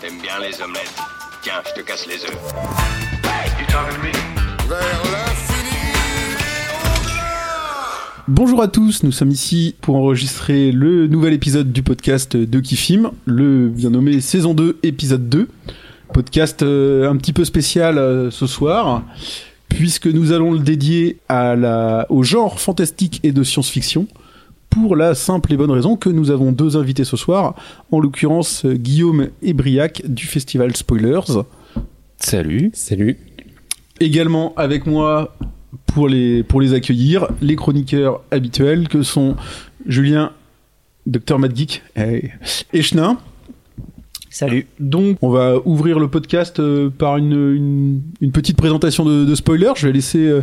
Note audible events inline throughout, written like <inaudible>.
T'aimes bien les omelettes. Tiens, je te casse les œufs. Bonjour à tous, nous sommes ici pour enregistrer le nouvel épisode du podcast de Kifim, le bien nommé saison 2, épisode 2. Podcast euh, un petit peu spécial euh, ce soir, puisque nous allons le dédier au genre fantastique et de science-fiction, pour la simple et bonne raison que nous avons deux invités ce soir, en l'occurrence Guillaume et Briac du festival Spoilers. Salut. Salut. Également avec moi pour les, pour les accueillir, les chroniqueurs habituels que sont Julien, Dr Mad Geek hey, et Chenin. Salut. Donc, on va ouvrir le podcast euh, par une, une, une petite présentation de, de spoilers. Je vais laisser. euh,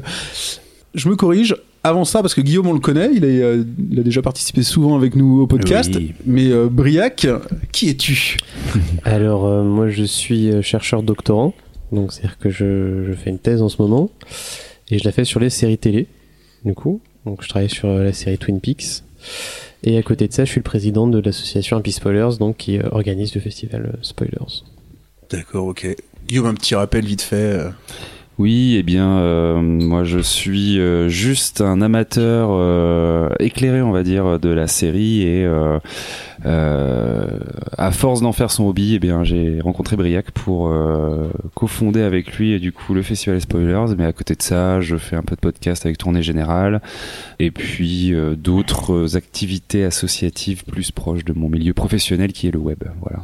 je me corrige. Avant ça, parce que Guillaume, on le connaît, il, est, euh, il a déjà participé souvent avec nous au podcast. Oui. Mais euh, Briac, qui es-tu? <laughs> Alors, euh, moi, je suis chercheur doctorant. Donc, c'est-à-dire que je, je fais une thèse en ce moment. Et je la fais sur les séries télé, du coup. Donc, je travaille sur la série Twin Peaks. Et à côté de ça, je suis le président de l'association Happy Spoilers, donc qui organise le festival Spoilers. D'accord, ok. Guillaume, un petit rappel vite fait. Oui, eh bien, euh, moi je suis euh, juste un amateur euh, éclairé, on va dire, de la série et à force d'en faire son hobby, eh bien, j'ai rencontré Briac pour cofonder avec lui du coup le festival Spoilers. Mais à côté de ça, je fais un peu de podcast avec Tournée Générale et puis d'autres activités associatives plus proches de mon milieu professionnel qui est le web. Voilà.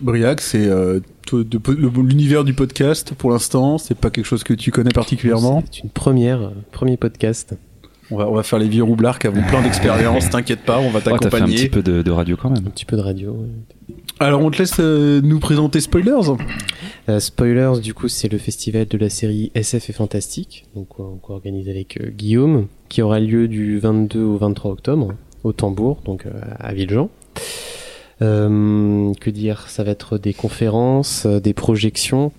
Briac, c'est euh, toi, de- le- l'univers du podcast pour l'instant. C'est pas quelque chose que tu connais particulièrement? C'est une première, euh, premier podcast. On va, on va faire les vieux roublards qui avons plein d'expérience. T'inquiète pas, on va Oh, t'as fait un t'accompagner. petit peu de, de radio quand même. Un petit peu de radio. ouais. Alors, on te laisse euh, nous présenter Spoilers. Euh, Spoilers, du coup, c'est le festival de la série SF et Fantastique, donc euh, qu'on organise avec euh, Guillaume, qui aura lieu du 22 au 23 octobre au Tambour, donc euh, à Villejean. Euh, que dire Ça va être des conférences, euh, des projections,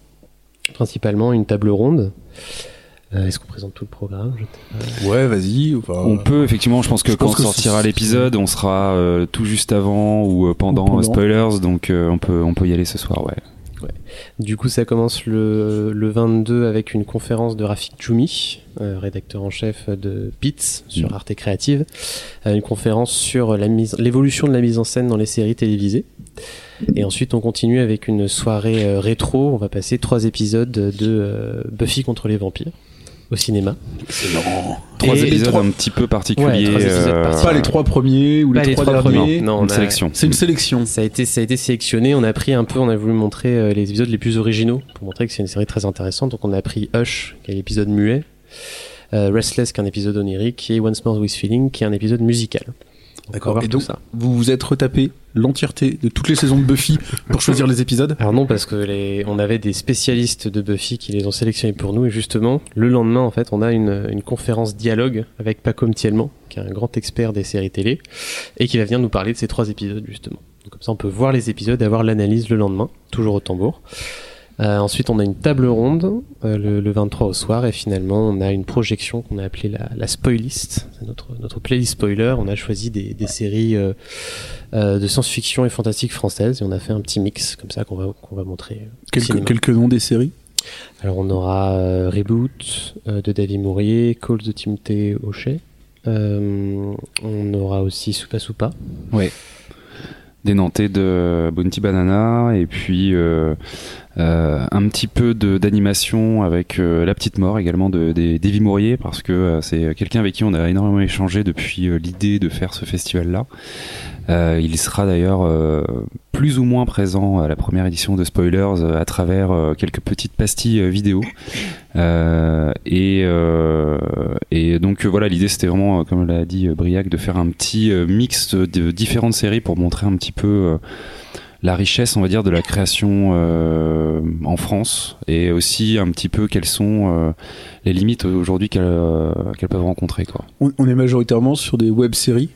principalement une table ronde. Euh, Est-ce qu'on présente tout le programme? Je- Ouais, vas-y. enfin, On peut effectivement, je pense que je quand pense que sortira l'épisode, on sera euh, tout juste avant ou pendant, Ou pendant. euh, spoilers, donc euh, on peut on peut y aller ce soir, ouais. Du coup, ça commence le, le 22 avec une conférence de Rafik Djoumi, euh, rédacteur en chef de Pits sur Mm. Arte Créative, Euh, une conférence sur l'évolution de la mise en scène dans les séries télévisées. Et ensuite, on continue avec une soirée euh, rétro. On va passer trois épisodes de Buffy contre les vampires au cinéma. excellent. Trois Et épisodes trois- un petit peu particuliers. Ouais, euh, particuliers. Pas les trois premiers ou les, les trois, trois derniers. premiers. Non, une a- sélection. C'est une sélection. Ça a été, ça a été sélectionné. On a pris un peu, on a voulu montrer euh, les épisodes les plus originaux pour montrer que c'est une série très intéressante. Donc on a pris Hush, qui est l'épisode muet, euh, Restless, qui est un épisode onirique, et Once More with Feeling, qui est un épisode musical. D'accord. Et tout donc, ça. vous vous êtes retapé l'entièreté de toutes les saisons de Buffy pour choisir les épisodes? Alors non, parce que les, on avait des spécialistes de Buffy qui les ont sélectionnés pour nous, et justement, le lendemain, en fait, on a une, une conférence dialogue avec Paco Mtielman, qui est un grand expert des séries télé, et qui va venir nous parler de ces trois épisodes, justement. Donc, comme ça, on peut voir les épisodes et avoir l'analyse le lendemain, toujours au tambour. Euh, ensuite, on a une table ronde euh, le, le 23 au soir, et finalement, on a une projection qu'on a appelée la, la spoilist, notre, notre playlist spoiler. On a choisi des, des séries euh, euh, de science-fiction et fantastique françaises, et on a fait un petit mix comme ça qu'on va, qu'on va montrer. quelques, noms des séries? Alors, on aura euh, Reboot euh, de David Mourier, Calls de Timothée Hochet. Euh, on aura aussi Soupa Soupa. des Nantais de Bounty Banana et puis euh, un petit peu de- d'animation avec euh, La Petite Mort également de, Davy Mourier parce que euh, c'est quelqu'un avec qui on a énormément échangé depuis euh, l'idée de faire ce festival là. il sera d'ailleurs euh, plus ou moins présent à la première édition de Spoilers euh, à travers euh, quelques petites pastilles euh, vidéo. Euh, et, euh, et donc euh, voilà, l'idée c'était vraiment, euh, comme l'a dit euh, Briac, de faire un petit euh, mix de, de différentes séries pour montrer un petit peu euh, la richesse, on va dire, de la création euh, en France et aussi un petit peu quelles sont euh, les limites aujourd'hui qu'elles euh, peuvent rencontrer. Quoi. on, on est majoritairement sur des web-séries?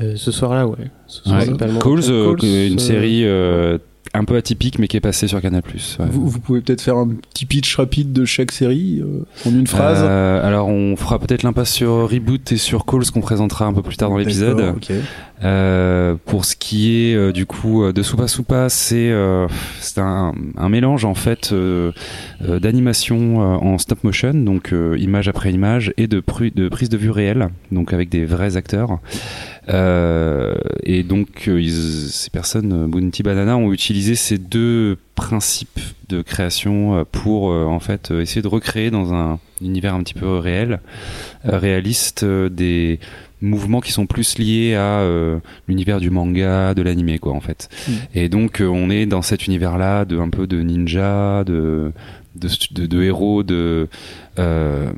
Euh, ce soir-là, ouais. Ce soir, Ouais. principalement. Calls, euh, Calls, une euh, série euh, un peu atypique mais qui est passée sur Canal+. ouais. Vous, vous pouvez peut-être faire un petit pitch rapide de chaque série euh, en une phrase? Euh, alors on fera peut-être l'impasse sur Reboot et sur Calls qu'on présentera un peu plus tard dans l'épisode. D'accord, ok. Euh, pour ce qui est euh, du coup euh, de Soupa Soupa, c'est euh, un, un mélange en fait euh, d'animation en stop motion, donc image après image, et de, prise de vue réelle, donc avec des vrais acteurs. Et donc ils- ces personnes, Bounty Banana, ont utilisé ces deux principes de création pour en fait essayer de recréer dans un univers un petit peu réel, réaliste, des mouvements qui sont plus liés à euh, l'univers du manga, de l'animé quoi en fait. Mm. Et donc euh, on est dans cet univers là de un peu de ninja, de de, de, de héros de euh,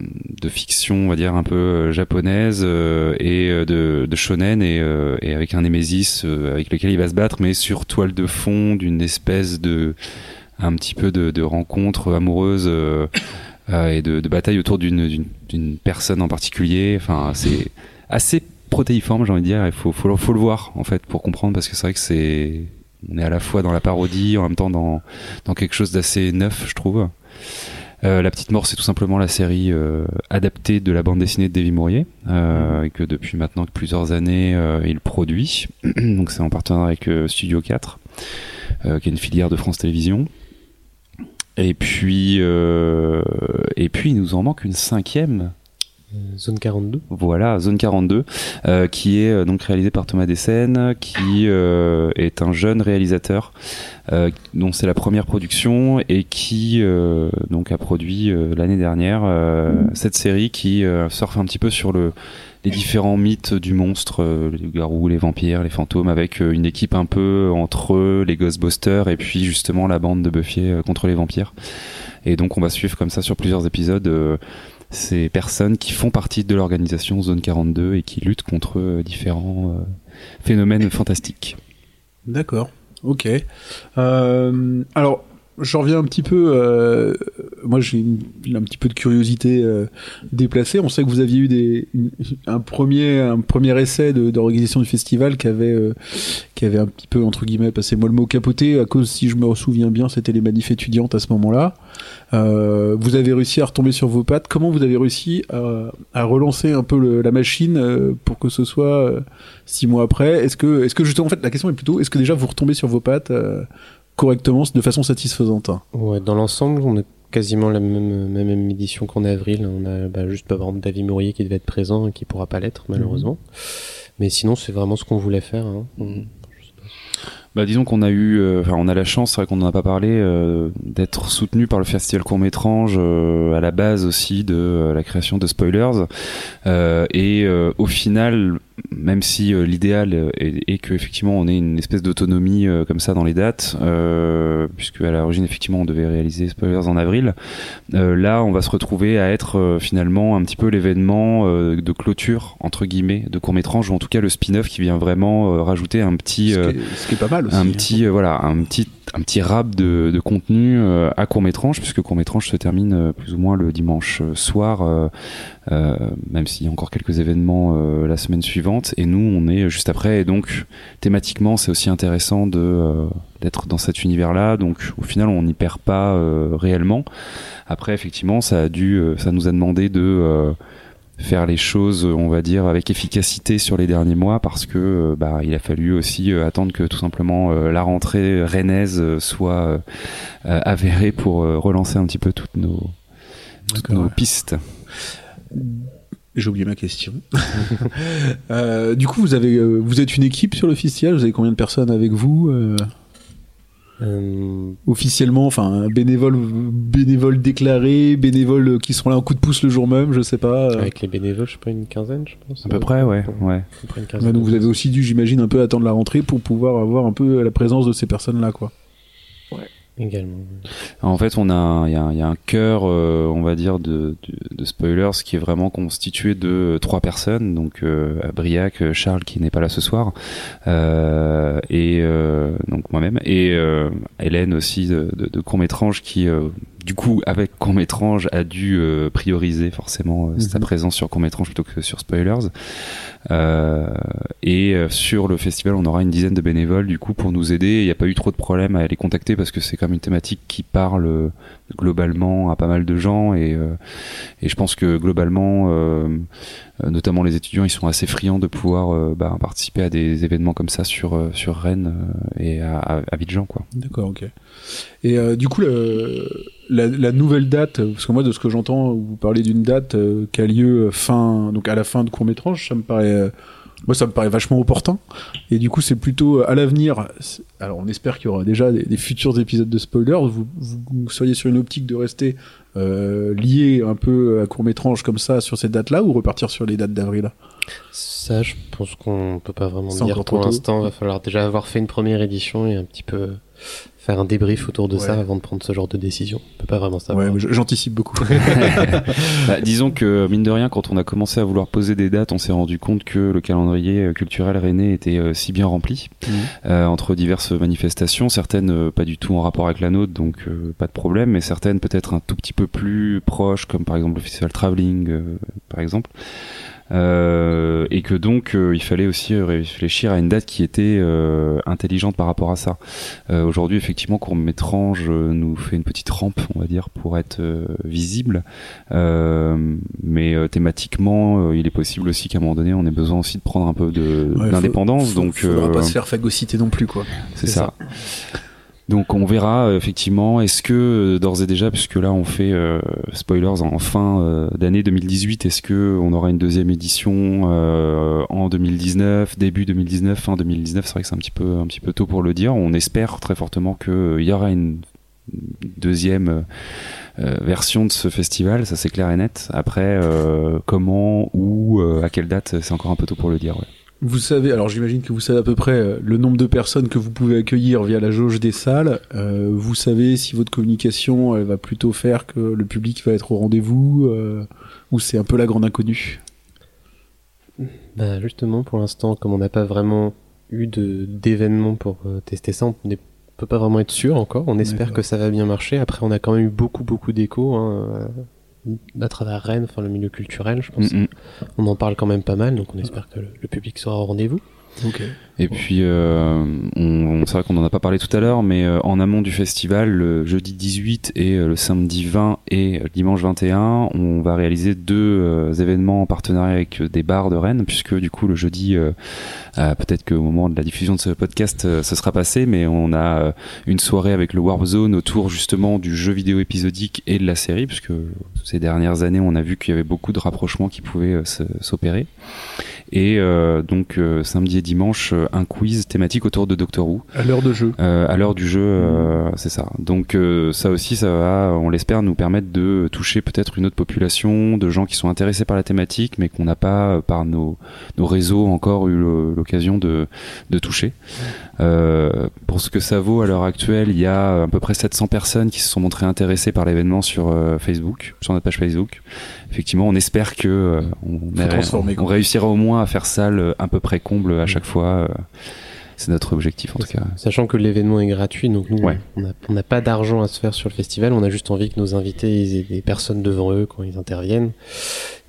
de fiction on va dire un peu japonaise et de, de shonen et, et avec un némésis avec lequel il va se battre mais sur toile de fond d'une espèce de un petit peu de, de rencontre amoureuse et de, de bataille autour d'une personne en particulier enfin c'est assez protéiforme j'ai envie de dire il faut, le- voir en fait pour comprendre parce que c'est vrai que c'est on est à la fois dans la parodie en même temps dans, dans quelque chose d'assez neuf je trouve euh, la petite mort, c'est tout simplement la série euh, adaptée de la bande dessinée de Davy Mourier, euh, que depuis maintenant plusieurs années, euh, il produit. <clears throat> Donc c'est en partenariat avec Studio 4, euh, qui est une filière de France Télévisions. Et puis, et puis, il nous en manque une cinquième Zone 42. voilà, Zone 42, euh, qui est euh, donc réalisé par Thomas Dessen, qui euh, est un jeune réalisateur dont c'est la première production et qui donc a produit l'année dernière cette série qui surfe un petit peu sur le les différents mythes du monstre, les garous, les vampires, les fantômes, avec une équipe un peu entre eux, les Ghostbusters et puis justement la bande de Buffy contre les vampires. Et donc on va suivre comme ça sur plusieurs épisodes ces personnes qui font partie de l'organisation Zone 42 et qui luttent contre euh, différents euh, phénomènes fantastiques. D'accord. Ok. Euh, alors, je reviens un petit peu. euh, moi, j'ai un petit peu de curiosité euh, déplacée. On sait que vous aviez eu des, un premier, un premier essai d'organisation du festival qui avait, euh, qui avait un petit peu entre guillemets passé mollement capoté à cause, si je me souviens bien, c'était les manifs étudiantes à ce moment-là. Euh, vous avez réussi à retomber sur vos pattes. Comment vous avez réussi à, à relancer un peu le- la machine euh, pour que ce soit euh, six mois après? Est-ce que, est-ce que justement, en fait, la question est plutôt, est-ce que déjà vous retombez sur vos pattes correctement, de façon satisfaisante hein Ouais, dans l'ensemble, on a quasiment la même, même, même édition qu'en avril. On a bah, juste par exemple David Mourier qui devait être présent et qui pourra pas l'être malheureusement. Mais sinon, c'est vraiment ce qu'on voulait faire. Hein. On- Bah disons qu'on a eu, euh, enfin on a la chance, c'est vrai qu'on n'en a pas parlé, euh, d'être soutenu par le festival court métrange à la base aussi de euh, la création de Spoilers. Euh, et euh, au final, même si euh, l'idéal est, est que effectivement on ait une espèce d'autonomie euh, comme ça dans les dates, euh, puisque à l'origine effectivement on devait réaliser Spoilers en avril, euh, là on va se retrouver à être euh, finalement un petit peu l'événement euh, de clôture entre guillemets de court métrange ou en tout cas le spin-off qui vient vraiment euh, rajouter un petit ce, euh, qui est, ce qui est pas mal aussi. un petit euh, voilà un petit un petit rap de, de contenu euh, à court métrange puisque court métrange se termine euh, plus ou moins le dimanche euh, soir euh, même s'il y a encore quelques événements euh, la semaine suivante. Et nous on est juste après. Et donc thématiquement c'est aussi intéressant de euh, d'être dans cet univers là donc au final on n'y perd pas réellement. Après effectivement ça a dû ça nous a demandé de faire les choses, on va dire, avec efficacité sur les derniers mois parce que bah, il a fallu aussi attendre que tout simplement la rentrée rennaise soit avérée pour relancer un petit peu toutes nos, toutes nos pistes. J'ai oublié ma question. <laughs> Euh, du coup, vous avez, euh, vous êtes une équipe sur le festival. Vous avez combien de personnes avec vous euh, Euh, officiellement Enfin, bénévoles, bénévoles déclarés, bénévoles qui seront là en coup de pouce le jour même, je sais pas. euh. Avec les bénévoles, je sais pas, une quinzaine, je pense. À peu près, ouais, ouais. À peu près une quinzaine. Ouais, donc vous avez aussi dû, j'imagine, un peu attendre la rentrée pour pouvoir avoir un peu la présence de ces personnes-là, quoi. En fait, on a, il y a, un- cœur, euh, on va dire, de, spoilers qui est vraiment constitué de trois personnes. Donc, euh, Briac, Charles qui n'est pas là ce soir, euh, et euh, donc moi-même, et Hélène aussi de, de, de Court Métrange qui, du coup, avec court-métrange, a dû euh, prioriser forcément euh, sa Mhm. présence sur court-métrange plutôt que sur spoilers. Euh, et euh, sur le festival, on aura une dizaine de bénévoles du coup pour nous aider. Il n'y a pas eu trop de problèmes à les contacter parce que c'est comme une thématique qui parle euh, globalement à pas mal de gens et, euh, et je pense que globalement, notamment les étudiants, ils sont assez friands de pouvoir euh, bah, participer à des événements comme ça sur euh, sur Rennes euh, et à, à. D'accord, ok. Et euh, du coup, la, nouvelle date, euh, parce que moi, de ce que j'entends, vous parlez d'une date euh, qui a lieu fin, donc à la fin de court métrage, ça me paraît, euh, moi, ça me paraît vachement opportun. Et du coup, c'est plutôt euh, à l'avenir. Alors, on espère qu'il y aura déjà des, futurs épisodes de spoilers. Vous, vous seriez sur une optique de rester euh, lié un peu à court métrage comme ça sur cette date-là, ou repartir sur les dates d'avril? Ça, je pense qu'on peut pas vraiment dire pour l'instant. Il va falloir déjà avoir fait une première édition et un petit peu faire un débrief autour de ça avant de prendre ce genre de décision. On peut pas vraiment savoir. Ouais, j'anticipe beaucoup. <laughs> <laughs> Bah, disons que mine de rien, quand on a commencé à vouloir poser des dates, on s'est rendu compte que le calendrier euh, culturel rennais était euh, si bien rempli euh, entre diverses manifestations, certaines euh, pas du tout en rapport avec la nôtre, donc euh, pas de problème, mais certaines peut-être un tout petit peu plus proches, comme par exemple le festival Traveling, euh, par exemple. Euh, et que donc euh, il fallait aussi euh, réfléchir à une date qui était intelligente par rapport à ça. Aujourd'hui, effectivement, Court Métrange nous fait une petite rampe, on va dire, pour être visible. Mais thématiquement, il est possible aussi qu'à un moment donné, on ait besoin aussi de prendre un peu Ouais, d'indépendance. faut- donc, faudra pas se faire phagocyter non plus, quoi. c'est C'est ça. Donc on verra euh, effectivement, est-ce que euh, d'ores et déjà, puisque là on fait euh, spoilers en fin d'année 2018, est-ce que on aura une deuxième édition euh, en 2019, début 2019, fin 2019 C'est vrai que c'est un petit peu un petit peu tôt pour le dire. On espère très fortement qu'il y aura une deuxième version de ce festival, ça c'est clair et net. Après, comment, où, à quelle date, c'est encore un peu tôt pour le dire. Ouais. Vous savez, alors j'imagine que vous savez à peu près euh, le nombre de personnes que vous pouvez accueillir via la jauge des salles. Euh, vous savez si votre communication elle va plutôt faire que le public va être au rendez-vous euh, ou c'est un peu la grande inconnue? Bah, justement, pour l'instant, comme on n'a pas vraiment eu d'événements pour euh, tester ça, on ne peut pas vraiment être sûr encore. On espère que ça va bien marcher. Après, on a quand même eu beaucoup, beaucoup d'échos hein, à travers Rennes, enfin le milieu culturel, je pense. Mm, mm. On en parle quand même pas mal, donc on espère que le, le public sera au rendez-vous. Et puis, euh, on, c'est vrai qu'on en a pas parlé tout à l'heure, mais euh, en amont du festival, le jeudi 18 et euh, le samedi 20 et le dimanche 21, on va réaliser deux événements en partenariat avec des bars de Rennes, puisque du coup le jeudi, peut-être qu'au moment de la diffusion de ce podcast, ce sera passé, mais on a une soirée avec le Warp Zone autour justement du jeu vidéo épisodique et de la série, puisque ces dernières années, on a vu qu'il y avait beaucoup de rapprochements qui pouvaient s'opérer. Et euh, donc euh, samedi et dimanche, euh, un quiz thématique autour de Doctor Who. À l'heure de jeu. Euh, à l'heure du jeu, euh, c'est ça. Donc euh, ça aussi, ça va, on l'espère, nous permettre de toucher peut-être une autre population de gens qui sont intéressés par la thématique, mais qu'on n'a pas par nos, nos réseaux encore eu l'occasion de, de toucher. Euh, pour ce que ça vaut à l'heure actuelle, il y a à peu près 700 personnes qui se sont montrées intéressées par l'événement sur euh, Facebook, sur notre page Facebook. Effectivement, on espère que euh, on, réussira au moins à faire salle à peu près comble à chaque fois. euh, c'est notre objectif en tout cas. Sachant que l'événement est gratuit, donc nous, Ouais. on n'a on n'a pas d'argent à se faire sur le festival, on a juste envie que nos invités ils aient des personnes devant eux quand ils interviennent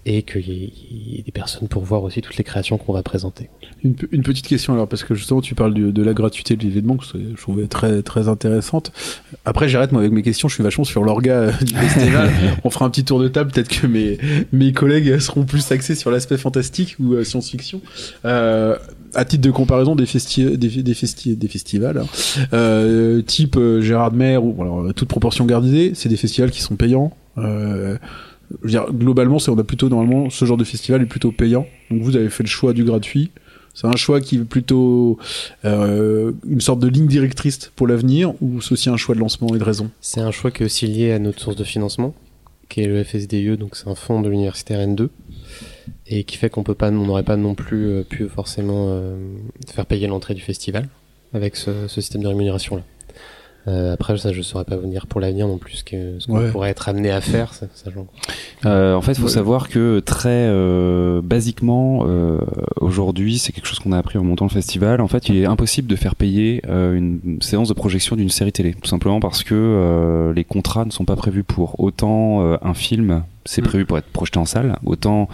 et qu'il y, ait- il y ait des personnes pour voir aussi toutes les créations qu'on va présenter. Une, pe- une petite question alors parce que justement tu parles du- de la gratuité de l'événement que je trouvais très très intéressante. Après j'arrête moi avec mes questions, je suis vachement sur l'orga euh, du festival. <laughs> On fera un petit tour de table, peut-être que mes mes collègues seront plus axés sur l'aspect fantastique ou euh, science-fiction. Euh, à titre de comparaison des festi des, des, festi des festivals hein, euh, type Gérard de Mer ou alors toute proportion gardée, c'est des festivals qui sont payants. Euh, globalement, c'est on a plutôt normalement ce genre de festival est plutôt payant. Donc vous avez fait le choix du gratuit. C'est un choix qui est plutôt euh, une sorte de ligne directrice pour l'avenir ou c'est aussi un choix de lancement et de raison? C'est un choix qui est aussi lié à notre source de financement, qui est le FSDE, donc c'est un fonds de l'université Rennes 2, et qui fait qu'on n'aurait pas non plus euh, pu forcément euh, faire payer l'entrée du festival avec ce, ce système de rémunération là. Euh, après, ça, je saurais pas vous dire pour l'avenir non plus ce que ce qu'on Ouais. pourrait être amené à faire. Ça, ça, j'en- Euh, en fait, il faut Ouais. savoir que très euh, basiquement, euh, aujourd'hui, c'est quelque chose qu'on a appris en montant le festival. En fait, il est impossible de faire payer euh, une séance de projection d'une série télé, tout simplement parce que euh, les contrats ne sont pas prévus pour. Autant euh, un film, c'est Mm. prévu pour être projeté en salle, autant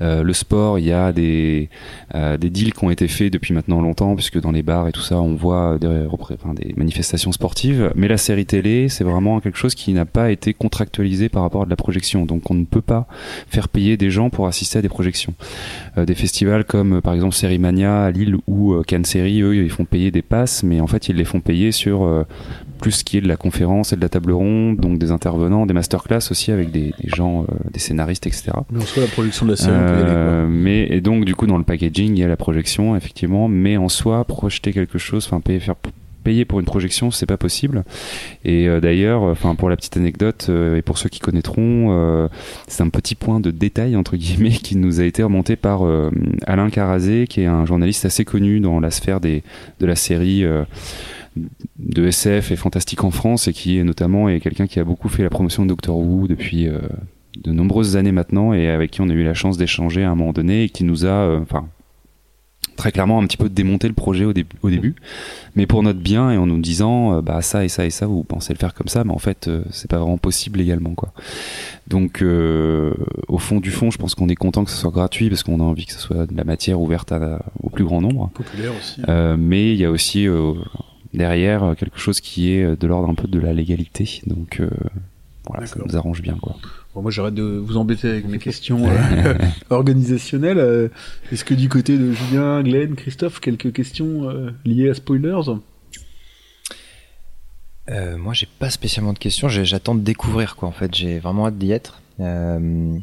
euh, le sport, il y a des euh, des deals qui ont été faits depuis maintenant longtemps, puisque dans les bars et tout ça, on voit des, repré- enfin, des manifestations sportives. Mais la série télé, c'est vraiment quelque chose qui n'a pas été contractualisé par rapport à de la projection. Donc on ne peut pas faire payer des gens pour assister à des projections. Euh, des festivals comme euh, par exemple Sérimania à Lille ou euh, Cannes Série, eux, ils font payer des passes, mais en fait ils les font payer sur euh, plus ce qui est de la conférence et de la table ronde, donc des intervenants, des masterclass aussi avec des, des gens, euh, des scénaristes, etc. Mais en soi, la production de la série. Euh, mais et donc du coup dans le packaging il y a la projection effectivement, mais en soi projeter quelque chose, enfin payer faire payer pour une projection c'est pas possible et euh, d'ailleurs enfin pour la petite anecdote euh, et pour ceux qui connaîtront c'est un petit point de détail entre guillemets <laughs> qui nous a été remonté par Alain Carazé qui est un journaliste assez connu dans la sphère des de la série de SF et fantastique en France et qui est notamment est quelqu'un qui a beaucoup fait la promotion de Doctor Who depuis euh, de nombreuses années maintenant et avec qui on a eu la chance d'échanger à un moment donné et qui nous a, euh, enfin, très clairement un petit peu démonté le projet au, dé- au début, mais pour notre bien et en nous disant, euh, bah ça et ça et ça, vous pensez le faire comme ça, mais en fait, c'est pas vraiment possible légalement, quoi. Donc, au fond du fond, je pense qu'on est content que ce soit gratuit parce qu'on a envie que ce soit de la matière ouverte à- au plus grand nombre. Populaire aussi. Mais il y a aussi derrière euh, quelque chose qui est euh, de l'ordre un peu de la légalité. Donc euh, voilà, ça nous arrange bien quoi. Bon, moi, j'arrête de vous embêter avec mes questions euh, <laughs> organisationnelles. Est-ce que du côté de Julien, Glenn, Christophe, quelques questions euh, liées à spoilers? Euh, moi, j'ai pas spécialement de questions. J'attends de découvrir, quoi. En fait, j'ai vraiment hâte d'y être. Euh,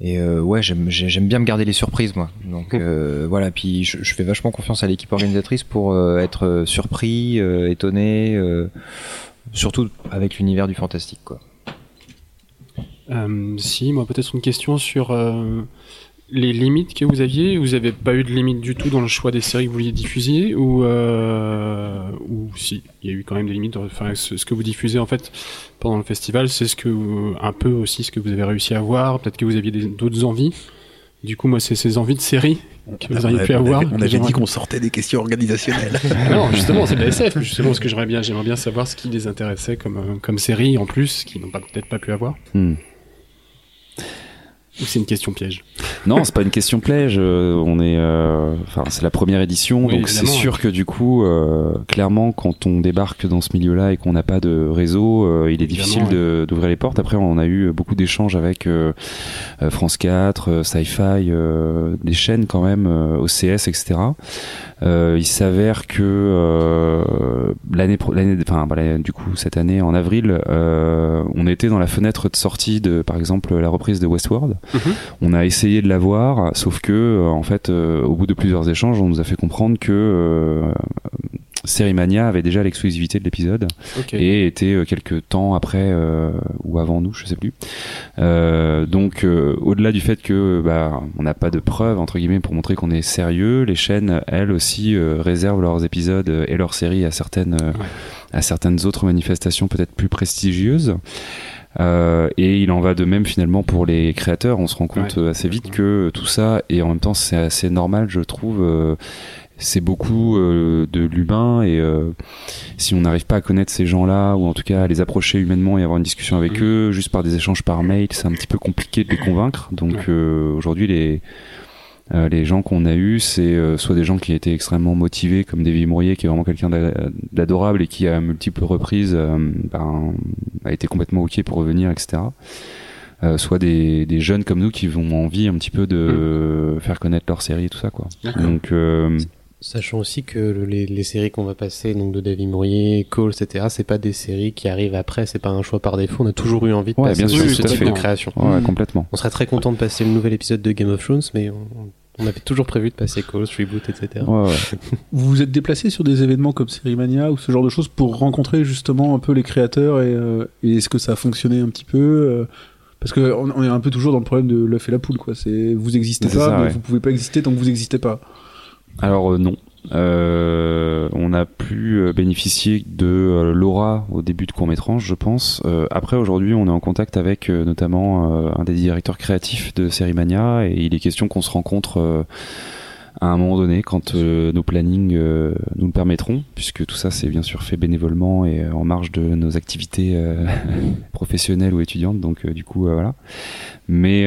et euh, ouais, j'aime j'ai- j'aime bien me garder les surprises, moi. Donc euh, voilà. Puis je, je fais vachement confiance à l'équipe organisatrice pour euh, être euh, surpris, euh, étonné, euh, surtout avec l'univers du fantastique, quoi. Euh, si, moi peut-être une question sur euh, les limites que vous aviez. Vous avez pas eu de limite du tout dans le choix des séries que vous vouliez diffuser ou euh, ou si il y a eu quand même des limites. Enfin, ce, ce que vous diffusez en fait pendant le festival, c'est ce que un peu aussi ce que vous avez réussi à voir. Peut-être que vous aviez d'autres envies. Du coup, moi, c'est ces envies de séries que vous auriez pu avoir. on avait dit qu'on sortait des questions organisationnelles. <laughs> non, justement, c'est de la SF. <laughs> Justement, parce que j'aimerais bien, j'aimerais bien savoir ce qui les intéressait comme, euh, comme série en plus, qu'ils n'ont peut-être pas pu avoir. Hmm. Ou c'est une question piège. Non, c'est pas une question piège. euh, on est, euh, enfin, c'est la première édition, Oui, donc c'est sûr que du coup, euh, clairement, quand on débarque dans ce milieu-là et qu'on n'a pas de réseau, euh, il est Évidemment, difficile de- d'ouvrir les portes. Après, on a eu beaucoup d'échanges avec euh, France 4, euh, Sci-Fi, euh, des chaînes quand même, euh, OCS, etc. Euh, il s'avère que euh, l'année, pro- l'année, enfin, voilà, du coup, cette année, en avril, euh, on était dans la fenêtre de sortie de, par exemple, la reprise de Westworld. On a essayé de la voir, sauf que euh, en fait, euh, au bout de plusieurs échanges, on nous a fait comprendre que euh, Sérimania avait déjà l'exclusivité de l'épisode et était quelques temps après euh, ou avant nous, je sais plus. Euh, donc, euh, au-delà du fait que bah, on n'a pas de preuves entre guillemets pour montrer qu'on est sérieux, les chaînes elles aussi réservent leurs épisodes et leurs séries à certaines Ouais. à certaines autres manifestations peut-être plus prestigieuses. Euh, et il en va de même finalement pour les créateurs. On se rend compte Ouais, euh, assez vite que tout ça, et en même temps c'est assez normal, je trouve. euh, c'est beaucoup euh, de l'humain et euh, si on n'arrive pas à connaître ces gens-là ou en tout cas à les approcher humainement et avoir une discussion avec Mhm. eux juste par des échanges par mail, c'est un petit peu compliqué de les convaincre. Donc Ouais. euh, aujourd'hui les euh, les gens qu'on a eus, c'est euh, soit des gens qui étaient extrêmement motivés, comme Davy Mourier, qui est vraiment quelqu'un d'a- d'adorable et qui à multiples reprises euh, ben, a été complètement ok pour revenir, etc. Euh, soit des, des jeunes comme nous qui ont envie un petit peu de faire connaître leur série et tout ça, quoi. Donc euh, Sachant aussi que le- les, les séries qu'on va passer, donc de David Mourier, Cole, etc., c'est pas des séries qui arrivent après, c'est pas un choix par défaut. On a toujours eu envie de Ouais, passer bien sur sûr, ce type fait. de création. ouais, complètement. On serait très content de passer le nouvel épisode de Game of Thrones, mais on, on avait toujours prévu de passer Cole, Reboot, etc. Ouais, ouais. Vous <laughs> vous êtes déplacé sur des événements comme Sérimania ou ce genre de choses pour rencontrer justement un peu les créateurs et, euh, et est-ce que ça a fonctionné un petit peu euh, Parce que on, est un peu toujours dans le problème de l'œuf et la poule, quoi. C'est vous existez pas, ça, mais ouais. vous pouvez pas exister tant que vous existez pas. Alors euh, non. Euh, on a pu euh, bénéficier de euh, l'aura au début de court métrage, je pense. Après, aujourd'hui, on est en contact avec notamment un des directeurs créatifs de Série Mania et il est question qu'on se rencontre à un moment donné quand euh, nos plannings euh, nous le permettront, puisque tout ça c'est bien sûr fait bénévolement et euh, en marge de nos activités <laughs> professionnelles ou étudiantes. Donc du coup, voilà. Mais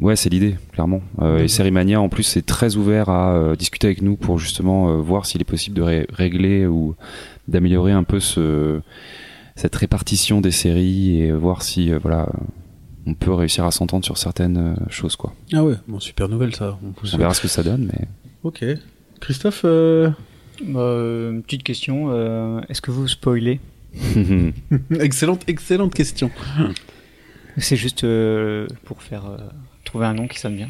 ouais, c'est l'idée, clairement. Et Sérimania, en plus, c'est très ouvert à discuter avec nous pour justement voir s'il est possible de ré- régler ou d'améliorer un peu ce, cette répartition des séries et voir si voilà, on peut réussir à s'entendre sur certaines euh, choses. Quoi. Ah ouais, bon, super nouvelle ça. On verra ce que ça donne, mais Ok. Christophe, euh, euh, une petite question, euh, est-ce que vous spoilez <laughs> excellente, excellente question. C'est juste euh, pour faire euh, trouver un nom qui sonne bien.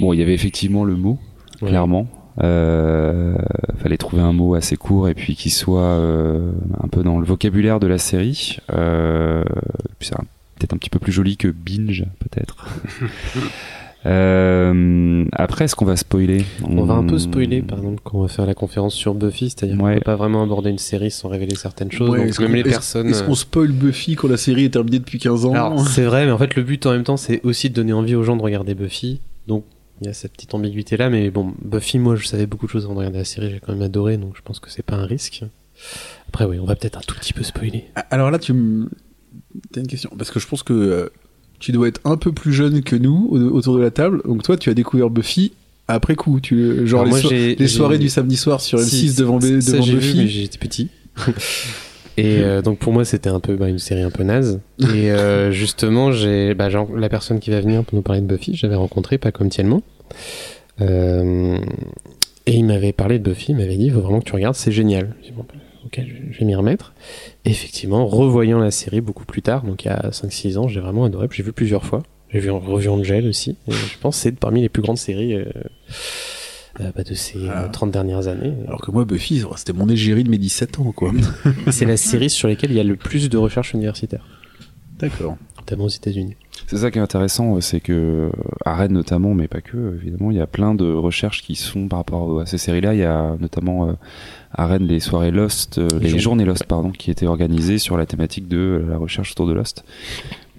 bon, il y avait effectivement le mot, Ouais. clairement. Euh, fallait trouver un mot assez court et puis qui soit euh, un peu dans le vocabulaire de la série. Euh, puis c'est un- peut-être un petit peu plus joli que binge, peut-être. <laughs> Euh, après, est-ce qu'on va spoiler On va un peu spoiler, par exemple, quand on va faire la conférence sur Buffy, c'est-à-dire qu'on Ouais. peut pas vraiment aborder une série sans révéler certaines choses. Ouais, donc est-ce même qu'on- les personnes. Est-ce qu'on spoil Buffy quand la série est terminée depuis 15 ans Alors, c'est vrai, mais en fait, le but en même temps, c'est aussi de donner envie aux gens de regarder Buffy. Donc, il y a cette petite ambiguïté là, mais bon, Buffy, moi, je savais beaucoup de choses avant de regarder la série, j'ai quand même adoré, donc je pense que c'est pas un risque. Après, oui, on va peut-être un tout petit peu spoiler. Alors là, tu me. T'as une question. Parce que je pense que euh, tu dois être un peu plus jeune que nous au- autour de la table. Donc toi, tu as découvert Buffy après coup. Tu, genre Alors, les, moi, so- les j'ai- soirées du samedi soir sur M6 Si, devant, ça, ça, devant vu, Buffy. mais j'étais petit. <laughs> Et euh, donc pour moi c'était un peu bah, une série un peu naze. Et euh, <laughs> justement j'ai bah, genre, la personne qui va venir pour nous parler de Buffy, j'avais rencontré pas comme Tielman. Euh, et il m'avait parlé de Buffy, il m'avait dit il faut vraiment que tu regardes, c'est génial. J'ai dit, bon, bah, ok, je vais m'y remettre. Effectivement, revoyant la série beaucoup plus tard, donc il y a 5-6 ans, j'ai vraiment adoré. J'ai vu plusieurs fois. J'ai vu revu Angel aussi. Et je pense que c'est parmi les plus grandes séries euh, euh, bah, de ces euh, Ah. 30 dernières années. Alors que moi, Buffy, c'était mon égérie de mes 17 ans, quoi. C'est la série sur laquelle il y a le plus de recherches universitaires, D'accord. notamment aux États-Unis. C'est ça qui est intéressant, c'est que euh, à Rennes notamment, mais pas que, évidemment, il y a plein de recherches qui se font par rapport à ces séries-là. Il y a notamment euh, à Rennes les soirées Lost, euh, les journées. journées Lost, pardon, qui étaient organisées sur la thématique de euh, la recherche autour de Lost.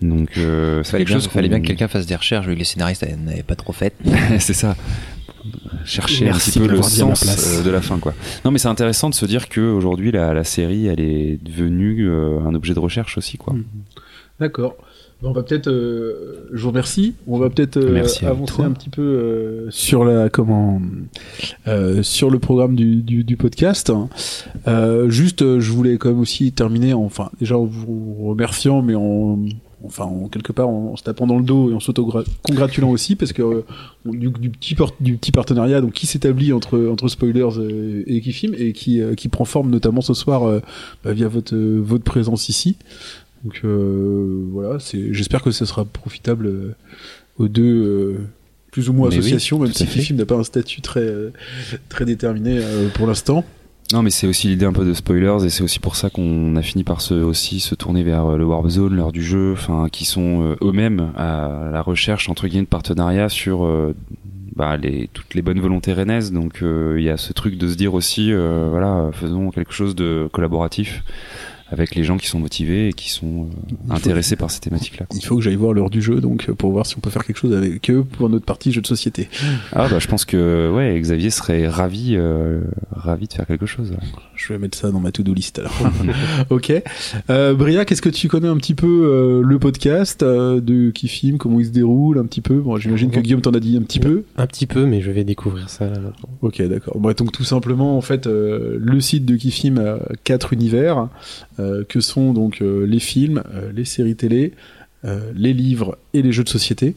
Donc, euh, c'est Fallait quelque bien, chose fallait bien que quelqu'un fasse des recherches, vu que les scénaristes n'avaient pas trop fait. <laughs> c'est ça. Chercher Merci un petit peu le sens euh, de la fin, quoi. Non, mais c'est intéressant de se dire que aujourd'hui la, la série, elle est devenue euh, un objet de recherche aussi, quoi. Mm. D'accord. On va peut-être, euh, je vous remercie. On va peut-être euh, avancer toi. un petit peu euh, sur la comment euh, sur le programme du, du, du podcast. Euh, juste, euh, je voulais quand même aussi terminer, enfin déjà en vous remerciant, mais en enfin en quelque part en, se tapant dans le dos et en s'auto-congratulant aussi parce que euh, du, du petit du petit partenariat donc qui s'établit entre entre spoilers euh, et qui filme et qui euh, qui prend forme notamment ce soir bah, via votre votre présence ici donc euh, voilà, c'est. J'espère que ce sera profitable euh, aux deux, euh, plus ou moins Mais oui, associations, même si fait. Kifim n'a pas un statut très très déterminé pour l'instant. Non, mais c'est aussi l'idée un peu de spoilers et c'est aussi pour ça qu'on a fini par se, aussi se tourner vers le Warp Zone, l'heure du jeu, enfin, qui sont eux-mêmes à la recherche entre guillemets de partenariat sur euh, bah, les, toutes les bonnes volontés rennaises. Donc euh, il y a ce truc de se dire aussi, euh, voilà, faisons quelque chose de collaboratif avec les gens qui sont motivés et qui sont euh, intéressés par ces thématiques-là. Il faut que j'aille voir l'heure du jeu, donc pour voir si on peut faire quelque chose avec eux pour notre partie jeu de société. Ah bah je pense que ouais, Xavier serait ravi, euh, ravi de faire quelque chose. Je vais mettre ça dans ma to-do list alors. <laughs> ok. Euh, Bria, qu'est-ce que tu connais un petit peu euh, le podcast euh, de Kifim, comment il se déroule un petit peu? Bon, j'imagine que Guillaume t'en a dit un petit peu. Un petit peu, mais je vais découvrir ça là maintenant. Ok, d'accord. Bon, donc tout simplement, en fait, euh, le site de Kifim a quatre univers euh, que sont donc euh, les films, euh, les séries télé, euh, les livres et les jeux de société.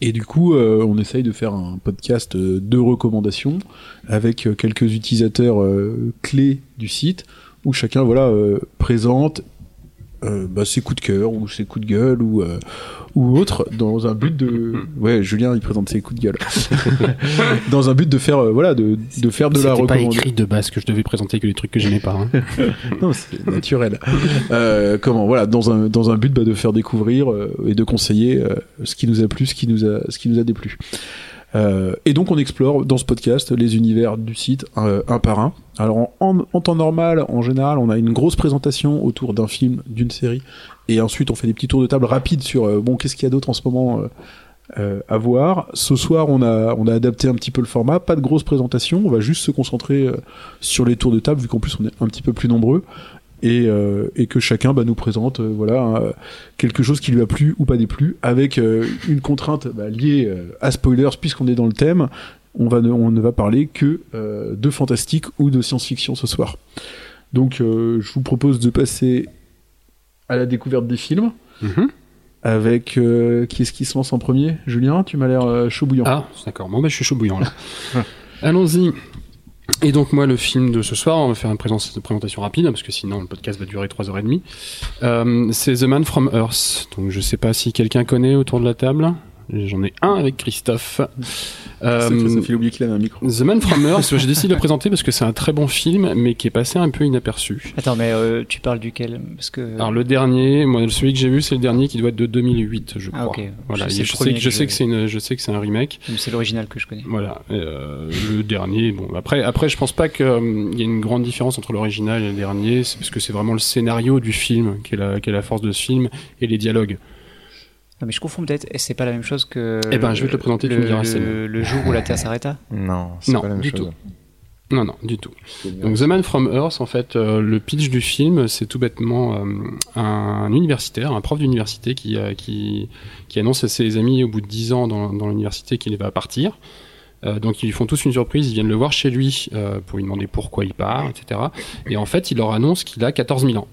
Et du coup, euh, on essaye de faire un podcast euh, de recommandations avec euh, quelques utilisateurs euh, clés du site où chacun voilà euh, présente euh, bah, ses coups de cœur ou ses coups de gueule ou euh, ou autre dans un but de <laughs> ouais Julien il présente ses coups de gueule <laughs> dans un but de faire euh, voilà de, de faire de la C'était pas recommandation écrit de base que je devais présenter que les trucs que j'aimais pas. hein. <laughs> non, c'est naturel. Euh, comment voilà, dans un dans un but bah, de faire découvrir euh, et de conseiller euh, ce qui nous a plu, ce qui nous a ce qui nous a déplu. Euh, et donc on explore dans ce podcast les univers du site euh, un par un. Alors en, temps normal, en général, on a une grosse présentation autour d'un film, d'une série, et ensuite on fait des petits tours de table rapides sur euh, bon qu'est-ce qu'il y a d'autre en ce moment à voir. Ce soir, on a on a adapté un petit peu le format, pas de grosse présentation, on va juste se concentrer sur les tours de table vu qu'en plus on est un petit peu plus nombreux. Et, euh, et que chacun bah, nous présente euh, voilà quelque chose qui lui a plu ou pas déplu avec euh, une contrainte bah, liée à spoilers puisqu'on est dans le thème on va ne, on ne va parler que de fantastique ou de science-fiction ce soir donc je vous propose de passer à la découverte des films Mhm. avec euh, qui est-ce qui se lance en premier? Julien tu m'as l'air euh, chaud bouillant Ah, d'accord. Bon, bah, je suis chaud bouillant, là. <laughs> Allons-y. Et donc, moi, le film de ce soir, on va faire une présentation rapide, parce que sinon, le podcast va durer 3h30. Euh, c'est The Man from Earth. Donc, je sais pas si quelqu'un connaît autour de la table. J'en ai un avec Christophe. Euh, ça, ça fait oublier qu'il avait un micro The Man from Earth, <laughs> j'ai décidé de le présenter parce que c'est un très bon film, mais qui est passé un peu inaperçu. Attends, mais euh, tu parles duquel? Parce que. Alors le dernier, moi celui que j'ai vu, c'est le dernier qui doit être de 2008, je crois. Ah, ok. Voilà, C'est et le je sais, que, je que sais je- que c'est une, je sais que c'est un remake. C'est l'original que je connais. Voilà, euh, le dernier. Bon, après, après, je pense pas qu'il y ait une grande différence entre l'original et le dernier. C'est parce que c'est vraiment le scénario du film qui est la, qui est la force de ce film et les dialogues. Non, mais je confonds peut-être. et C'est pas la même chose que. Eh ben, je vais te le présenter, tu me diras, Le, le jour où la Terre s'arrêta. Non, c'est Non, pas la même du chose. tout. Non, non, du tout. Donc The Man from Earth, en fait, euh, le pitch du film, c'est tout bêtement euh, un universitaire, un prof d'université qui, euh, qui, qui annonce à ses amis au bout de 10 ans dans, dans l'université qu'il va partir. Euh, donc ils lui font tous une surprise, ils viennent le voir chez lui euh, pour lui demander pourquoi il part, etc. Et en fait, il leur annonce qu'il a 14 000 ans.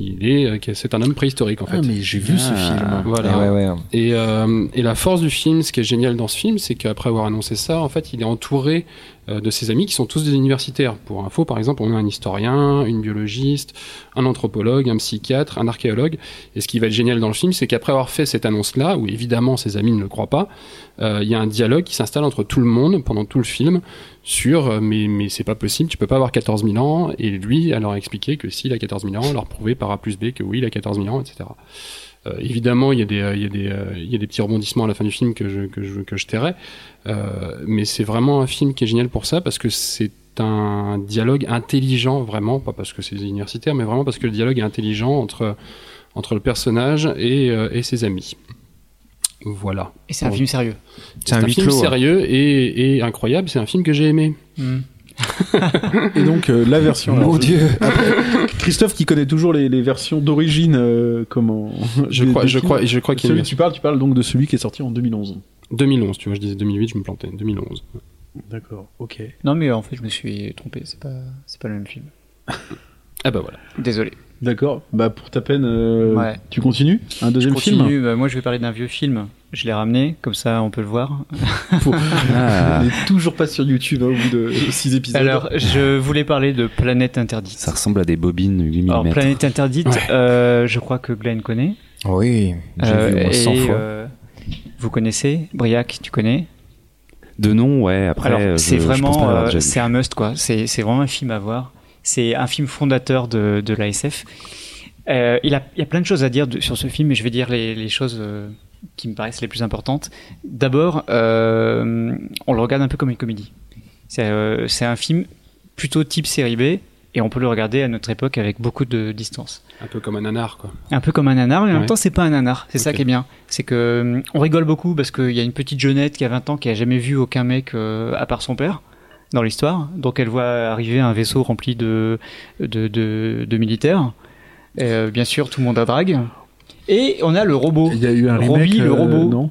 Qu'il est, euh, que c'est un homme préhistorique en fait. ah mais j'ai vu ce Ah. film Voilà. Et ouais, ouais. Et, euh, et la force du film, ce qui est génial dans ce film, c'est qu'après avoir annoncé ça, en fait, il est entouré euh, de ses amis qui sont tous des universitaires. Pour info, par exemple, on a un historien, une biologiste, un anthropologue, un psychiatre, un archéologue. Et ce qui va être génial dans le film, c'est qu'après avoir fait cette annonce-là, où évidemment ses amis ne le croient pas, euh, il y a un dialogue qui s'installe entre tout le monde pendant tout le film sur euh, mais, mais c'est pas possible, tu peux pas avoir 14 000 ans. Et lui, elle leur a expliqué que s'il a 14 000 ans, leur prouver par A plus B que oui, il a 14 000 ans, etc. Euh, évidemment, il y a des, euh, il y a des, euh, il y a des petits rebondissements à la fin du film que je, que je, que je tairai. Euh, mais c'est vraiment un film qui est génial pour ça parce que c'est un dialogue intelligent, vraiment, pas parce que c'est des universitaires, mais vraiment parce que le dialogue est intelligent entre, entre le personnage et, euh, et ses amis. Voilà. Et c'est un film sérieux. C'est un film clos. hein. sérieux et, et incroyable. C'est un film que j'ai aimé. Hmm. Et donc euh, la version Mon je- Dieu. Après, <laughs> Christophe qui connaît toujours les, les versions d'origine euh, comment <laughs> Je des- crois, des je films. crois, je crois qu'il celui que tu parles tu parles donc de celui qui est sorti en 2011 2011. Tu vois, je disais 2008, je me plantais. 2011. d'accord ok Non, mais en fait, je me suis trompé. C'est pas, c'est pas le même film. <laughs> Ah bah voilà. Désolé. D'accord. Bah pour ta peine, euh, Ouais. tu continues? Un Je deuxième film? continue. Bah, moi, je vais parler d'un vieux film. Je l'ai ramené, comme ça, on peut le voir. <laughs> <laughs> Ah, On est toujours pas sur YouTube hein, au bout de 6 épisodes. Alors, je voulais parler de Planète Interdite. ça ressemble à des bobines 8 mm. Alors, Planète Interdite, Ouais. euh, je crois que Glenn connaît. Oui, j'ai Euh, vu au moins 100 et, fois. euh, vous connaissez Briac, tu connais De nom, ouais. Après, euh, c'est vraiment, c'est un must quoi. C'est c'est vraiment un film à voir. C'est un film fondateur de, de l'ASF. Euh, il, a, il y a plein de choses à dire de- sur ce film, mais je vais dire les, les choses euh, qui me paraissent les plus importantes. D'abord, euh, on le regarde un peu comme une comédie. C'est euh, c'est un film plutôt type série B, et on peut le regarder à notre époque avec beaucoup de distance. Un peu comme un nanar, quoi. Un peu comme un nanar, mais en Ouais. même temps, c'est pas un nanar. C'est ça qui est bien. C'est que hum, on rigole beaucoup parce qu'il y a une petite jeunette qui a 20 ans qui a jamais vu aucun mec euh, à part son père dans l'histoire. Donc elle voit arriver un vaisseau rempli de, de, de, de militaires. Et, euh, bien sûr, tout le monde a drague. Et on a le robot. il y a eu un remake. Robbie, le euh, robot. Non.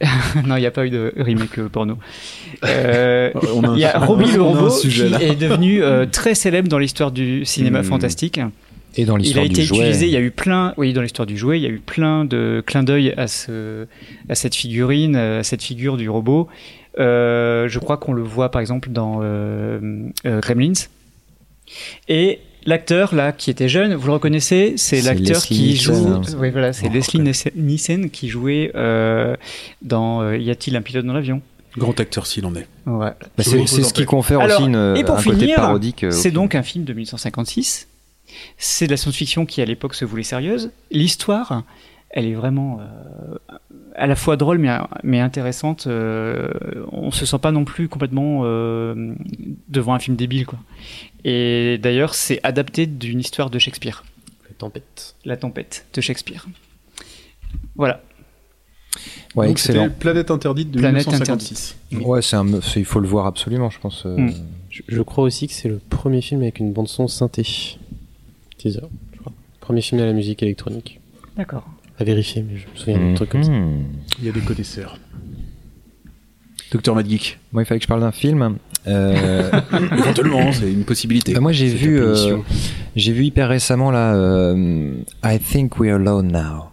<laughs> non, il n'y a pas eu de remake euh, porno. Euh, a il y a Robbie le a robot sujet, qui est devenu euh, <laughs> très célèbre dans l'histoire du cinéma Hmm. fantastique. Et dans Il a l'histoire été du jouet. utilisé, il y a eu plein, oui, dans l'histoire du jouet, il y a eu plein de clins d'œil à, ce, à cette figurine, à cette figure du robot. Euh, je crois qu'on le voit par exemple dans euh, euh, Gremlins. Et l'acteur là qui était jeune, vous le reconnaissez, c'est l'acteur Leslie qui joue. Oui, voilà, c'est Oh, Leslie Nielsen qui jouait euh, dans euh, Y a-t-il un pilote dans l'avion? Grand acteur s'il en est. Ouais. Bah, c'est ce qui confère Alors, aussi une, et pour un côté parodique. euh, C'est film. donc un film de 1956. C'est de la science-fiction qui à l'époque se voulait sérieuse. L'histoire elle est vraiment euh, à la fois drôle mais, mais intéressante. Euh, on se sent pas non plus complètement euh, devant un film débile quoi. Et d'ailleurs, c'est adapté d'une histoire de Shakespeare, La tempête. La Tempête de Shakespeare. Voilà. Ouais, Donc, excellent. Planète interdite de Planète 1956. Ouais, c'est un, il faut le voir absolument, je pense. euh. Mm. Je, je crois aussi que c'est le premier film avec une bande son synthé. Teaser, je crois. Premier film à la musique électronique. D'accord. À vérifier, mais je me souviens d'un truc comme ça. Mhm. Il y a des connaisseurs. Docteur Mad Geek. Moi, il fallait que je parle d'un film. Euh, <laughs> Éventuellement, c'est une possibilité. bah, moi, j'ai vu, euh, j'ai vu hyper récemment là, euh, I Think We're Alone Now.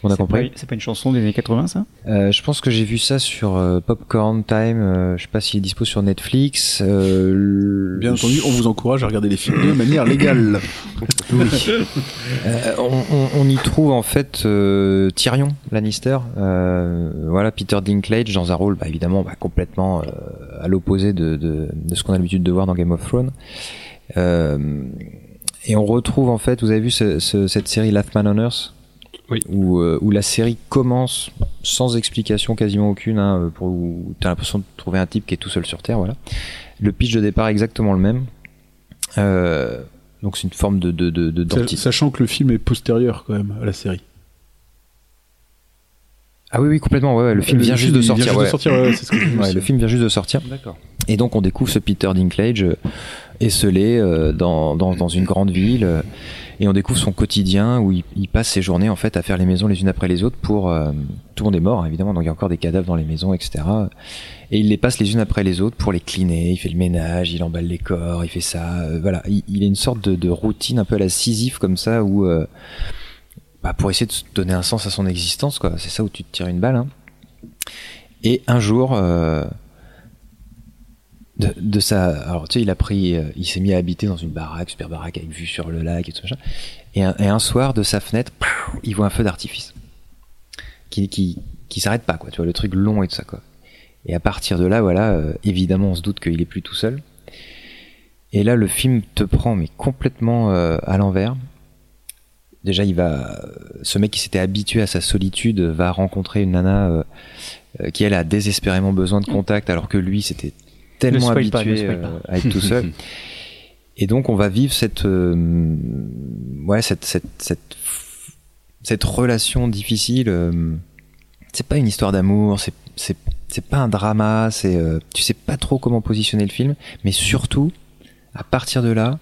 Tout le monde a C'est compris pas- C'est pas une chanson des années 80 ça? Euh, Je pense que j'ai vu ça sur euh, Popcorn Time. euh, je sais pas s'il est dispo sur Netflix. euh, le- Bien entendu, on vous encourage à regarder les films de manière légale. <coughs> Euh, on, on- on y trouve en fait euh, Tyrion Lannister, euh, voilà Peter Dinklage dans un rôle bah, évidemment bah, complètement euh, à l'opposé de, de, de ce qu'on a l'habitude de voir dans Game of Thrones. Euh, et on retrouve en fait, vous avez vu ce- ce- cette série Last Man on Earth? Oui. où, euh, où la série commence sans explication quasiment aucune, hein, pour, où t'as l'impression de trouver un type qui est tout seul sur Terre, voilà. Le pitch de départ est exactement le même. Euh, donc c'est une forme de, de, Sachant que le film est postérieur quand même à la série. Ah oui, oui, complètement. Ouais, ouais, le film vient juste film, de sortir. juste ouais. de ce que <clears throat> le film vient juste de sortir. D'accord. Et donc on découvre ce Peter Dinklage euh, esselé euh, dans, dans, dans une grande ville. Et on découvre son quotidien où il, passe ses journées en fait à faire les maisons les unes après les autres pour euh, tout le monde est mort évidemment. Donc il y a encore des cadavres dans les maisons etc et il les passe les unes après les autres pour les cleaner. Il fait le ménage il emballe les corps il fait ça euh, voilà. Il, il a une sorte de, routine un peu à la Sisyphe comme ça où euh, bah, pour essayer de donner un sens à son existence quoi. C'est ça où tu te tires une balle hein. et un jour de, de sa alors tu sais il a pris euh, il s'est mis à habiter dans une baraque super baraque avec vue sur le lac et tout ça et un, et un soir de sa fenêtre il voit un feu d'artifice qui qui qui s'arrête pas quoi tu vois le truc long et tout ça quoi. Et à partir de là voilà euh, évidemment on se doute qu'il est plus tout seul. Et là le film te prend mais complètement euh, à l'envers. Déjà il va ce mec qui s'était habitué à sa solitude va rencontrer une nana euh, euh, qui elle a désespérément besoin de contact alors que lui c'était tellement habitué pas. euh, à être tout seul. <laughs> Et donc on va vivre cette euh, ouais cette cette cette cette relation difficile euh, c'est pas une histoire d'amour c'est c'est c'est pas un drama c'est euh, tu sais pas trop comment positionner le film mais surtout à partir de là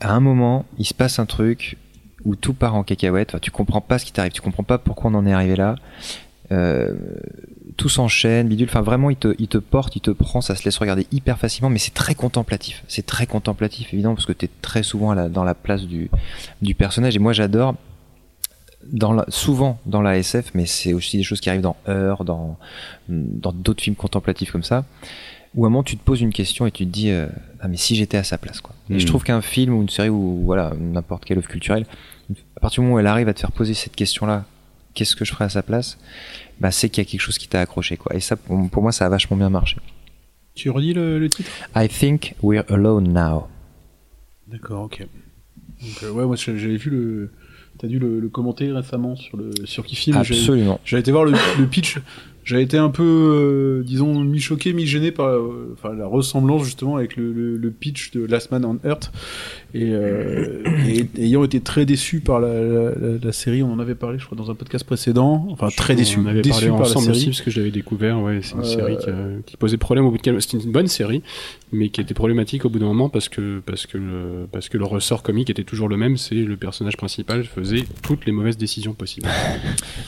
à un moment il se passe un truc où tout part en cacahuète. Enfin, tu comprends pas ce qui t'arrive tu comprends pas pourquoi on en est arrivé là. Euh, tout s'enchaîne, bidule. Enfin, vraiment, il te, il te porte, il te prend, ça se laisse regarder hyper facilement, mais c'est très contemplatif. C'est très contemplatif, évidemment, parce que tu es très souvent à la- dans la place du, du personnage. Et moi, j'adore, dans la, souvent dans la SF, mais c'est aussi des choses qui arrivent dans Heure, dans dans d'autres films contemplatifs comme ça, où à un moment, tu te poses une question et tu te dis, euh, ah, mais si j'étais à sa place, quoi. Et je trouve qu'un film ou une série ou voilà, n'importe quelle œuvre culturelle, à partir du moment où elle arrive à te faire poser cette question-là, qu'est-ce que je ferais à sa place? Bah, c'est qu'il y a quelque chose qui t'a accroché quoi et ça pour, pour moi ça a vachement bien marché Tu redis le, le titre? I think we're alone now D'accord, ok. Donc, euh, ouais, moi j'avais vu le. T'as dû le, le commenter récemment sur le sur qui film. J'avais- absolument J'avais été voir le, le pitch. J'avais été un peu, euh, disons, mi-choqué, mi-gêné par euh, enfin, la ressemblance justement avec le, le, le pitch de Last Man on Earth. Et, euh, <coughs> et ayant été très déçu par la, la, la- la série, on en avait parlé, je crois, dans un podcast précédent. Enfin, très déçu. On en avait déçu parlé par la ensemble aussi série. parce que je l'avais découvert. Ouais, c'est une Euh, série qui, a- qui posait problème au bout de quelques. C'était une bonne série, mais qui était problématique au bout d'un moment parce que parce que le parce que le ressort comique était toujours le même. C'est le personnage principal faisait toutes les mauvaises décisions possibles.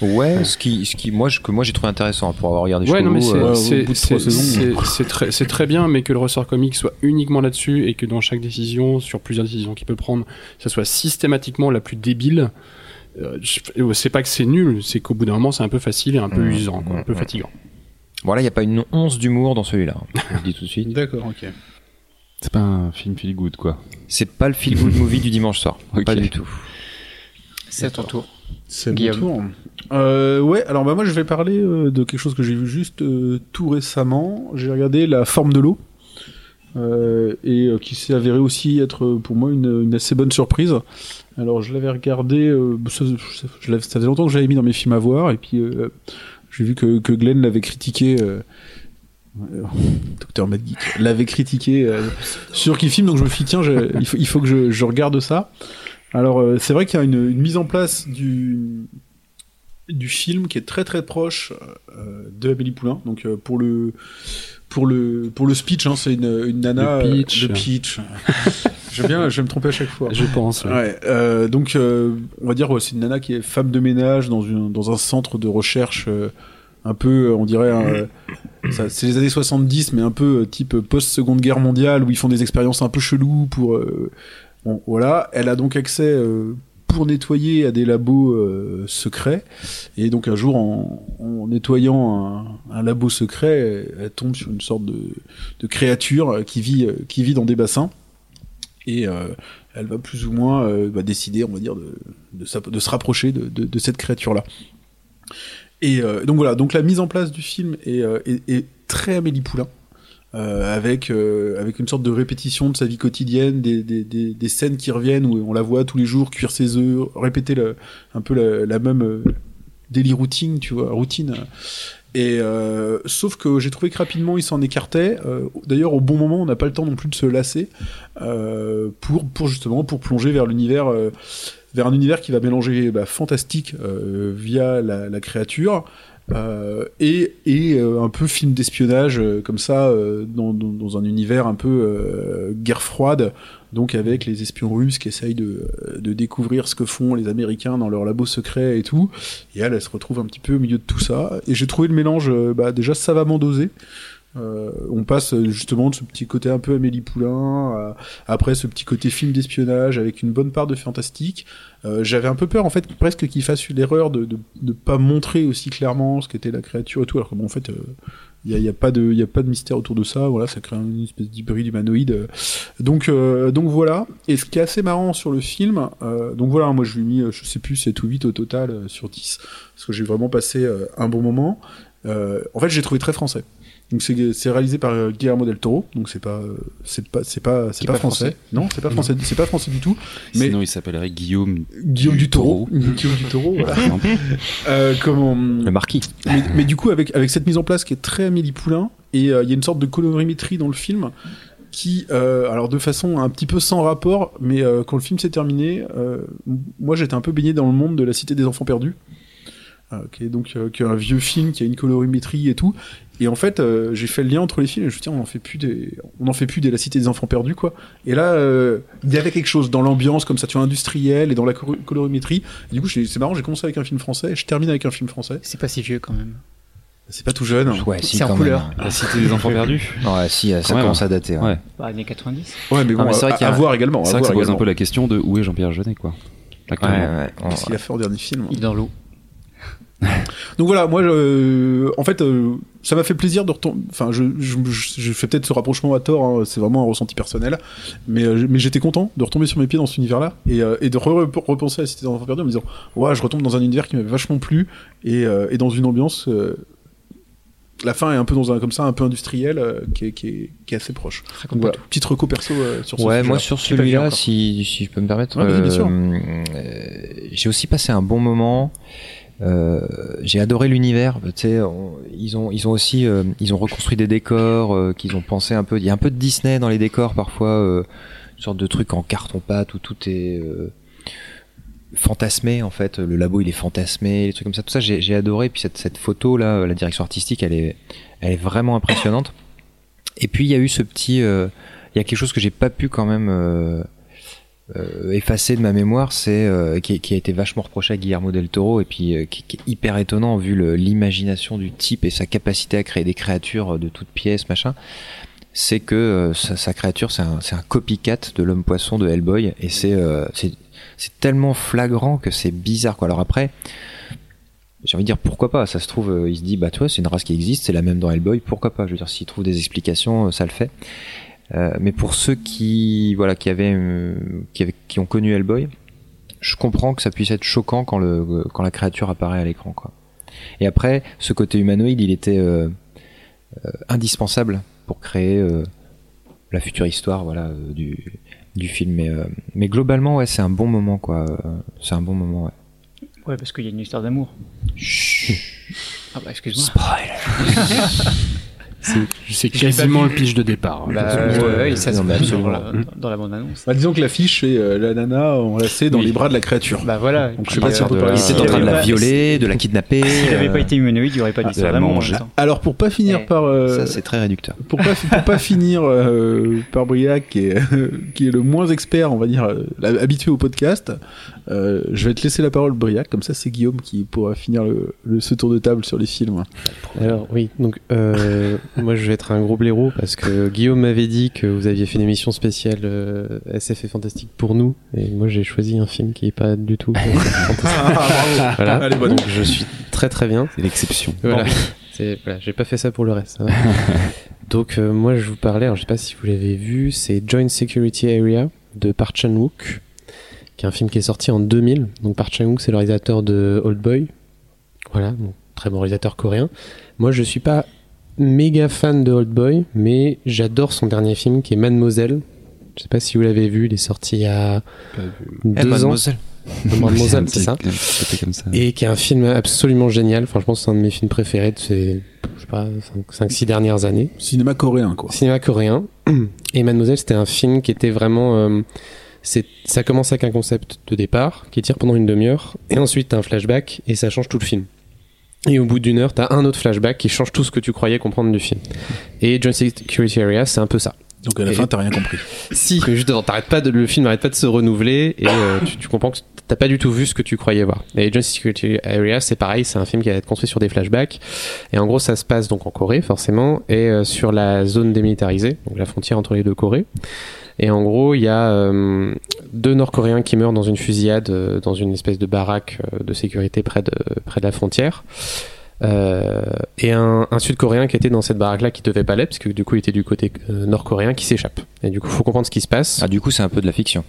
ouais ce qui ce qui moi je- que moi j'ai trouvé intéressant pour avoir regardé Ouais, non, mais c'est euh, très, c'est très bien, mais que le ressort comique soit uniquement là-dessus et que dans chaque décision, sur plusieurs décisions qu'il peut prendre, ça soit systématiquement la plus débile. Euh, C'est pas que c'est nul, c'est qu'au bout d'un moment, c'est un peu facile et un peu Mmh, usant, quoi, un peu mmh, fatigant. voilà il y a pas une once d'humour dans celui-là hein, je le dis tout de suite <laughs> D'accord, ok. C'est pas un film feel good, quoi. c'est pas le feel good movie du dimanche soir <laughs> pas du tout C'est à ton tour. C'est mon tour. Euh, ouais, alors bah moi je vais parler euh, de quelque chose que j'ai vu juste euh, tout récemment. J'ai regardé La forme de l'eau, euh, et euh, qui s'est avéré aussi être euh, pour moi une, assez bonne surprise. Alors je l'avais regardé, ça, je faisait longtemps que j'avais mis dans mes films à voir, et puis j'ai vu que, que Glenn l'avait critiqué. <laughs> Docteur Mad l'avait critiqué sur qui film donc je me suis dit tiens il, faut, que je, regarde ça alors c'est vrai qu'il y a une, mise en place du film qui est très très proche euh, de Amélie Poulain donc pour le pour le pour le speech hein, c'est une, une nana Le pitch. euh, le pitch <laughs> j'aime bien je vais me tromper à chaque fois Je pense. ouais. Ouais, euh, donc euh, on va dire ouais, c'est une nana qui est femme de ménage dans une dans un centre de recherche euh, un peu euh, on dirait un, euh, ça- c'est les années 70 mais un peu euh, type post Seconde Guerre mondiale où ils font des expériences un peu cheloues pour euh, bon, voilà, elle a donc accès euh, pour nettoyer à des labos euh, secrets et donc un jour en, nettoyant un, labo secret elle, tombe sur une sorte de, créature euh, qui vit euh, qui vit dans des bassins et elle va plus ou moins bah, décider, on va dire, de, de, se rapprocher de, cette créature-là. Et donc voilà, donc la mise en place du film est, est, est très Amélie Poulain. Euh, avec euh, avec une sorte de répétition de sa vie quotidienne, des, des, des, scènes qui reviennent où on la voit tous les jours cuire ses œufs, répéter un peu la, même euh, daily routine, tu vois, routine. Et euh, sauf que j'ai trouvé que rapidement il s'en écartait. D'ailleurs, au bon moment, on n'a pas le temps non plus de se lasser pour pour justement pour plonger vers l'univers vers un univers qui va mélanger bah, fantastique via la, créature et, et euh, un peu film d'espionnage euh, comme ça euh, dans, dans, dans un univers un peu euh, guerre froide donc avec les espions russes qui essayent de, de découvrir ce que font les Américains dans leur labo secret et tout. Et elle elle se retrouve un petit peu au milieu de tout ça. Et j'ai trouvé le mélange euh, bah, déjà savamment dosé euh, on passe euh, justement de ce petit côté un peu Amélie Poulain, après ce petit côté film d'espionnage avec une bonne part de fantastique. Euh, J'avais un peu peur en fait presque qu'il fasse l'erreur de, de pas montrer aussi clairement ce qu'était la créature et tout, alors que bon en fait il y a, y a pas de mystère autour de ça. Voilà, ça crée une espèce d'hybride humanoïde. Donc voilà. Et ce qui est assez marrant sur le film, donc voilà, moi je lui ai mis je sais plus 7 ou 8 au total sur 10 parce que j'ai vraiment passé un bon moment. En fait, j'ai trouvé très français. Donc c'est réalisé par euh, Guillermo del Toro, donc c'est pas euh, c'est pas c'est pas c'est pas, pas français. français. Non, c'est pas français, c'est pas français du tout. Mais Sinon, il s'appellerait Guillaume. Guillaume du Taureau, <laughs> Taureau. Guillaume du voilà. exemple. <laughs> Euh, comment Le marquis. mais, mais du coup avec avec cette mise en place qui est très Amélie Poulain et euh, il y a une sorte de colorimétrie dans le film qui euh, alors de façon un petit peu sans rapport mais euh, quand le film s'est terminé euh, moi j'étais un peu baigné dans le monde de la cité des enfants perdus qui est donc euh, qui est un vieux film qui a une colorimétrie et tout et en fait euh, j'ai fait le lien entre les films et je me suis dit on en fait plus des on en fait plus des la cité des enfants perdus quoi et là euh, il y avait quelque chose dans l'ambiance comme ça tu vois industrielle et dans la colo- colorimétrie Et du coup c'est marrant j'ai commencé avec un film français et je termine avec un film français C'est pas si vieux quand même. c'est pas tout jeune Ouais, si, C'est en couleur. La cité des enfants perdus. Ouais, si, ça Quand même. commence à dater. ouais. Bah, années 90. Ouais, mais bon, mais c'est vrai à, qu'il y a à voir également. C'est vrai que ça pose un peu la question de où est Jean-Pierre Jeunet, quoi. Ouais, Actuellement. ouais. On- Qu'est-ce qu'il a fait en dernier film Il est dans l'eau. <laughs> Donc voilà, moi, je- en fait, euh, ça m'a fait plaisir de retomber. Enfin, je, je, je- je fais peut-être ce rapprochement à tort. hein, c'est vraiment un ressenti personnel, mais euh, mais j'étais content de retomber sur mes pieds dans cet univers-là et, euh, et de re- repenser à la Cité des Enfants Perdus en me disant, ouais, je retombe dans un univers qui m'avait vachement plu et, euh, et dans une ambiance. euh, la fin est un peu dans un comme ça, un peu industriel, euh, qui, est, qui, est, qui est assez proche. Donc voilà, petite reco perso euh, sur ce Ouais, moi sur celui-là, si, si je peux me permettre, Ouais, euh, euh, j'ai aussi passé un bon moment. Euh, j'ai adoré l'univers. Tu on- ils ont ils ont aussi euh, ils ont reconstruit des décors euh, qu'ils ont pensé un peu. Il y a un peu de Disney dans les décors parfois, une sorte de truc en carton pâte où tout est fantasmé en fait. Le labo il est fantasmé, les trucs comme ça. Tout ça j'ai adoré. Puis cette cette photo là, la direction artistique, elle est elle est vraiment impressionnante. Et puis il y a eu ce petit il y a quelque chose que j'ai pas pu quand même euh, euh, effacer de ma mémoire, c'est euh, qui, qui a été vachement reproché à Guillermo del Toro et puis euh, qui, qui est hyper étonnant vu l'imagination du type et sa capacité à créer des créatures de toutes pièces, machin. C'est que euh, sa, sa créature, c'est un, un copycat de l'homme poisson de Hellboy et c'est euh, c'est c'est tellement flagrant que c'est bizarre quoi. Alors après. J'ai envie de dire pourquoi pas, ça se trouve, euh, il se dit bah tu vois c'est une race qui existe, c'est la même dans Hellboy, pourquoi pas, je veux dire s'il trouve des explications, euh, ça le fait. Euh, mais pour ceux qui voilà qui avaient, euh, qui avaient qui ont connu Hellboy, je comprends que ça puisse être choquant quand le quand la créature apparaît à l'écran quoi. Et après ce côté humanoïde, il était euh, indispensable pour créer la future histoire, voilà, du du film. Mais mais globalement, ouais, c'est un bon moment, quoi. C'est un bon moment, ouais. Ouais, parce qu'il y a une histoire d'amour. Ah bah excuse-moi. <laughs> C'est quasiment le pitch de départ. Bah, Euh, ouais, ça se voit absolument. dans la, dans la bande-annonce. Bah, disons que l'affiche c'est euh, la nana enlacée dans Oui. les bras de la créature. Bah voilà. Donc je sais pas si on peut de parler la- Il était en train de la violer, de la kidnapper. S'il n'avait euh, pas été humanoïde, il n'y aurait pas Ah, d'histoire d'amour. temps. Alors pour pas finir Eh. par euh, Ça, c'est très réducteur. pour pas pour pas <laughs> finir euh, par Briac qui est <laughs> qui est le moins expert on va dire euh, habitué au podcast euh, je vais te laisser la parole Briac comme ça c'est Guillaume qui pourra finir le- ce tour de table sur les films Alors oui, donc euh, moi je vais être un gros blaireau parce que Guillaume m'avait dit que vous aviez fait une émission spéciale euh, SF et fantastique pour nous et moi j'ai choisi un film qui est pas du tout euh, <laughs> voilà. Allez, bon. donc je suis très très bien. C'est l'exception. Voilà. J'ai pas fait ça pour le reste. va. <laughs> donc euh, moi je vous parlais, alors je sais pas si vous l'avez vu, c'est Joint Security Area de Park Chan-wook qui est un film qui est sorti en 2000. Donc Park Chan-wook c'est le réalisateur de Old Boy. Voilà, donc, très bon réalisateur coréen. Moi je suis pas méga fan de Old Boy, mais j'adore son dernier film qui est Mademoiselle. Je sais pas si vous l'avez vu, il est sorti il y a Eh, deux ans. mademoiselle. <laughs> Mademoiselle, c'est ça. C'était comme ça. Et qui est un film absolument génial. Franchement, c'est un de mes films préférés de ces, je sais pas, 5-6 dernières années. cinéma coréen quoi Cinéma coréen. <clears throat> Et Mademoiselle, c'était un film qui était vraiment. euh, c'est, ça commence avec un concept de départ qui tire pendant une demi-heure, et ensuite t'as un flashback et ça change tout le film. Et au bout d'une heure, t'as un autre flashback qui change tout ce que tu croyais comprendre du film. Et John Security Area, c'est un peu ça. donc à la Et- fin t'as rien compris Si, mais justement, t'arrêtes pas de, le film n'arrête pas de se renouveler et euh, tu, tu comprends que t'as pas du tout vu ce que tu croyais voir. Et John Security Area, c'est pareil, c'est un film qui va être construit sur des flashbacks. Et en gros, ça se passe donc en Corée, forcément, et euh, sur la zone démilitarisée, donc la frontière entre les deux Corées. Et en gros, il y a euh, deux Nord-Coréens qui meurent dans une fusillade, euh, dans une espèce de baraque euh, de sécurité près de, près de la frontière. Euh, et un, un Sud-Coréen qui était dans cette baraque-là qui devait pas l'être, parce que du coup il était du côté nord-coréen qui s'échappe. Et du coup, faut comprendre ce qui se passe. Ah, du coup, c'est un peu de la fiction.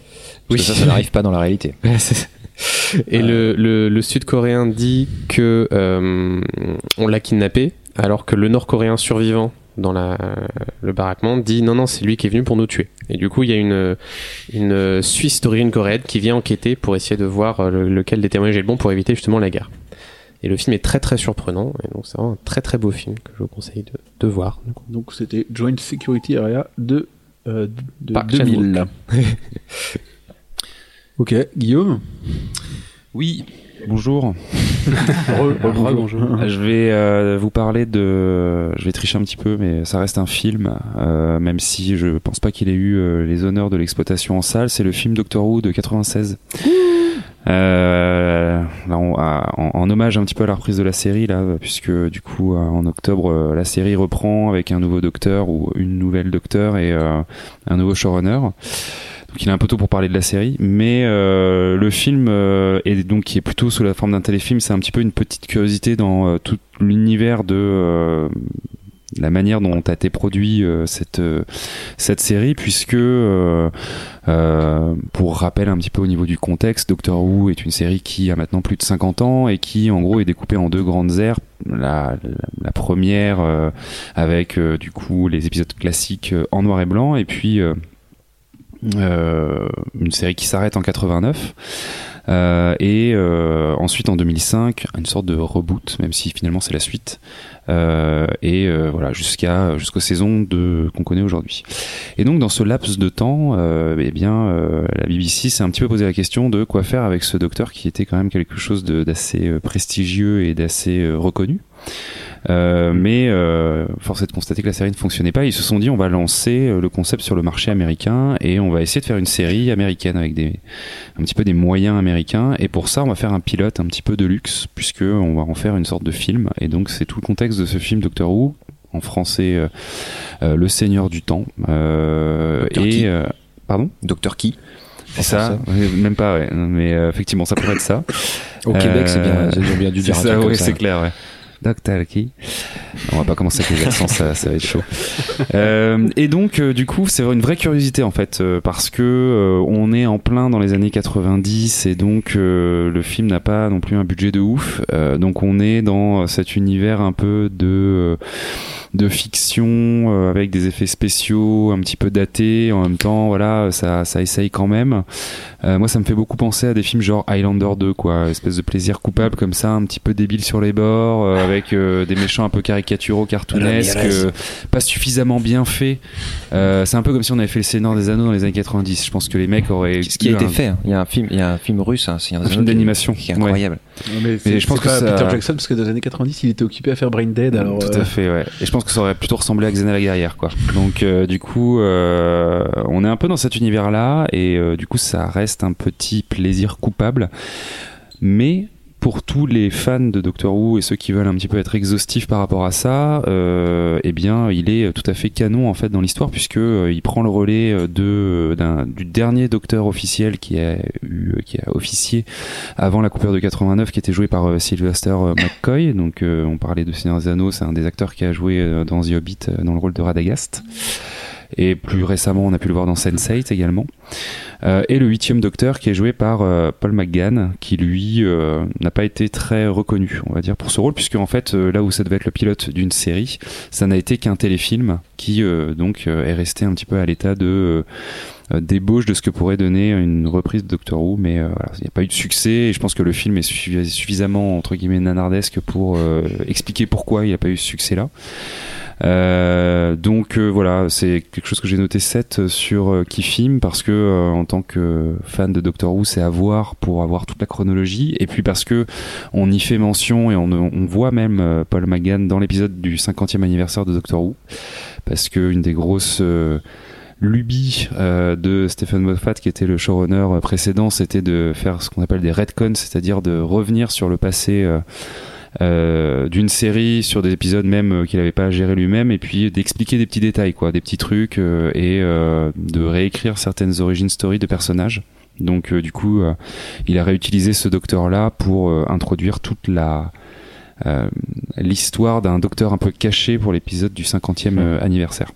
Parce Oui. que ça, ça n'arrive pas dans la réalité. <laughs> Et le, le, le Sud-Coréen dit que on l'a kidnappé, alors que le Nord-Coréen survivant dans la, le baraquement dit non non c'est lui qui est venu pour nous tuer. Et du coup il y a une, une Suisse d'origine coréenne qui vient enquêter pour essayer de voir euh, le- lequel des témoignages est le bon pour éviter justement la guerre. Et le film est très très surprenant et donc c'est vraiment un très très beau film que je vous conseille de, de voir. donc c'était Joint Security Area de euh, de Park 2000 <laughs> <laughs> ok Guillaume? Oui, bonjour. bonjour Euh, Je vais euh, vous parler de. Je vais tricher un petit peu, mais ça reste un film, euh, même si je pense pas qu'il ait eu euh, les honneurs de l'exploitation en salle. C'est le film Doctor Who de 96. Euh, là, on- à- en, en hommage un petit peu à la reprise de la série, là, puisque du coup, euh, en octobre, euh, la série reprend avec un nouveau docteur ou une nouvelle docteur et euh, un nouveau showrunner. Donc il est un peu tôt pour parler de la série, mais euh, le film euh, est donc qui est plutôt sous la forme d'un téléfilm, c'est un petit peu une petite curiosité dans euh, tout l'univers de la manière dont a été produit cette cette série, puisque pour rappel un petit peu au niveau du contexte, Doctor Who est une série qui a maintenant plus de 50 ans et qui en gros est découpée en deux grandes aires. La, la, première avec du coup les épisodes classiques en noir et blanc et puis une série qui s'arrête en 89 euh, et euh, ensuite en 2005 une sorte de reboot même si finalement c'est la suite. Euh, et euh, voilà jusqu'à jusqu'aux saisons de qu'on connaît aujourd'hui. Et donc dans ce laps de temps euh, eh bien euh, la BBC s'est un petit peu posé la question de quoi faire avec ce docteur qui était quand même quelque chose d'assez euh, prestigieux et d'assez euh, reconnu. euh, mais euh, force est de constater que la série ne fonctionnait pas. Ils se sont dit on va lancer euh, le concept sur le marché américain et on va essayer de faire une série américaine avec des un petit peu des moyens américains. Et pour ça, on va faire un pilote un petit peu de luxe puisque on va en faire une sorte de film. Et donc c'est tout le contexte de ce film Doctor Who en français euh, euh, Le Seigneur du Temps. Euh, Docteur et euh, pardon, Docteur qui? C'est ça. Même pas. Ouais. Mais euh, effectivement, ça pourrait être ça. Au Québec, c'est bien, Euh, bien dû <laughs> dire ouais, c'est clair, ouais. Docteur qui On va pas commencer avec les accents, ça, ça va être chaud. Euh, et donc, euh, du coup, c'est une vraie curiosité en fait, euh, parce que on est en plein dans les années 90 et donc le film n'a pas non plus un budget de ouf. Donc, on est dans cet univers un peu de de fiction avec des effets spéciaux un petit peu datés. En même temps, voilà, ça ça essaye quand même. Moi, ça me fait beaucoup penser à des films genre Highlander 2, quoi, espèce de plaisir coupable comme ça, un petit peu débile sur les bords, avec euh, des méchants un peu caricaturaux, cartoonesques, euh, pas suffisamment bien faits. Euh, c'est un peu comme si on avait fait le Seigneur des Anneaux dans les années 90. Je pense que les mecs auraient Ce qui a été un- fait. hein. Il y a un film, il y a un film russe, hein, c'est Un film d'animation. qui est Ouais. incroyable. Mais, Mais je pense que pas ça- Peter Jackson parce que dans les années 90 il était occupé à faire Brain Dead alors. Tout euh, à fait, ouais. Et je pense que ça aurait plutôt ressemblé à Xena la guerrière, quoi. Donc, euh, du coup, euh, on est un peu dans cet univers-là, et euh, du coup, ça reste un petit plaisir coupable. Mais pour tous les fans de Doctor Who et ceux qui veulent un petit peu être exhaustifs par rapport à ça, euh, eh bien, il est tout à fait canon en fait dans l'histoire puisque euh, il prend le relais euh, de du dernier Docteur officiel qui a eu qui a officié avant la coupure de 89 qui était joué par euh, Sylvester euh, McCoy. Donc, euh, on parlait de Seigneur Anneaux, c'est un des acteurs qui a joué euh, dans The Hobbit euh, dans le rôle de Radagast. Et plus récemment, on a pu le voir dans Sense8 également. Euh, et le huitième docteur qui est joué par euh, Paul McGann, qui lui euh, n'a pas été très reconnu, on va dire, pour ce rôle, puisque en fait, là où ça devait être le pilote d'une série, ça n'a été qu'un téléfilm qui donc est resté un petit peu à l'état de débauche de ce que pourrait donner une reprise de Doctor Who, mais il n'y a pas eu de succès. Et je pense que le film est suffi- suffisamment entre guillemets nanardesque pour expliquer pourquoi il n'a pas eu ce succès-là. Euh, donc voilà, c'est quelque chose que j'ai noté 7 sur euh, Kifim parce que euh, en tant que fan de Doctor Who, c'est à voir pour avoir toute la chronologie. Et puis parce que on y fait mention et on, voit même euh, Paul McGann dans l'épisode du 50e anniversaire de Doctor Who. Parce que une des grosses euh, lubies de Stephen Moffat qui était le showrunner précédent, c'était de faire ce qu'on appelle des retcons, c'est-à-dire de revenir sur le passé euh, d'une série sur des épisodes même euh, qu'il n'avait pas géré lui-même et puis d'expliquer des petits détails quoi des petits trucs euh, et euh, de réécrire certaines origin stories de personnages donc du coup il a réutilisé ce docteur là pour introduire toute la l'histoire d'un docteur un peu caché pour l'épisode du 50e euh, anniversaire.